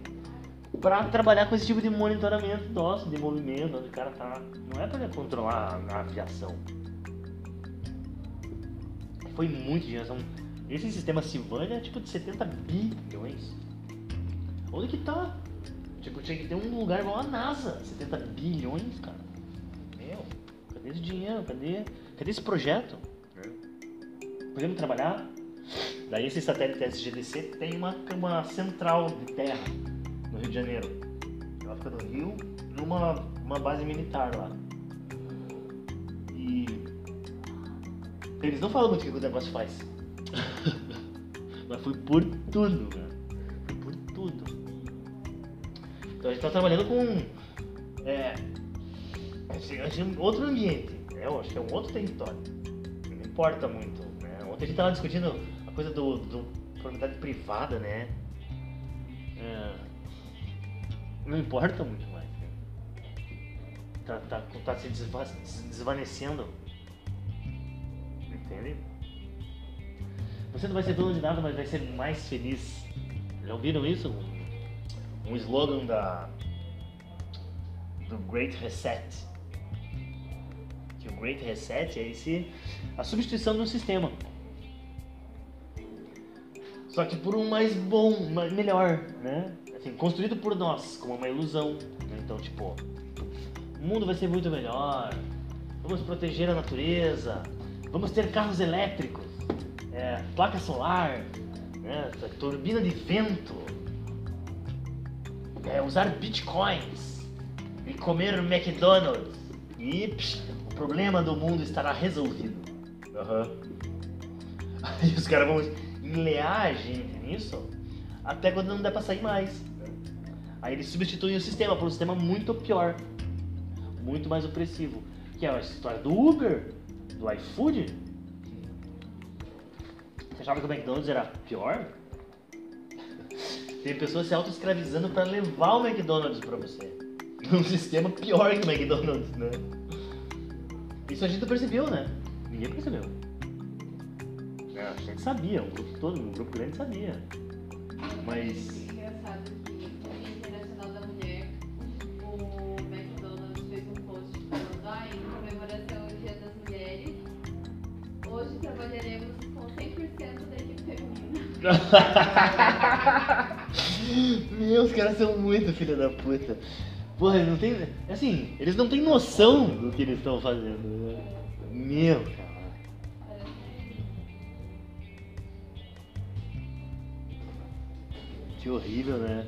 [SPEAKER 2] pra trabalhar com esse tipo de monitoramento nosso, de movimento, onde o cara tá. Não é pra controlar a aviação. Foi muito dinheiro. São... Esse sistema Silvânia é tipo de 70 bilhões. Onde que tá? Tipo, tinha que ter um lugar igual a NASA. 70 bilhões, cara. Meu, cadê esse dinheiro? Cadê, cadê esse projeto? Podemos trabalhar? Daí esse satélite SGDC tem uma, uma central de terra no Rio de Janeiro. Ela fica no Rio, numa uma base militar lá. E eles não falam muito o que o negócio faz. Mas foi por tudo, cara. Foi por tudo. Então a gente tá trabalhando com. É. assim, outro ambiente. né? Eu acho que é um outro território. Não importa muito. Né? Ontem a gente tava discutindo a coisa do, do propriedade privada, né? É, não importa muito mais. Né? Tá, tá, tá se desvanecendo. Entende? Você não vai ser dono de nada, mas vai ser mais feliz. Já ouviram isso? Um, slogan da do Great Reset. Que o Great Reset é esse a substituição de um sistema. Só que por um mais bom, mais, melhor, né? Assim, construído por nós, como uma ilusão. né? Então, tipo, o mundo vai ser muito melhor. Vamos proteger a natureza. Vamos ter carros elétricos, é, placa solar, né, turbina de vento, é, usar bitcoins e comer McDonald's. E psh, o problema do mundo estará resolvido. Aham. Aí os caras vão enlear a gente nisso até quando não der pra sair mais. Aí eles substituem o sistema por um sistema muito pior, muito mais opressivo. Que é a história do Uber, do iFood. Você achava que o McDonald's era pior? Tem pessoas se auto-escravizando pra levar o McDonald's pra você. Num sistema pior que o McDonald's, né? Isso a gente não percebeu, né? Ninguém percebeu. É, a gente sabia, um grupo todo, um grupo grande sabia. Mas.
[SPEAKER 6] Engraçado hoje trabalharemos com 100% da equipe feminina.
[SPEAKER 2] Meu, os caras são muito filha da puta. Porra, eles não tem. Assim, eles não têm noção do que eles estão fazendo. né? Meu, cara. Que horrível, né?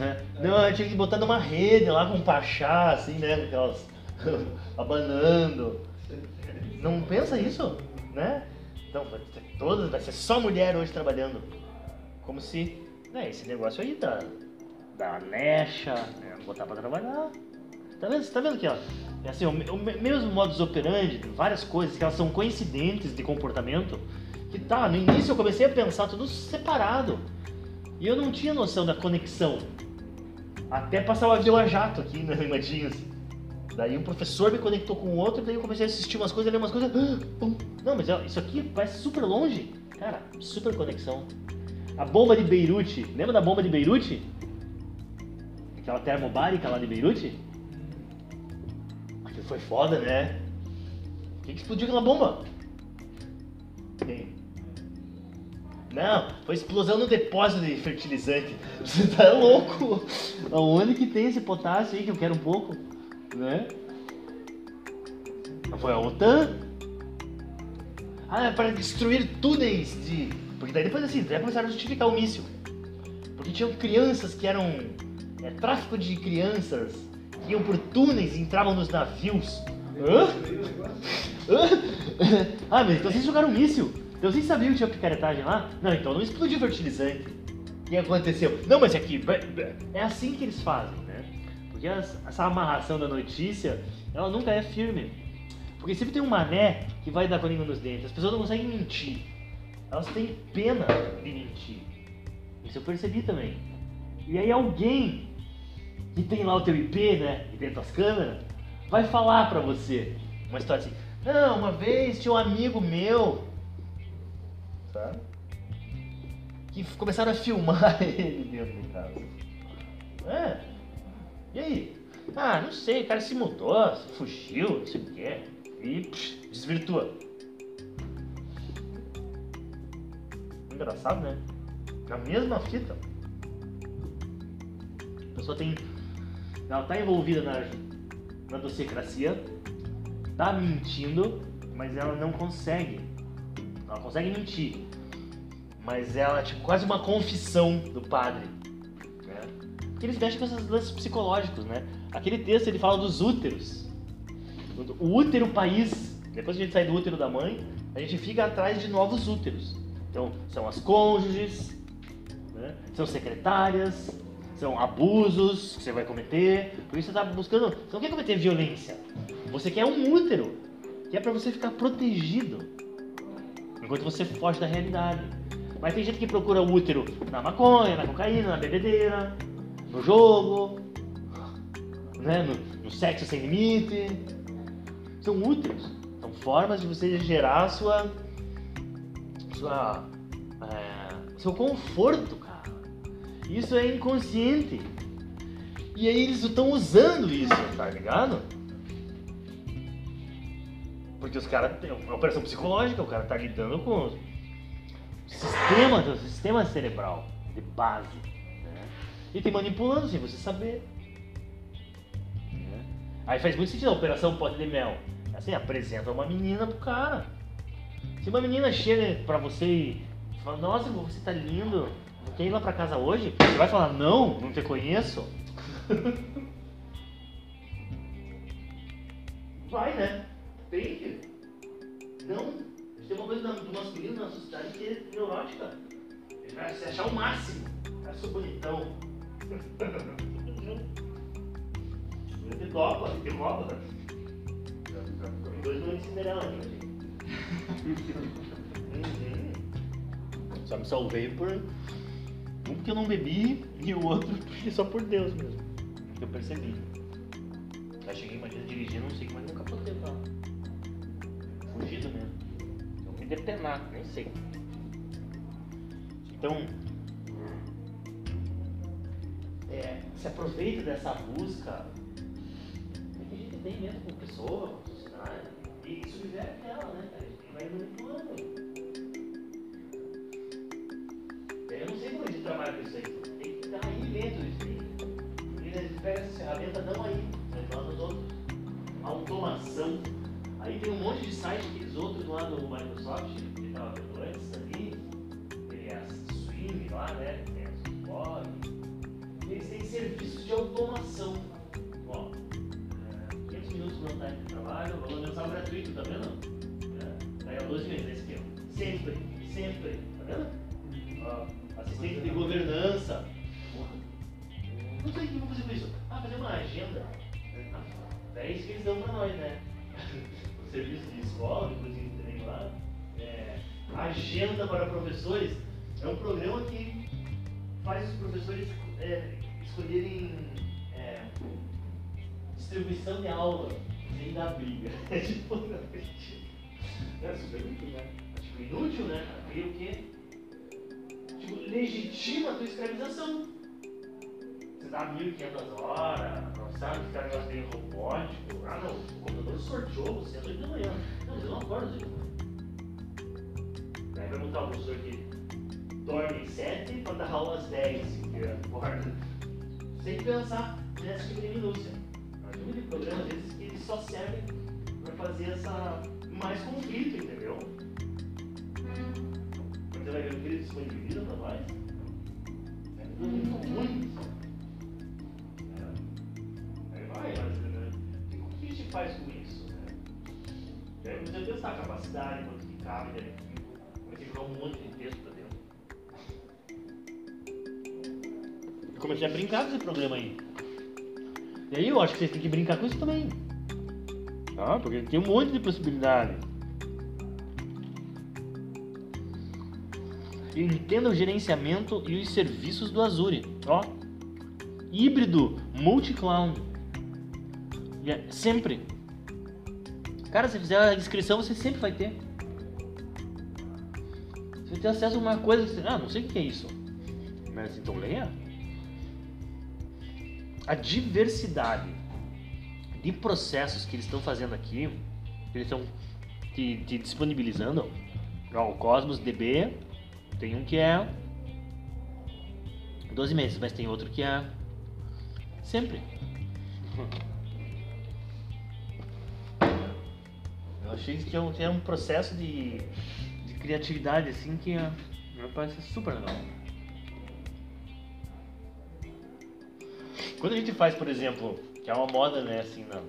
[SPEAKER 2] É. Não, eu tinha que botar numa rede lá com um pachá, assim, né? Aquelas. abanando. Não pensa isso, né? Então, vai ter todas, vai ser só mulher hoje trabalhando. Como se. Né, esse negócio aí da. Da Alexa, né, botar pra trabalhar. Tá vendo? Tá vendo aqui, ó? É assim, o, o me- mesmo modus operandi, várias coisas que elas são coincidentes de comportamento. Que tá, no início eu comecei a pensar tudo separado. E eu não tinha noção da conexão. Até passar o avião a jato aqui na Imadinhos. Daí um professor me conectou com o outro, daí eu comecei a assistir umas coisas, ler umas coisas. Não, mas ó, isso aqui parece super longe. Cara, super conexão. A bomba de Beirute, lembra da bomba de Beirute? Aquela termobárica lá de Beirute? Aquilo Foi foda, né? Quem que explodiu aquela bomba? Não, foi explosão no depósito de fertilizante. Você tá louco? Aonde que tem esse potássio aí que eu quero um pouco? Né? Foi a OTAN? Ah, é para destruir túneis de. Porque daí depois assim, já começaram a justificar o míssil. Porque tinham crianças que eram. É, tráfico de crianças que iam por túneis e entravam nos navios. Hã? Ah, mas então vocês jogaram um míssil. Então vocês sabiam que tinha picaretagem lá? Não, então não explodiu fertilizante. O que aconteceu? Não, mas aqui. É assim que eles fazem? Porque essa amarração da notícia, ela nunca é firme. Porque sempre tem um mané que vai dar com a língua nos dentes. As pessoas não conseguem mentir. Elas têm pena de mentir. Isso eu percebi também. E aí alguém que tem lá o teu IP, né, e dentro das câmeras, vai falar pra você uma história assim. Não, uma vez tinha um amigo meu, sabe? Que começaram a filmar ele dentro de casa. É. E aí? Ah, não sei, o cara se mudou, fugiu, não sei o quê. E psh, desvirtua. Engraçado, né? Na mesma fita. A pessoa tem. Ela tá envolvida na, na docecracia, tá mentindo, mas ela não consegue. Ela consegue mentir. Mas ela é tipo quase uma confissão do padre. Porque eles mexem com esses lances psicológicos, né? Aquele texto ele fala dos úteros. O útero país, depois que a gente sai do útero da mãe, a gente fica atrás de novos úteros. Então, são as cônjuges, né? são secretárias, são abusos que você vai cometer. Por isso você está buscando. Você não quer cometer violência. Você quer um útero, que é para você ficar protegido enquanto você foge da realidade. Mas tem gente que procura o útero na maconha, na cocaína, na bebedeira, no jogo, né? no, no sexo sem limite são úteis. São formas de você gerar sua, sua é, seu conforto, cara. Isso é inconsciente. E aí eles estão usando isso, tá ligado? Porque os caras têm uma operação psicológica, o cara tá lidando com o sistema, o sistema cerebral de base. E tem manipulando sem você saber. Né? Aí faz muito sentido a operação pote de mel. Assim, apresenta uma menina pro cara. Se uma menina chega pra você e fala, nossa, você tá lindo, quer ir lá pra casa hoje? Você vai falar, não, não te conheço. Vai, né? Tem que. Não. Tem uma coisa do masculino na sociedade que é neurótica. Ele vai se achar o máximo. Eu sou bonitão. Ele topa, ele topa. Dois não aqui, uhum. Só me salvei por. Um porque eu não bebi e o outro porque só por Deus mesmo. Que eu percebi. Aí cheguei, imagina, dirigindo, não sei como é que eu capotei pra Fugido mesmo. Eu me depenar, nem sei. Então. É, se aproveita dessa busca. que a gente tem mesmo com pessoa, com sociedade. E subverte ela, né, cara? E vai manipulando. Eu não sei como a gente trabalha com isso aí. Tem que estar aí dentro disso aí. Eles pegam essa ferramenta não aí, nos outros. Automação. Aí tem um monte de site, aqueles outros lá do Microsoft, que estava vendo antes ali. Tem a Swing lá, né? Agenda para professores é um programa que faz os professores é, escolherem é, distribuição de aula sem dar briga. É tipo, é super útil, né? Tipo, inútil, né? Cria o quê? Tipo, legitima a tua escravização. Você dá 1.500 horas, não sabe que esse negócio tem robótico. Ah, não, o computador sorteou você às 8 da manhã. Não, eu não acordo às 8 da manhã. Aí vai montar o professor que dorme às 7 para dar aula às 10, que acorda. Sem pensar nessa tipo de minúcia. Mas tem muito programa, às vezes, que eles só servem para fazer essa mais conflito, entendeu? Você vai ver o que eles disponibilizam para nós. É muito ruim. É. Aí vai, mas né? o que a gente faz com isso? Né? E aí precisa testar a capacidade, quanto que cabe dentro jogar um monte de texto pra dentro. Eu comecei a brincar com esse programa aí. E aí eu acho que vocês têm que brincar com isso também. Ah, porque tem um monte de possibilidade. Entenda o gerenciamento e os serviços do Azure. Ó, híbrido, multi-cloud. É- Sempre. Cara, se fizer a inscrição, você sempre vai ter. Você tem acesso a uma coisa que você... Ah, não sei o que é isso. Mas então leia. A diversidade de processos que eles estão fazendo aqui, que eles estão te, te disponibilizando. O Cosmos DB tem um que é 12 meses, mas tem outro que é sempre. Eu achei que tinha um, tinha um processo de criatividade assim que é, me parece super legal. Quando a gente faz, por exemplo, que é uma moda, né, assim, na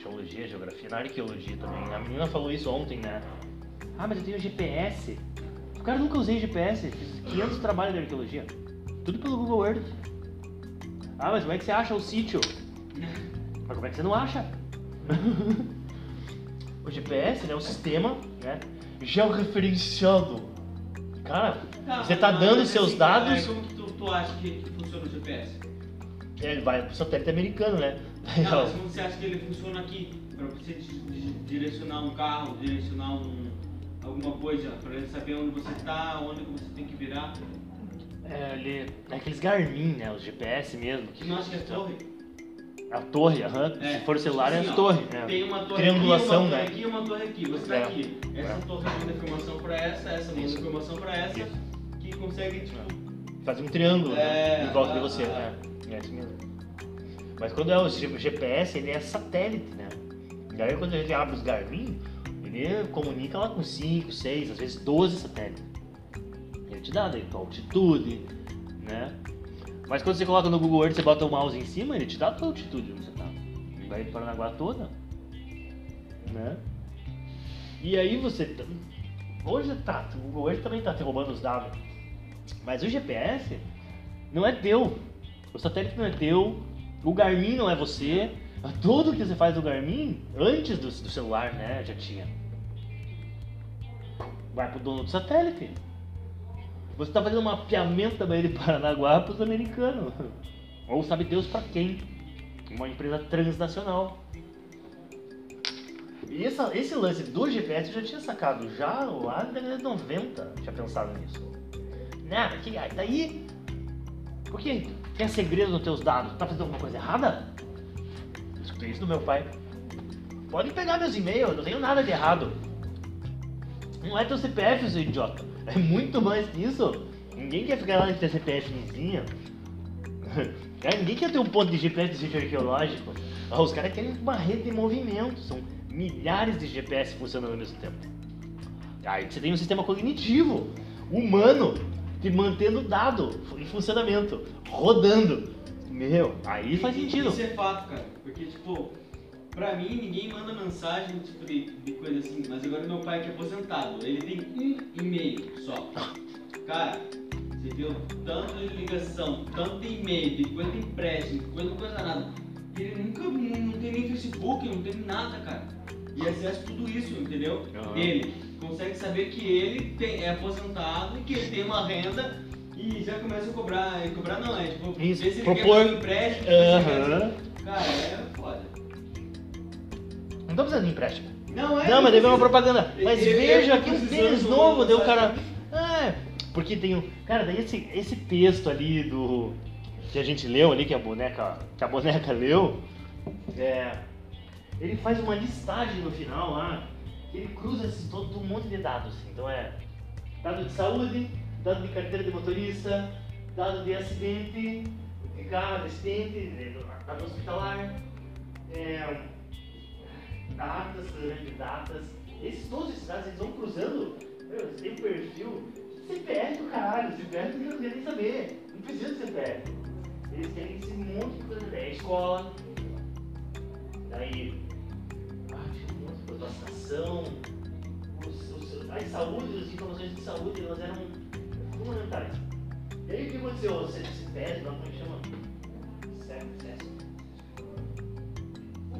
[SPEAKER 2] geologia, geografia, na arqueologia também. A menina falou isso ontem, né? Ah, mas eu tenho GPS. Cara, nunca usei GPS, fiz 500 trabalhos de arqueologia. Tudo pelo Google Earth. Ah, mas como é que você acha o sítio? Mas como é que você não acha? o GPS, né, o sistema, né, georreferenciado. Cara, você tá dando
[SPEAKER 3] assim,
[SPEAKER 2] seus
[SPEAKER 3] cara,
[SPEAKER 2] dados,
[SPEAKER 3] Como que tu, tu acha que, que funciona o GPS?
[SPEAKER 2] ele vai pro satélite americano, né?
[SPEAKER 3] Não, mas como você acha que ele funciona aqui? Pra você di- di- direcionar um carro, direcionar um, alguma coisa, pra ele saber onde você tá, onde você tem que virar.
[SPEAKER 2] É, ele, é aqueles Garmin, né, os GPS mesmo.
[SPEAKER 3] Que não acha que é torre?
[SPEAKER 2] A torre, aham.
[SPEAKER 3] É,
[SPEAKER 2] Se for celular, é
[SPEAKER 3] assim,
[SPEAKER 2] a
[SPEAKER 3] ó,
[SPEAKER 2] torre. né?
[SPEAKER 3] Tem uma torre
[SPEAKER 2] Triangulação,
[SPEAKER 3] aqui, uma
[SPEAKER 2] né?
[SPEAKER 3] torre aqui e uma torre aqui. Você tá
[SPEAKER 2] É.
[SPEAKER 3] aqui. Essa
[SPEAKER 2] É.
[SPEAKER 3] torre manda informação pra essa, essa manda
[SPEAKER 2] Isso.
[SPEAKER 3] informação pra essa,
[SPEAKER 2] Isso.
[SPEAKER 3] que consegue, tipo,
[SPEAKER 2] Faz um triângulo né,
[SPEAKER 3] É,
[SPEAKER 2] em volta de
[SPEAKER 3] ah,
[SPEAKER 2] você.
[SPEAKER 3] ah,
[SPEAKER 2] É, é isso mesmo. Mas quando é o GPS, ele é satélite, né? E aí quando a gente abre os Garmin, ele comunica lá com 5, 6, às vezes 12 satélites. Ele te dá daí tua altitude, né? Mas quando você coloca no Google Earth, você bota o mouse em cima, ele te dá a tua altitude onde você tá. Vai Paranaguá toda, né? E aí você... Hoje tá, o Google Earth também tá te roubando os dados. Mas o GPS não é teu. O satélite não é teu. O Garmin não é você. Tudo que você faz no Garmin, antes do, do celular, né, já tinha. Vai pro dono do satélite. Você tá fazendo um mapeamento da Baía de Paranaguá pros americanos. Ou sabe Deus pra quem. Uma empresa transnacional. E essa, esse lance do GPS eu já tinha sacado já lá na década de 90. Tinha pensado nisso. Mas que, aí daí. Por que tem segredo nos teus dados? Tá fazendo alguma coisa errada? Escutei isso do meu pai. Pode pegar meus e-mails, não tenho nada de errado. Não é teu CPF, seu idiota. É muito mais que isso. Ninguém quer ficar lá em ter CPFzinha. É, ninguém quer ter um ponto de GPS de sítio arqueológico. Ah, os caras querem uma rede de movimento. São milhares de GPS funcionando ao mesmo tempo. Aí você tem um sistema cognitivo, humano, te mantendo dado em funcionamento, rodando. Meu, aí faz sentido.
[SPEAKER 3] Isso é fato, cara. Porque, tipo, pra mim ninguém manda mensagem, tipo, de, de coisa assim. Mas agora meu pai que é aposentado, ele tem um e-mail só. Cara, você viu tanto de ligação, tanto de e-mail, de coisa de empréstimo, de coisa, coisa nada. Ele nunca, não, tem nem Facebook, não tem nada, cara. E acessa tudo isso, entendeu?
[SPEAKER 2] Aham.
[SPEAKER 3] Ele consegue saber que ele tem, é aposentado e que ele tem uma renda e já começa a cobrar, e cobrar não, é tipo,
[SPEAKER 2] Isso,
[SPEAKER 3] ver se ele
[SPEAKER 2] propor-
[SPEAKER 3] quer um empréstimo, quer-
[SPEAKER 2] Aham.
[SPEAKER 3] Cara, é foda.
[SPEAKER 2] Não tô precisando de empréstimo.
[SPEAKER 3] Não, é.
[SPEAKER 2] Não, mas deve uma propaganda. Mas
[SPEAKER 3] Eu- eu
[SPEAKER 2] veja
[SPEAKER 3] tô
[SPEAKER 2] aqui um tênis novo, deu o cara. Ah, porque tem um. Cara, daí esse, esse texto ali do que a gente leu ali, que a boneca, que a boneca leu, é, ele faz uma listagem no final lá, que ele cruza todo um monte de dados. Então é dado de saúde, dado de carteira de motorista, dado de acidente, de carro, de acidente, de- dado hospitalar, é, datas, de datas. Esses, todos esses dados eles vão cruzando. Meu, Eles têm um perfil CPF do caralho, CPF não quer nem saber. Não precisa de CPF. Eles têm esse monte de coisa. É escola, daí ah, os, os, as saúde, as informações de saúde, elas eram fundamentais. E aí o que aconteceu? Você se pede lá,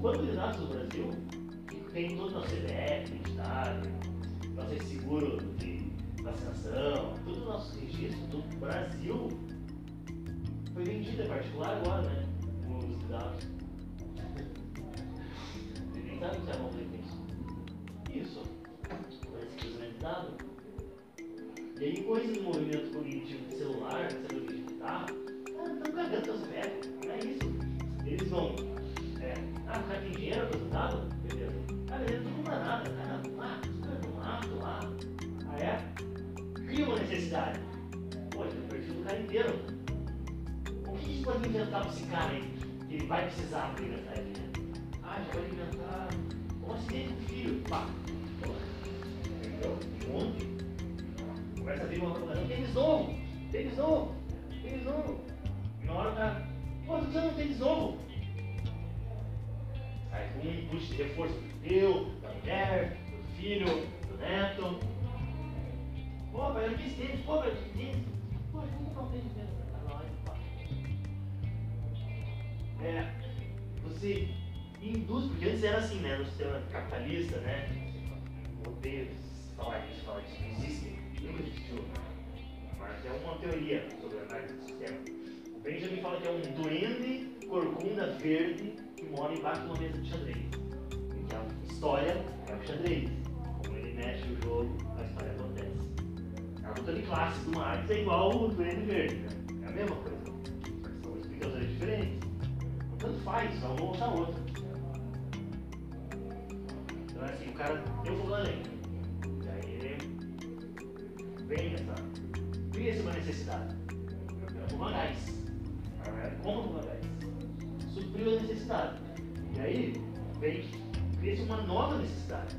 [SPEAKER 2] De dados do Brasil, tem todo o nosso CDF, identidade, nosso seguro de vacinação, tudo o nosso registro do Brasil foi vendido em particular agora, né? Os dados. Ninguém sabe que é bom com isso. Isso. Cruzamento de dados. E aí, coisa do movimento cognitivo de celular, celular digitar, ah, estão cagando teu CPF. Não é isso. Eles vão. Ah, o cara tem dinheiro aposentado? Beleza. Ah, beleza, não compra nada. Cara, lá, super no mato lá. Ah, é? Cria uma necessidade. Pô, tem o perfil do cara inteiro. O que a gente pode inventar para esse cara aí? Que ele vai precisar para inventar ele, né? Ah, já vai inventar um acidente com o filho. Pá. Entendeu? Monte. Começa a vir uma propaganda. Tênis novo! Tênis novo! Tênis novo! E na hora o cara. De um tênis novo? Aí um input de reforço do teu, da mulher, do filho, do neto. Pô, pai, eu quis tênis. Pô, pai, eu quis tênis. Pô, vamos comprar um tênis mesmo. Tá lá, pá. É, você induz, porque antes era assim, né, no sistema capitalista, né, odeio falar disso, falar disso, não existe, nunca existiu, mas é uma teoria sobre a análise do sistema. O Benjamin fala que é um duende corcunda verde mora embaixo de uma mesa de xadrez. Então, a história é o xadrez. Como ele mexe o jogo, a história acontece. A luta de classe do Marx é igual o duende verde, né? É a mesma coisa. São explicações diferentes. Tanto faz, só uma ou outra outra. Então é assim, o cara, eu vou além. E aí ele vem essa, cria-se uma necessidade. Eu eu quero como fumar gás. Supriu a necessidade. E aí vem, cria-se uma nova necessidade.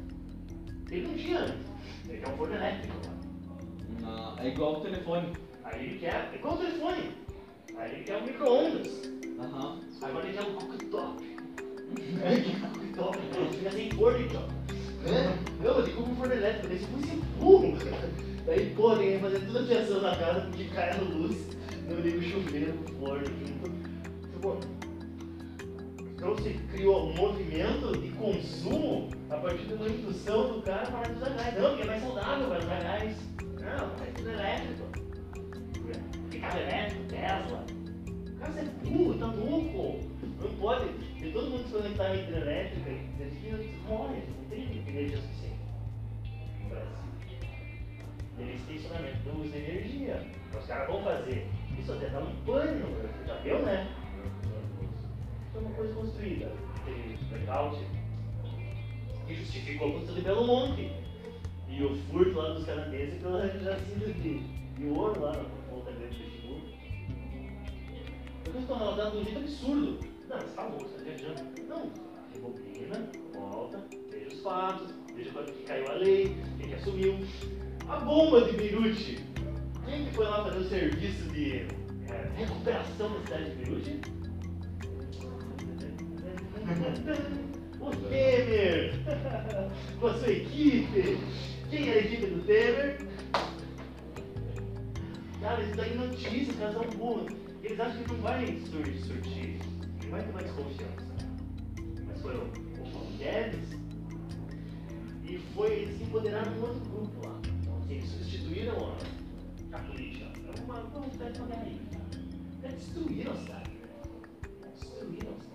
[SPEAKER 2] Ele não tinha antes. Ele quer um forno elétrico agora.
[SPEAKER 3] É igual o telefone.
[SPEAKER 2] Aí ele quer, é igual o telefone. Aí ele quer um micro-ondas.
[SPEAKER 3] Aham.
[SPEAKER 2] Agora ele quer um cooktop. cooktop, fica sem forno, então. Né? Não, eu digo um forno elétrico, daí você foi ser burro. Daí, pô, tem que fazer toda a fiação na casa porque cai a luz. Não liga o chuveiro forno junto. Tipo, você criou um movimento de consumo a partir de uma indução do cara para usar gás. Não, porque é mais saudável para usar gás. Não, é tudo elétrico. Porque carro elétrico, Tesla. Cara, você é burro, tá louco. Não pode. Se todo mundo se conectar à hidrelétrica, eles morrem, não tem energia suficiente. No Brasil. Eles têm ensinamento do uso de energia. Os caras vão fazer. Isso até dá um pânico. Já viu, né? É uma coisa construída. Aquele blackout que justificou a construção de Belo Monte. E o furto lá dos canadenses já sinto de, ouro lá na ponta grande do Chibu. Porque estão relatando de um jeito absurdo. Não, você tá louco, você tá viajando. Não, rebobina, volta, veja os fatos, veja quando que caiu a lei, quem que assumiu. A bomba de Beirute. Quem que foi lá fazer o serviço de é, recuperação da cidade de Beirute? O Temer! Com a sua equipe! Quem era a equipe do Temer? Cara, daí é notícia, caras são burros. Eles acham que não vai sur- surtir, não vai ter mais confiança. Mas foi o, Paulo Guedes e foi, eles se empoderaram de um outro grupo lá. Então, assim, eles substituíram a, a política. É uma, de pagar aí. Eles destruíram a cidade. né? Destruíram a cidade.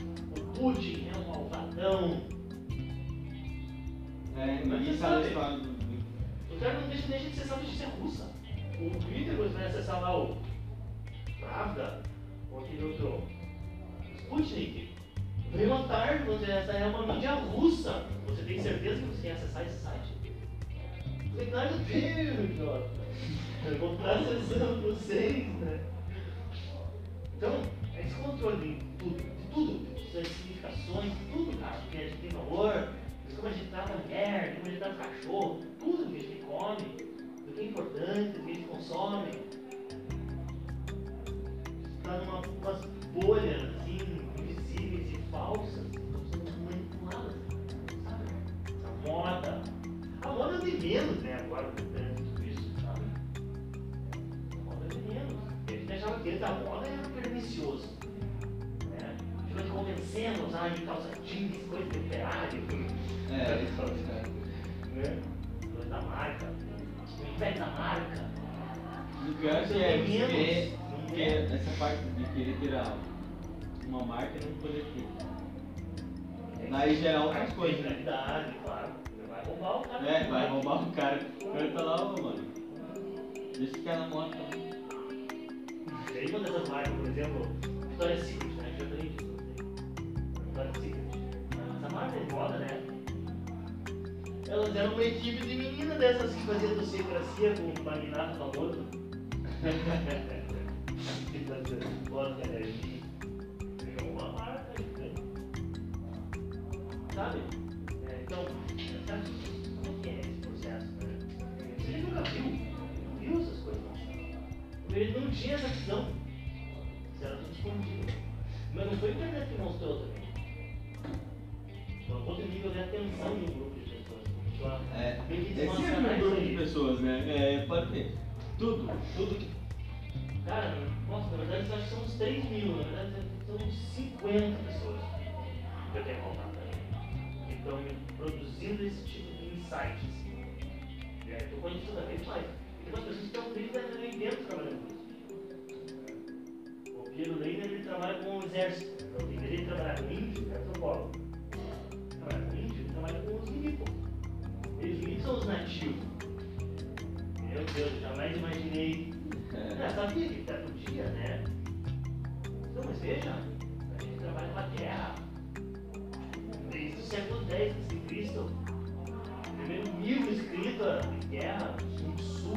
[SPEAKER 2] Putin é um malvadão.
[SPEAKER 3] É,
[SPEAKER 2] Mas
[SPEAKER 3] ninguém
[SPEAKER 2] você
[SPEAKER 3] sabe
[SPEAKER 2] O cara não deixa, deixa de de ser russa. O Twitter, você vai acessar lá o Pravda, ou aquele outro Sputnik. Veio à tarde, você, essa é uma mídia russa. Você tem certeza que você quer acessar esse site? Eu falei, claro que eu tenho, Jota. Eu vou estar acessando vocês, né? Então, é esse controle de tudo, de tudo, tudo, cara, que a gente tem valor, de como a gente trata a mulher, como a gente trata o cachorro, tudo que a gente come, do que é importante, do que a gente consome. Está numa umas bolhas assim, invisíveis e falsas, estão sendo sabe? A moda. A moda é de menos, né? Agora, perante tudo isso, sabe? A moda é de menos. A gente achava que antes a moda era pernicioso. Né? Fica te convencendo a usar calça jeans, coisa de operário.
[SPEAKER 3] É, isso é.
[SPEAKER 2] né? Coisa da marca. O inveja da marca.
[SPEAKER 3] O pior é que é
[SPEAKER 2] tem
[SPEAKER 3] querer,
[SPEAKER 2] não
[SPEAKER 3] que
[SPEAKER 2] tem.
[SPEAKER 3] essa parte de querer ter a- uma marca e não poder ter. Daí gera outras coisas, né?
[SPEAKER 2] Claro. Vai roubar o cara.
[SPEAKER 3] É, vai roubar o cara. O cara tá lá, ô mano. Deixa o cara na moto.
[SPEAKER 2] Aí uma dessas marcas, por exemplo, Victoria's Secret, Essa marca de moda, né? Elas eram uma equipe de menina dessas que fazia docecracia com um magnata famoso. Vodka energia. Criou uma marca, né? Sabe? É, então, sabe como que é esse processo, né? Você nunca viu, não viu essas coisas. Ele não tinha essa visão. Isso era tudo escondido. Mas não foi a internet que mostrou também. Outro nível de atenção de um grupo de pessoas. Começou a
[SPEAKER 3] É, é sempre um
[SPEAKER 2] isso
[SPEAKER 3] grupo de pessoas, né? É, pode ver. Tudo, tudo que.
[SPEAKER 2] Cara, nossa, na verdade eu acho que são uns 3 mil, na verdade são uns 50 pessoas que eu tenho contato. Que estão produzindo esse tipo de insights. E aí, eu conheço cada vez mais. E tem umas pessoas que estão desde a década de 80 trabalhando com isso. O Piero Leiner ele trabalha com o exército. Então, em vez de ele trabalhar com índio, é antropólogo. Com índio, ele trabalha com os milicos. Eles milicos são os nativos. Meu Deus, eu jamais imaginei
[SPEAKER 3] É,
[SPEAKER 2] é, sabia que até podia, né? Então, mas veja, a gente trabalha com a terra. Desde o século X a.C., o primeiro livro escrito de guerra, Sun Tzu,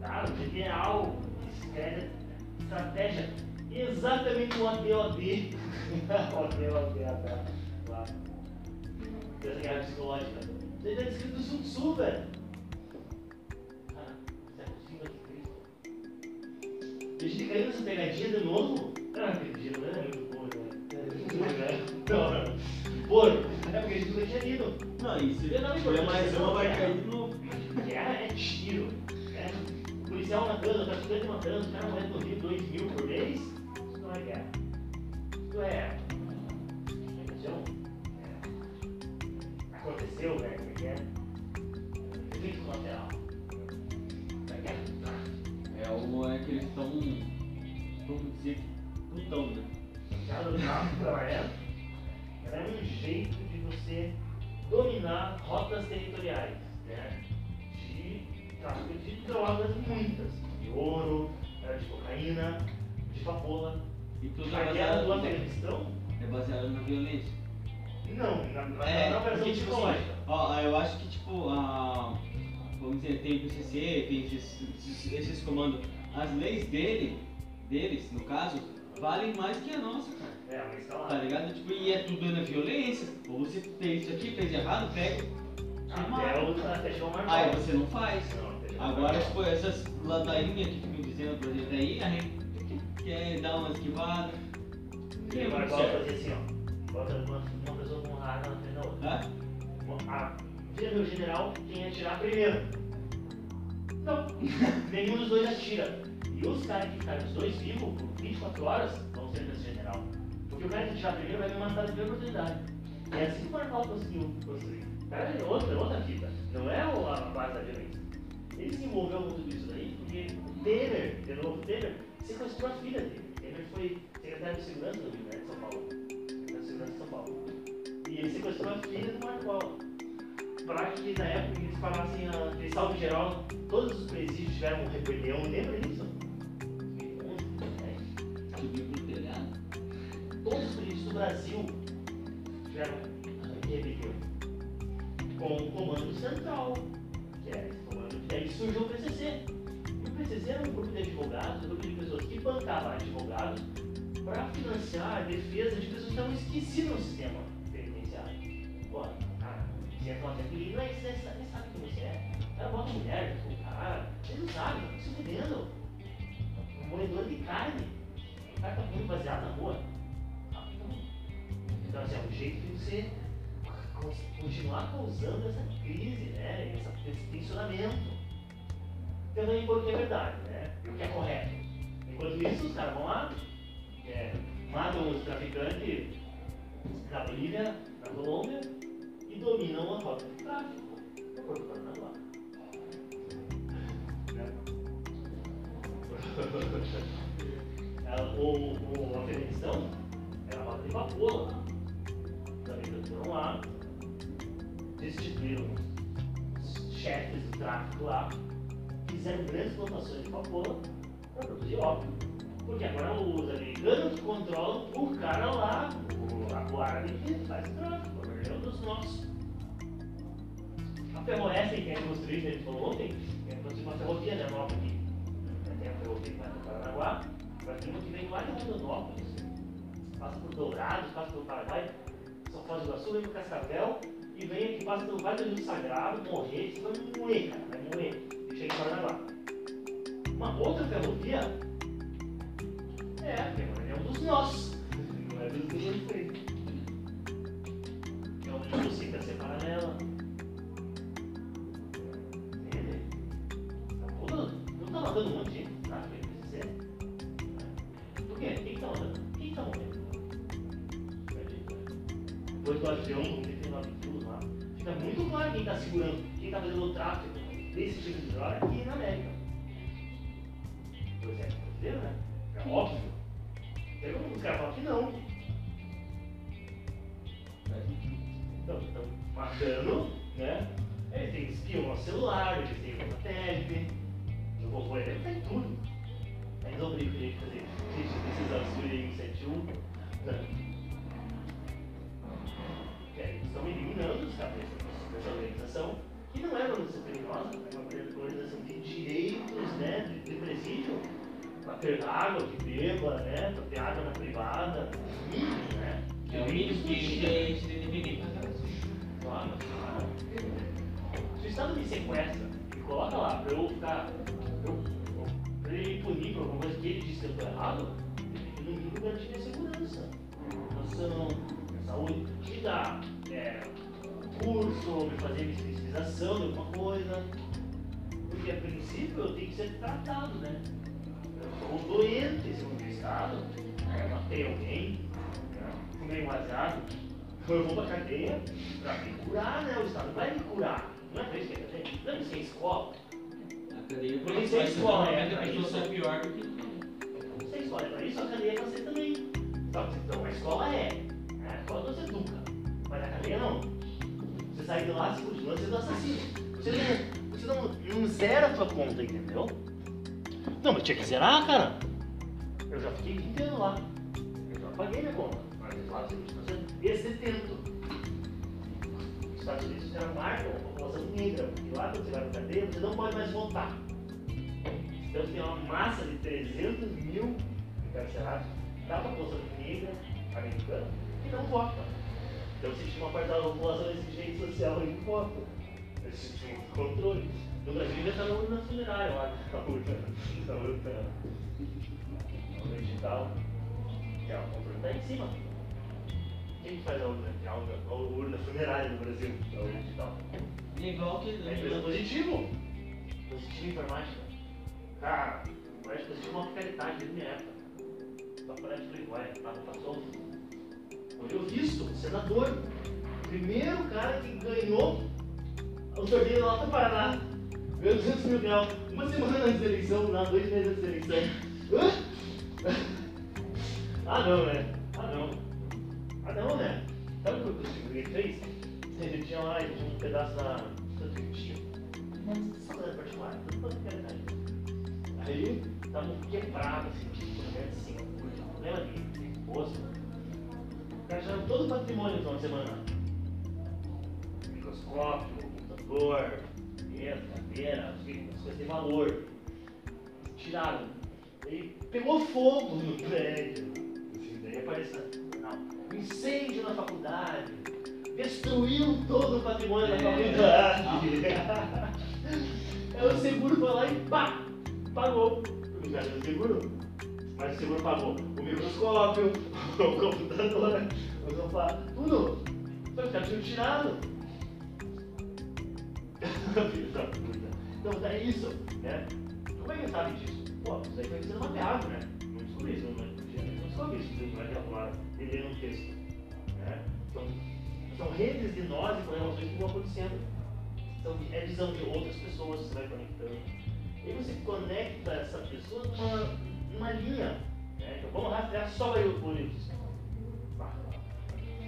[SPEAKER 2] cara, o general que escreve estratégia, exatamente o ADOD. ODOD, até Dessa guerra psicológica. Ele é escrito Sun Tzu, velho. Cara, século V a.C. A gente caiu nessa pegadinha de novo? Ah, acredito, né? Muito bom, né? Não, não. Pô, é porque a gente nunca tinha lido.
[SPEAKER 3] Não, isso.
[SPEAKER 2] Eu não me
[SPEAKER 3] mais uma, vai
[SPEAKER 2] não,
[SPEAKER 3] cair novo.
[SPEAKER 2] Guerra é tiro. É. O policial matando, o traficante matando, os caras morrendo no Rio 2 mil por mês. Isso não é guerra. Isso é. Religião. É. Aconteceu, né? É que é? Efeito colateral. Da guerra.
[SPEAKER 3] É o é que eles estão. Vamos dizer, putão, né?
[SPEAKER 2] Cada tráfico ela é, ela é um jeito de você dominar rotas territoriais, né? De tráfico de drogas muitas, de ouro, eh, de cocaína, de papoula.
[SPEAKER 3] E tudo
[SPEAKER 2] A
[SPEAKER 3] é
[SPEAKER 2] guerra do Afeganistão?
[SPEAKER 3] é baseado na violência.
[SPEAKER 2] Não, na, na,
[SPEAKER 3] É,
[SPEAKER 2] na versão
[SPEAKER 3] porque, tipo assim, ó, eu acho que, tipo, a, vamos dizer, tem o PCC, tem esses, esses, comandos. As leis dele, deles, no caso, valem mais que a nossa, cara.
[SPEAKER 2] É, mas tá
[SPEAKER 3] Tá
[SPEAKER 2] lá.
[SPEAKER 3] ligado? Tipo, e é tudo na violência. Ou você fez isso aqui, fez errado, pega.
[SPEAKER 2] Até o chegar o
[SPEAKER 3] Aí você não faz.
[SPEAKER 2] Não,
[SPEAKER 3] Agora, tipo, essas ladainhas que ficam dizendo pra gente aí, a gente quer dar uma esquivada.
[SPEAKER 2] E Marval
[SPEAKER 3] certo.
[SPEAKER 2] fazia assim, ó. Bota uma, frente da outra.
[SPEAKER 3] Hã?
[SPEAKER 2] a, meu general quem atirar primeiro. Não, nenhum dos dois atira. E os caras que ficarem os dois vivos por 24 horas vão ser desse general. Porque o cara que atirar primeiro vai me matar de primeira oportunidade. E é assim que o Marcal conseguiu construir. O cara é outra, outra fita. Não é a base da violência. Ele se envolveu com tudo isso daí porque o Temer, de novo, o Temer sequestrou a filha dele. Temer foi secretário de segurança do Rio, de São Paulo. Secretário de segurança de São Paulo. Ele sequestrou a filha do Marco Paulo. Para que na época eles falassem a de salve geral, todos os presídios tiveram rebelião, lembra disso? 2011, 2010.
[SPEAKER 3] Subiu pro telhado.
[SPEAKER 2] Todos os presídios do Brasil tiveram rebelião. Com o comando central, que é esse comando. E aí surgiu o PCC. E o PCC era um grupo de advogados, um grupo de pessoas que bancavam advogados para financiar a defesa de pessoas que estavam esquecidas no sistema. Pô, não é isso, você sabe, sabe quem você é. Era uma mulher, tipo, cara, ele não sabe, tá se fudendo. Um moedor de carne. O cara tá comendo baseado na rua. Então, assim, é um jeito de você continuar causando essa crise, né? Esse tensionamento. Também porque é verdade, né? O que é correto. Enquanto isso, os caras vão lá, é, matam os traficantes na Bolívia, na Colômbia e dominam a rota de tráfico. No Porto Paranaguá. Né? Ela- o, o Afeganistão era a rota de papoula. Os americanos foram lá, destituíram os chefes do tráfico lá, fizeram grandes plantações de papoula para produzir ópio. Porque agora os americanos controlam o cara lá, o, o árabe que faz tráfico, é A ferroeste que a gente construiu, que a gente falou ontem, é construir uma ferrovia né, nova aqui. Tem a ferrovia que vai para Paranaguá, vai ter uma que vem lá de Rondonópolis, passa por Dourados, passa pelo Paraguai, São Foz do Iguaçu, vem pro Cascavel e vem aqui, passa pelo Vale do Rio Sagrado, Morretes, vai moer, cara, vai moer, e chega em Paranaguá. Uma outra ferrovia é, porque é um dos nossos, não é dos gringos. É onde você quer ser paralela. Entende? Tá todo- Não tá matando um monte de gente, tá? Que precisa ser. Por quê? Quem que tá matando? Quem tá morrendo? Depois do avião com 39 quilos lá, fica muito claro quem tá segurando, quem tá fazendo o tráfico desse tipo de droga eu vou pra cadeia pra me curar, né? O Estado vai me curar. Não é pra isso que é cadeia. Não é isso que é escola.
[SPEAKER 3] A cadeia
[SPEAKER 2] Por isso é escola, é,
[SPEAKER 3] a
[SPEAKER 2] é
[SPEAKER 3] pessoa
[SPEAKER 2] isso.
[SPEAKER 3] sai pior do que.
[SPEAKER 2] Não sei escola, é pra isso a cadeia é pra você também. Então a escola é. né? A escola você educa. Mas a cadeia não. Você sai de lá, você continua sendo assassino. Você não, você não, não zera a sua conta, entendeu? Não, mas tinha que zerar, cara. Eu já fiquei 20 anos lá. Eu já paguei minha conta. Continua sendo ex-detento. Os Estados Unidos já marcam a população negra. E lá quando você vai pra cadeia, você não pode mais votar. Então tem uma massa de 300 mil encarcerados da população negra americana que não vota. Então tinha uma parte da população exigente social e não vota. Tinham um controle. No Brasil ainda está na funerária lá, na urna, na urna, na urna digital. Que é o controle está em cima. Quem que faz a urna? A urna, a urna funerária no Brasil, a urna digital.
[SPEAKER 3] É igual que.
[SPEAKER 2] É empresa positivo. Positivo informática. Cara, eu acho que eu tive uma fidelidade desde minha época. Só para de Playboy, tava passou. Hoje eu visto, senador. Primeiro cara que ganhou o sorteio lá do Paraná. Ganhou 200 mil reais. Uma semana antes da eleição, lá, dois meses antes da eleição. Ah não, né? Ah não. Ah não, né? Sabe o que o Chico fez? Ele tinha lá, ele tinha um pedaço da da Turquia. Mas escola particular, tudo quanto que era idade. Aí estavam quebrados, assim, tipo, né, assim, problema de imposto. Gastaram todo o patrimônio no final semana. Microscópio, computador, mesa, cadeira, as coisas de valor. Tiraram. Aí pegou fogo no prédio. Assim, daí apareceu. Incêndio na faculdade. Destruiu todo o patrimônio da faculdade. Aí o seguro foi lá e pá! Pagou. O já seguro. Mas o seguro pagou o microscópio, o computador, o sofá, tudo. Só que o cara tinha tirado. Filho da puta. Então é isso, né? Como é que sabe disso? Pô, isso aí foi sendo mapeado, né? Não descobri isso, não, não descobri isso naquela hora, entendendo o texto. Né? Então, são redes de nós e correlações que vão acontecendo. Então, é visão de outras pessoas que você vai conectando. E você conecta essa pessoa numa, numa linha. Né? Então, vamos rastrear só aí o bonito.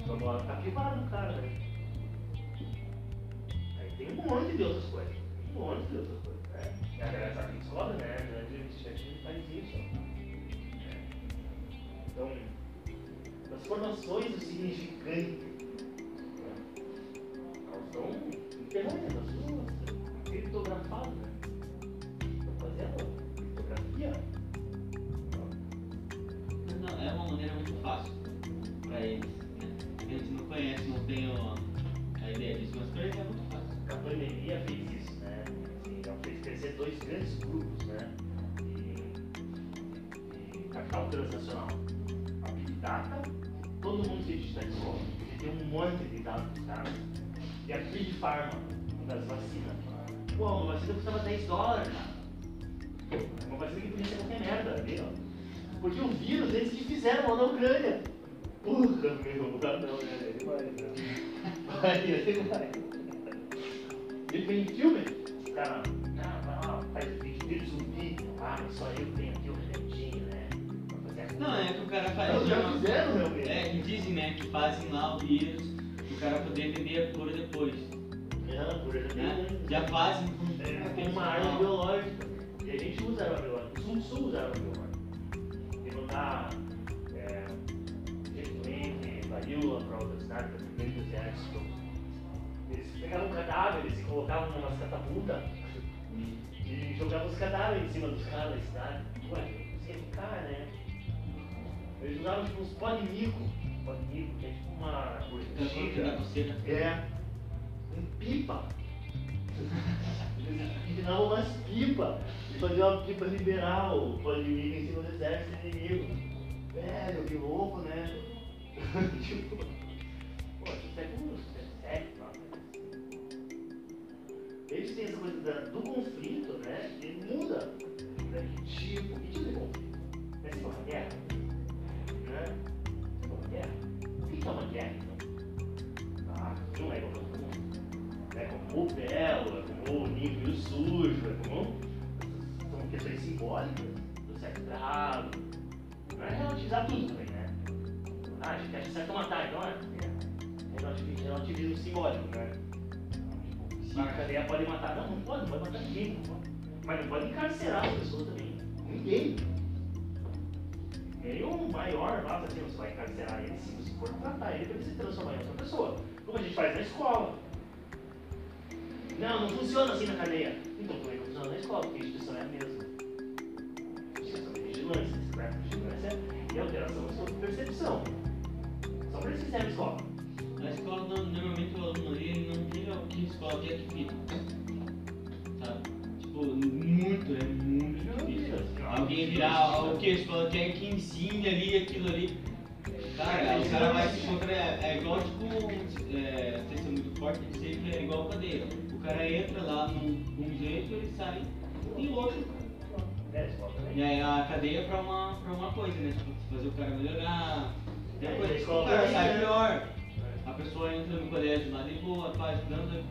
[SPEAKER 2] Vamos ativar no cara, né? Aí tem um monte de outras coisas. Um monte de outras coisas. Né? A galera sabe que descobre, né? A grande iniciativa faz isso. Então, as formações do significante né? elas são internet, elas são criptografadas, né? Estão fazendo criptografia.
[SPEAKER 3] Não, é uma maneira muito fácil pra eles. Né? Gente não conhece, não tem o- a ideia disso, mas pra eles é muito fácil.
[SPEAKER 2] A pandemia fez isso, né? Assim, ela fez crescer dois grandes grupos, né? De, de capital transnacional. Data, todo mundo se digitalizou, porque tem um monte de dados dos caras. E a Big Pharma, das vacinas. Pô, uma vacina custava 10 dólares, cara. Uma vacina que podia ser qualquer merda ali, ó. Porque o vírus eles que fizeram lá na Ucrânia. Porra, meu, ah, não, né? Ele vai, né? Vai, ele vai. Ele vem em filme, o cara, vai lá, faz vídeo dele zumbi. Ah, só eu
[SPEAKER 3] Não, é que o cara faz.
[SPEAKER 2] Não, já
[SPEAKER 3] uma-
[SPEAKER 2] fizeram, realmente.
[SPEAKER 3] É, que dizem, né, que fazem lá o vírus o cara poder vender a cura depois.
[SPEAKER 2] Não, por exemplo,
[SPEAKER 3] Né? Já fazem com
[SPEAKER 2] é, tem uma arma biológica. E a gente usa arma biológica. O Sul Sul usa arma biológica. E não dá é, gentilmente, varíola para outras cidades, para primeiro do exército. Eles pegavam cadáveres e colocavam numas catapultas e jogavam os cadáveres em cima dos caras da cidade. Ué, você ia ficar, né? Eles usavam tipo uns de mico, que é tipo uma
[SPEAKER 3] da
[SPEAKER 2] urtiga.
[SPEAKER 3] pulseira.
[SPEAKER 2] É. Um pipa. Eles empinavam umas pipas e faziam uma pipa liberal, pode ir em cima do exército inimigo. Velho, que louco, né? tipo. Pô, isso é como sério, Eles têm essa coisa da- do conflito, né? Ele muda. Né? Que tipo, que tipo de conflito? É se for uma guerra? É então? Ah, não é como é como o belo, é como o limpo e o sujo, é como. São questões simbólicas do do errado. Não é relativizar tudo também, né? Ah, a gente acha certo matar, então é. É relativi- relativismo simbólico, né? Na cadeia pode matar. Não, não pode, não pode matar ninguém. Não pode. Mas não pode encarcerar as pessoas também. Ninguém. Nem o maior lá, assim, você vai encarcerar ele, se você for tratar ele, ele se transformar em outra pessoa. Como a gente faz na escola. Não, não funciona assim na cadeia. Então como é que funciona na escola? Porque a instituição é a mesma. Instituição de vigilância, discreto vigilância e alteração sobre percepção. Só para isso que serve a escola.
[SPEAKER 3] Na escola, no- normalmente o aluno ali não liga o que escola fique. Sabe? Muito, é muito difícil. Alguém virar o que a escola quer que ensine ali aquilo ali. Cara, o cara vai se encontrar. É, é igual tipo. É, não sei se é muito forte que é igual cadeira. O cara entra lá num, num jeito ele sai em outro.
[SPEAKER 2] É, a escola também.
[SPEAKER 3] E aí a cadeia pra uma, pra uma coisa, né? Tipo, fazer o cara melhorar. Tem
[SPEAKER 2] É,
[SPEAKER 3] coisa
[SPEAKER 2] a
[SPEAKER 3] que
[SPEAKER 2] escola
[SPEAKER 3] o cara sai
[SPEAKER 2] né?
[SPEAKER 3] pior. A pessoa entra no colégio lá de boa, faz tanto,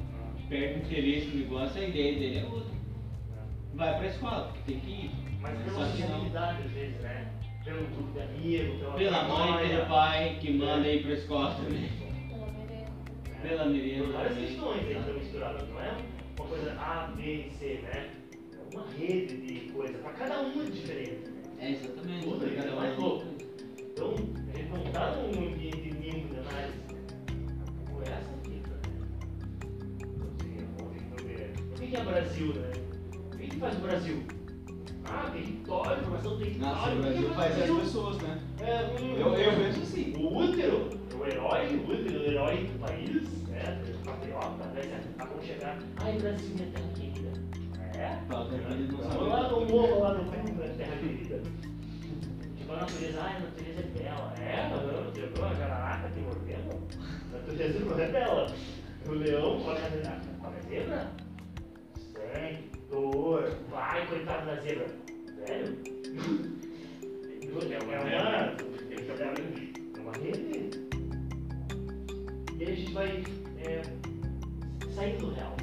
[SPEAKER 3] perde interesse no negócio, a ideia dele é outra. Vai pra escola, porque tem que ir.
[SPEAKER 2] Mas
[SPEAKER 3] não.
[SPEAKER 2] sociabilidade às vezes, né? pelo grupo de amigos, pela,
[SPEAKER 3] Pela mãe, pelo pai, que manda ir pra escola também.
[SPEAKER 6] Pela merenda.
[SPEAKER 3] Pela
[SPEAKER 2] Por
[SPEAKER 3] merenda
[SPEAKER 2] várias
[SPEAKER 3] também.
[SPEAKER 2] questões aí que estão misturadas, não é uma coisa A, B e C, né? É uma rede de coisas, para cada uma é diferente. Né?
[SPEAKER 3] É, exatamente.
[SPEAKER 2] Tudo,
[SPEAKER 3] Cada
[SPEAKER 2] é
[SPEAKER 3] um.
[SPEAKER 2] mais louco. Então, a gente não está num ambiente limpo de análise. Como é essa fita, né? Assim, vamos entender. O que é Brasil, né? O que faz o Brasil? Ah, território, formação do
[SPEAKER 3] Nossa,
[SPEAKER 2] território.
[SPEAKER 3] o Brasil faz as pessoas, né?
[SPEAKER 2] É, um-
[SPEAKER 3] Eu, eu vejo assim.
[SPEAKER 2] o útero, o herói, o útero, o herói do país, né? O patriota, né? Aconchegar. Ai, Brasil, minha terra querida. É?
[SPEAKER 3] Fala, terra querida, não
[SPEAKER 2] Vamos lá no morro, lá no né? Terra querida. Tipo, a natureza, ai, a natureza é bela. É, não, a jararaca te mordendo? A natureza não é bela. O leão come a zebra. Come a zebra? Dor, vai, coitado da zebra. Sério? É uma, é uma rede. E aí a gente vai é, saindo do real.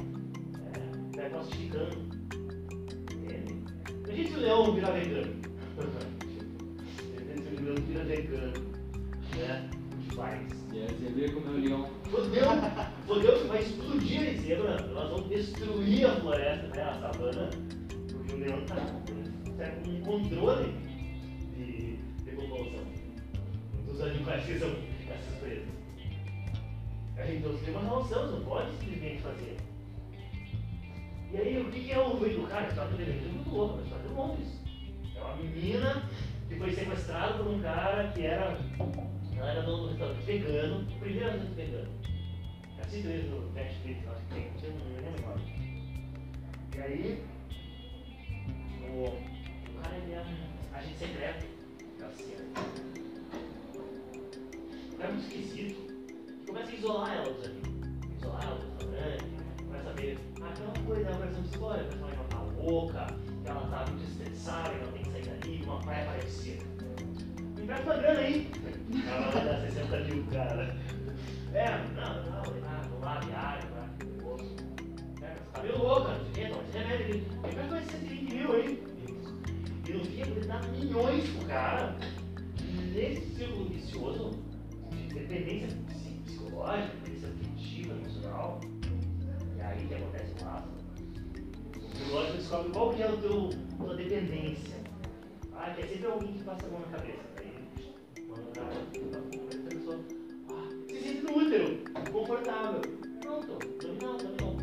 [SPEAKER 2] É, vai classificando. Entende? Imagina se o leão virar vegano. Imagina se o leão vira vegano. Né? O que faz?
[SPEAKER 3] E aí você vê como é o leão.
[SPEAKER 2] Fodeu que vai explodir a zebra, elas vão destruir a floresta, né, a savana, o leão está com um controle de, de população dos animais que são essas presas. Então você tem uma relação, não pode simplesmente fazer. E aí, o que é o ruim do cara? A história do Bebeto é muito louca, a história do Londres. É uma menina que foi sequestrada por um cara que era. Ela era dono do restaurante vegano, o primeiro restaurante vegano. Assista isso no Netflix, acho que tem, não sei, agora. E aí, o, o cara ele um agente secreto CIA. O cara é muito esquisito. Começa a isolar ela dos amigos. Isolar ela do restaurante. Começa a ver, ah, aquela coisa, ela parece uma história, parece que ela tá louca, ela tá muito estressada, ela tem que sair dali, uma praia parecida. Me empresta uma grana aí. Ela vai dar 60 mil, cara. É, não, não, ah, vou lá, vai, negócio. É, você tá meio louca, não sei o toma esse remédio aqui. Empresta mais 120 mil, hein? E no fim, ele dá milhões pro cara. Nesse círculo vicioso de dependência psi- psicológica, dependência afetiva, emocional. E aí que acontece o laço. O psicológico descobre qual que é a tua dependência. Ah, que é sempre alguém que passa a mão na cabeça. Se sente no útero, confortável. Pronto, dominou, dominou.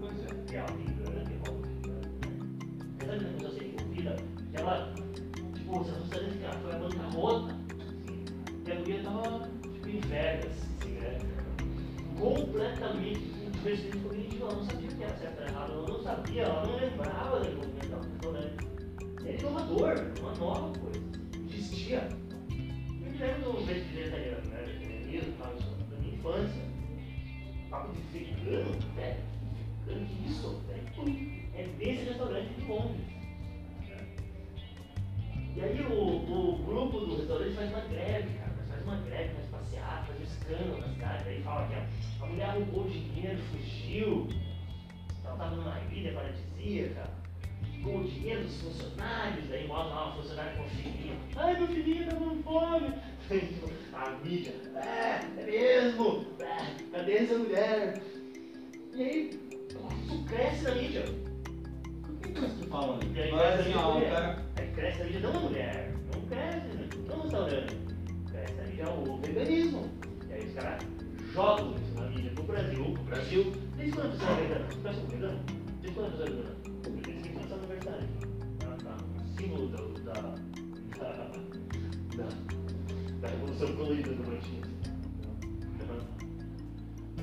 [SPEAKER 3] Pois é.
[SPEAKER 2] E ela me engana, me rouba, me engana. Apesar de a pessoa ser envolvida, ela, tipo, não sabe que ela foi a bancarrota. E a guria tava, tipo, em Vegas, assim, né? Completamente diferente cognitivo, ela não sabia o que era certo ou errado, ela não sabia, ela não lembrava da envolvimento com o restaurante. É inovador, uma nova coisa. Existia. Me lembro do vegetariano, né? Vegetarianismo, tal, isso da minha infância. Papo de vegano, velho. Vegano, que isso, velho? É desse restaurante de Londres. né? E aí o, o grupo do restaurante faz uma greve, cara. Faz uma greve, faz passeata, faz um escândalo na cidade. Aí fala que a, a mulher roubou dinheiro, fugiu. Ela estava numa ilha paradisíaca. Com o dinheiro dos funcionários, aí mostra lá uma funcionária com filhinho. Ai, meu filhinho tá com fome. A mídia, é, é mesmo. É, cadê essa mulher? E aí, isso cresce na mídia.
[SPEAKER 3] O que que eles falam ali?
[SPEAKER 2] E aí
[SPEAKER 3] Fala
[SPEAKER 2] cresce
[SPEAKER 3] assim,
[SPEAKER 2] a
[SPEAKER 3] ó, o
[SPEAKER 2] mulher.
[SPEAKER 3] cara.
[SPEAKER 2] Aí cresce a mídia não mulher, não cresce, não no restaurante. Cresce a mídia o veganismo. E aí os caras jogam isso na mídia pro Brasil, pro Brasil. Desde quando você é vegano? Você como vegano? Desde quando você é vegano? Símbolo da, da, da, da revolução colorida do Martins.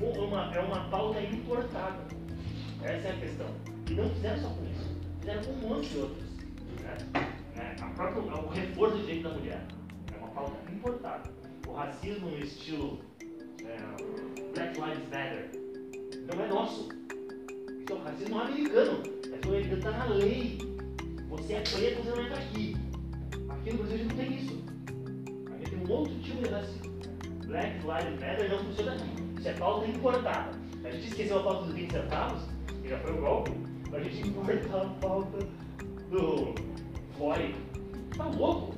[SPEAKER 2] Uma, é uma pauta importada. Essa é a questão. E não fizeram só com isso, fizeram com um monte de outros. Né? É, a própria, o reforço do direito da mulher é uma pauta importada. O racismo no estilo é, Black Lives Matter não é nosso. Isso é o racismo americano. É o americano está na lei. Você é preto, você não entra aqui. Aqui no Brasil a gente não tem isso. A gente tem um outro tipo de racismo. Black Lives Matter não funciona aqui. Isso é pauta importada. A gente esqueceu a pauta dos 20 centavos, que já foi um golpe, mas a gente importar a pauta do Floyd, Tá louco?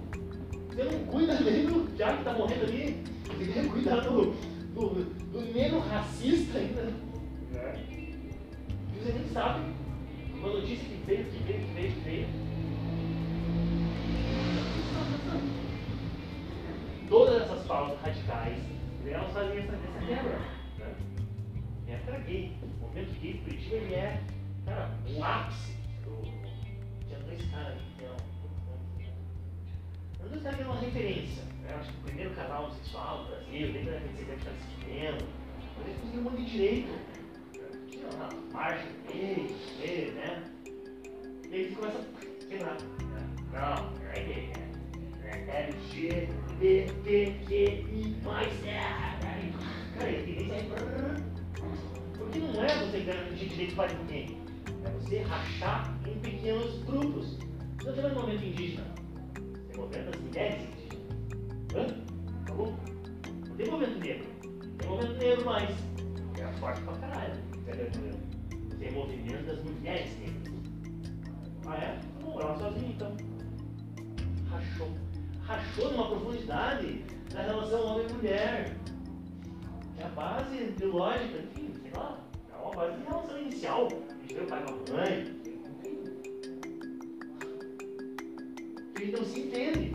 [SPEAKER 2] Você não cuida nem do já que tá morrendo ali. Você quer cuidar do, do, do negro racista ainda. Né? E você nem sabe uma notícia que veio, que veio, que veio, que veio. Pautas radicais, elas fazem essa, essa quebra. Né? E é cara gay. O movimento gay do Curitiba ele é, cara, o ápice. do- Tinha dois caras que eram. Os dois caras eram uma referência. Né? Acho que o primeiro canal homossexual do Brasil, desde a década de 70 que está escrevendo. Mas eles conseguiram um monte de direito. Tinha uma marcha gay, gay, né? E aí você começa a quebrar. né? Não, é gay, né? É LGBTQI+. É, Cara, e a tendência é... Porque não é você garantir direito para ninguém. É você rachar em pequenos grupos. Você tem um movimento indígena. Tem movimento das mulheres indígenas. Hã? Acabou? Não tem movimento negro. Tem movimento negro mais. É forte pra caralho. Entendeu? Tem movimento das mulheres negras. Ah é? Tá bom, ela sozinha então. Rachou. Rachou numa profundidade da relação homem-mulher. Que é a base biológica, enfim, sei lá. É uma base de relação inicial. A gente vê o pai com a mãe. A gente não se entende.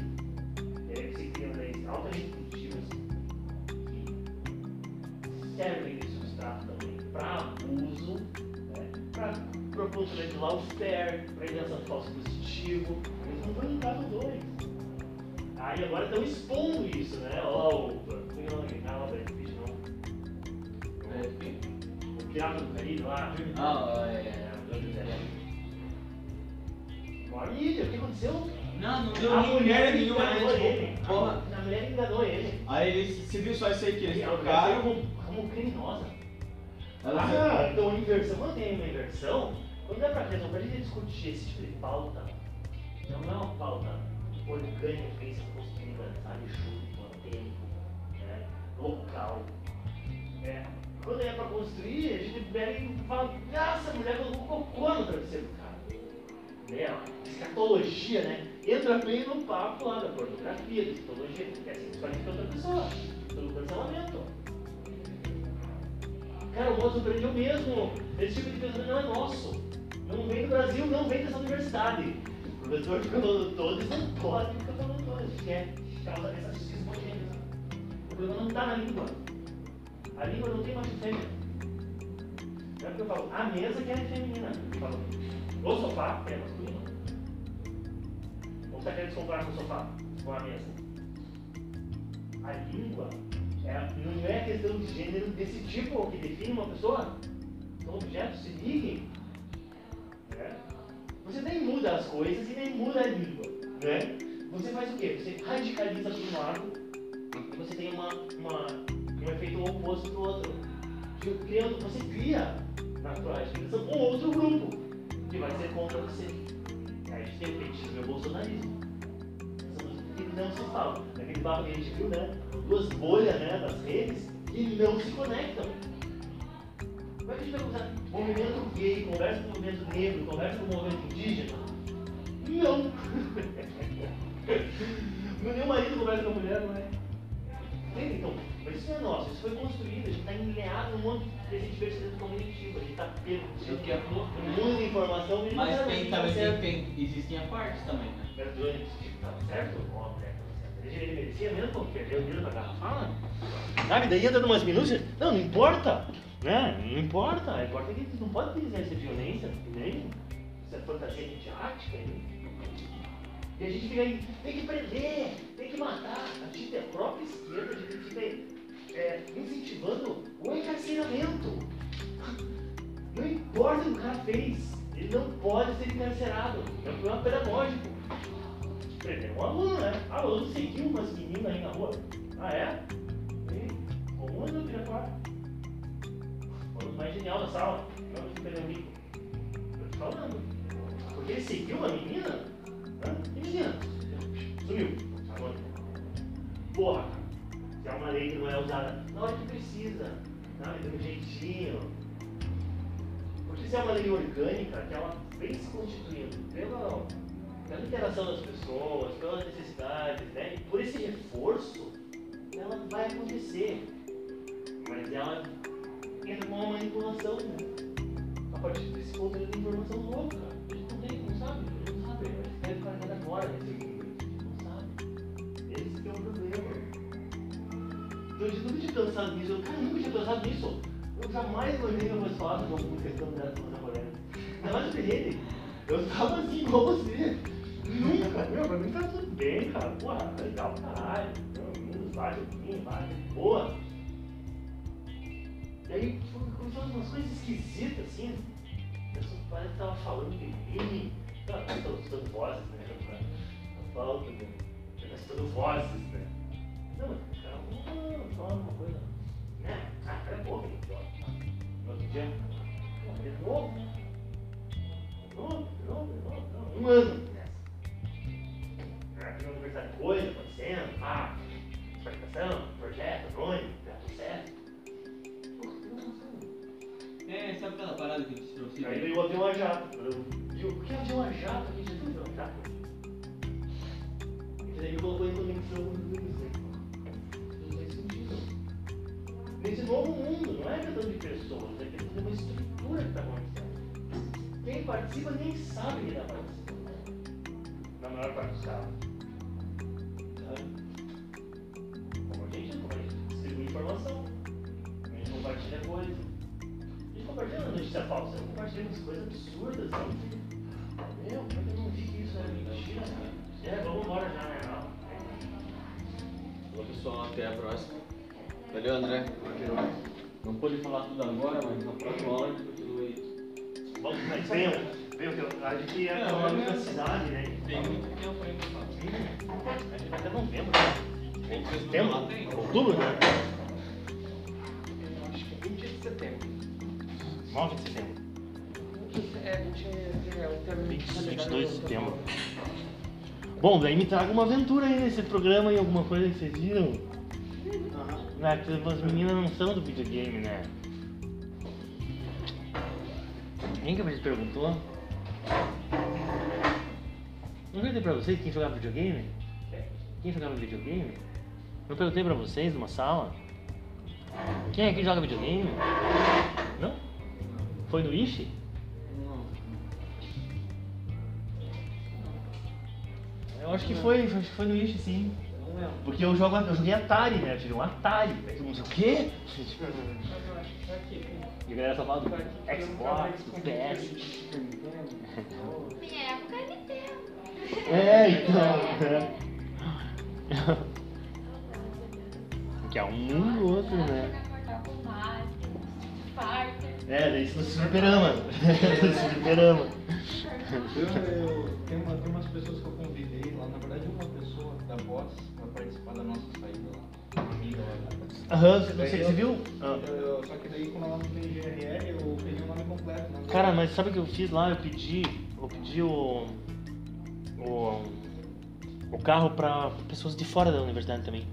[SPEAKER 2] É que se criam leis altamente positivas que servem de substrato também para abuso, né? para propósito legislar o fair, para invenção de falso positivo. Eles não estão em caso dois. Aí agora estão expondo isso, né? Olha lá o. Como é o nome? Lá, Brad Pitt, não. O Pirata do Caribe lá.
[SPEAKER 3] Ah, é.
[SPEAKER 2] É, o que aconteceu?
[SPEAKER 3] Não, não deu
[SPEAKER 2] A mulher
[SPEAKER 3] nenhuma, né?
[SPEAKER 2] ele.
[SPEAKER 3] Tipo, porra.
[SPEAKER 2] A mulher enganou ele.
[SPEAKER 3] Aí eles, você viu só isso aí que eles
[SPEAKER 2] mulher
[SPEAKER 3] trocaram?
[SPEAKER 2] como, como criminosa.
[SPEAKER 3] Ela
[SPEAKER 2] Ah, então inversão, quando tem uma inversão, quando é pra resolver, a gente discutir esse tipo de pauta, não é uma pauta orgânica que junto, tempo, né, local. né? Quando é pra construir, a gente pega e fala, nossa, mulher colocou cocô no travesseiro do cara. Né? Escatologia, né? Entra bem no papo lá da pornografia, da escatologia, que é sexualmente outra pessoa, pelo cancelamento. Cara, o modo operandi é o mesmo. Esse tipo de pensamento não é nosso. Não vem do Brasil, não vem dessa universidade. O professor fica falando todos, não pode ficar falando todos. Que é causa dessa justiça homogênea. O problema não está na língua. A língua não tem macho fêmea. É porque eu falo, a mesa que é feminina. Eu falo, o sofá é masculino. Ou você se comparar com o sofá, com a mesa? A língua é, não é questão de gênero desse tipo que define uma pessoa. São objetos, se liguem. Né? Você nem muda as coisas e nem muda a língua. Né? Você faz o quê? Você radicaliza para um lado e você tem uma, uma, um efeito oposto do outro. Criando, você cria na tua radicalização um outro grupo que vai ser contra você. Aí a gente tem o petismo e o bolsonarismo. Que não se falam. Naquele papo que a gente viu, né? Duas bolhas né, das redes que não se conectam. Como é que a gente vai usar movimento gay, conversa com o movimento negro, conversa com o movimento indígena? Não! Nenhum marido conversa com a mulher, não é? Entende? Então, mas isso não é nosso, isso foi construído, a gente está enleado num monte desse divertimento cognitivo, a gente está
[SPEAKER 3] que é
[SPEAKER 2] no
[SPEAKER 3] né?
[SPEAKER 2] mundo de informação não
[SPEAKER 3] Mas tem, também
[SPEAKER 2] tá certo.
[SPEAKER 3] tem, tem, existem a partes também, né?
[SPEAKER 2] Verdões, tá certo? Ó, né, certo. Ele merecia mesmo quando perdeu o dedo na garrafa. Sabe, daí entra numas minúcias. Não, não importa. Né? Não importa. Importa que não pode ter essa violência, nem essa fantasia midiática. hein? E a gente fica aí, tem que prender, tem que matar. A gente, a própria esquerda, a gente fica é, incentivando o encarceramento. Não importa o que o cara fez, ele não pode ser encarcerado. É um problema pedagógico. Prender um aluno, né? Ah, o aluno seguiu umas meninas aí na rua. Ah, é? E, como anda, filha fora? O aluno mais genial da sala. Não, que perdeu rico. Tô te falando. Porque ele seguiu uma menina? Sumiu. Agora. Porra, cara. Se é uma lei que não é usada na hora que precisa. Sabe? Tem um jeitinho. Porque se é uma lei orgânica, que ela vem se constituindo pela, pela interação das pessoas, pelas necessidades, né? E por esse reforço, ela vai acontecer. Mas ela entra com uma manipulação, né? A partir desse ponto de informação louca. A gente não tem, não sabe, a gente não sabe. A gente quer ficar cada agora não sabe. Esse que é o problema. Então, eu nunca tinha pensado nisso. Eu, cara, nunca tinha pensado nisso. Eu jamais imaginei que eu fosse falar sobre alguma questão dessa mulher. Ainda mais o ele. Eu tava assim, igual você. Nunca, meu, pra mim tá tudo bem, cara. Porra, legal pra caralho. Joguinho, vai, boa. E aí começaram umas coisas esquisitas assim. Parece que tava falando de mim. Tá, tá escutando vozes, né? Na falta, né? Tá escutando vozes, né? Não, mas cara, não, fala uma coisa. Né? Ah, cara, é boa, No outro dia, de novo, de novo, de novo, de novo, de novo. Um ano nessa. Aqui no aniversário de coisa acontecendo, pá, explicação, projeto, nome, tudo certo.
[SPEAKER 3] É, sabe aquela parada que eu pra você?
[SPEAKER 2] Aí veio o avião a jato. E o que é avião a jato? A gente já viu avião a jato? E aí colocou em conexão com o Não faz sentido. Nesse novo mundo, não é questão de pessoas, é questão de uma estrutura que está acontecendo. Quem participa nem sabe que está participando. Na maior parte dos casos. Como a gente, gente distribui informação. A gente compartilha coisa. A gente compartilha notícia falsa, a gente compartilha umas coisas absurdas. Assim. Meu, é eu não vi que isso era mentira, cara? É, vamos embora já, né?
[SPEAKER 3] Olá pessoal, até a próxima. Valeu André. Não pude falar tudo agora, mas na próxima aula a gente continua aí.
[SPEAKER 2] Vamos, mas venham, venham, que a gente é
[SPEAKER 3] Não,
[SPEAKER 2] uma
[SPEAKER 3] mas-
[SPEAKER 2] universidade, né?
[SPEAKER 3] Tem muito tempo ainda pra falar.
[SPEAKER 2] A gente vai até novembro, né? Setembro? Outubro, né?
[SPEAKER 1] Eu acho que é 20 de setembro.
[SPEAKER 2] 9 de setembro. 22 de
[SPEAKER 1] do-
[SPEAKER 2] setembro. Bom, daí me traga uma aventura aí nesse programa e alguma coisa que vocês viram. Ah, que as meninas não são do videogame, né? Quem que a gente perguntou? Não perguntei pra vocês quem jogava videogame? Quem jogava videogame? Não perguntei pra vocês numa sala? Quem aqui joga videogame? Não? Foi no Ishi? Eu acho que foi, acho que foi no Ishi sim.
[SPEAKER 3] Não lembro.
[SPEAKER 2] Porque eu, jogo, eu joguei Atari, né? Eu tive um Atari. Aí todo mundo disse, o quê?
[SPEAKER 1] Mas eu acho que foi aqui.
[SPEAKER 2] E a galera só fala do Xbox, do PS.
[SPEAKER 6] Minha época é Nintendo.
[SPEAKER 2] É, então. Que é um e o outro, né? É, daí isso no Superama. no Superama.
[SPEAKER 4] Eu, eu, tem, uma, tem umas pessoas que eu Boss para participar da nossa saída lá, amiga lá.
[SPEAKER 2] Aham, você, você viu? Ah.
[SPEAKER 4] Eu- só que daí como ela não tem GRL, eu peguei o nome completo. Né?
[SPEAKER 2] Cara, mas sabe o que eu fiz lá? Eu pedi, eu pedi o, o, o carro pra pessoas de fora da universidade também.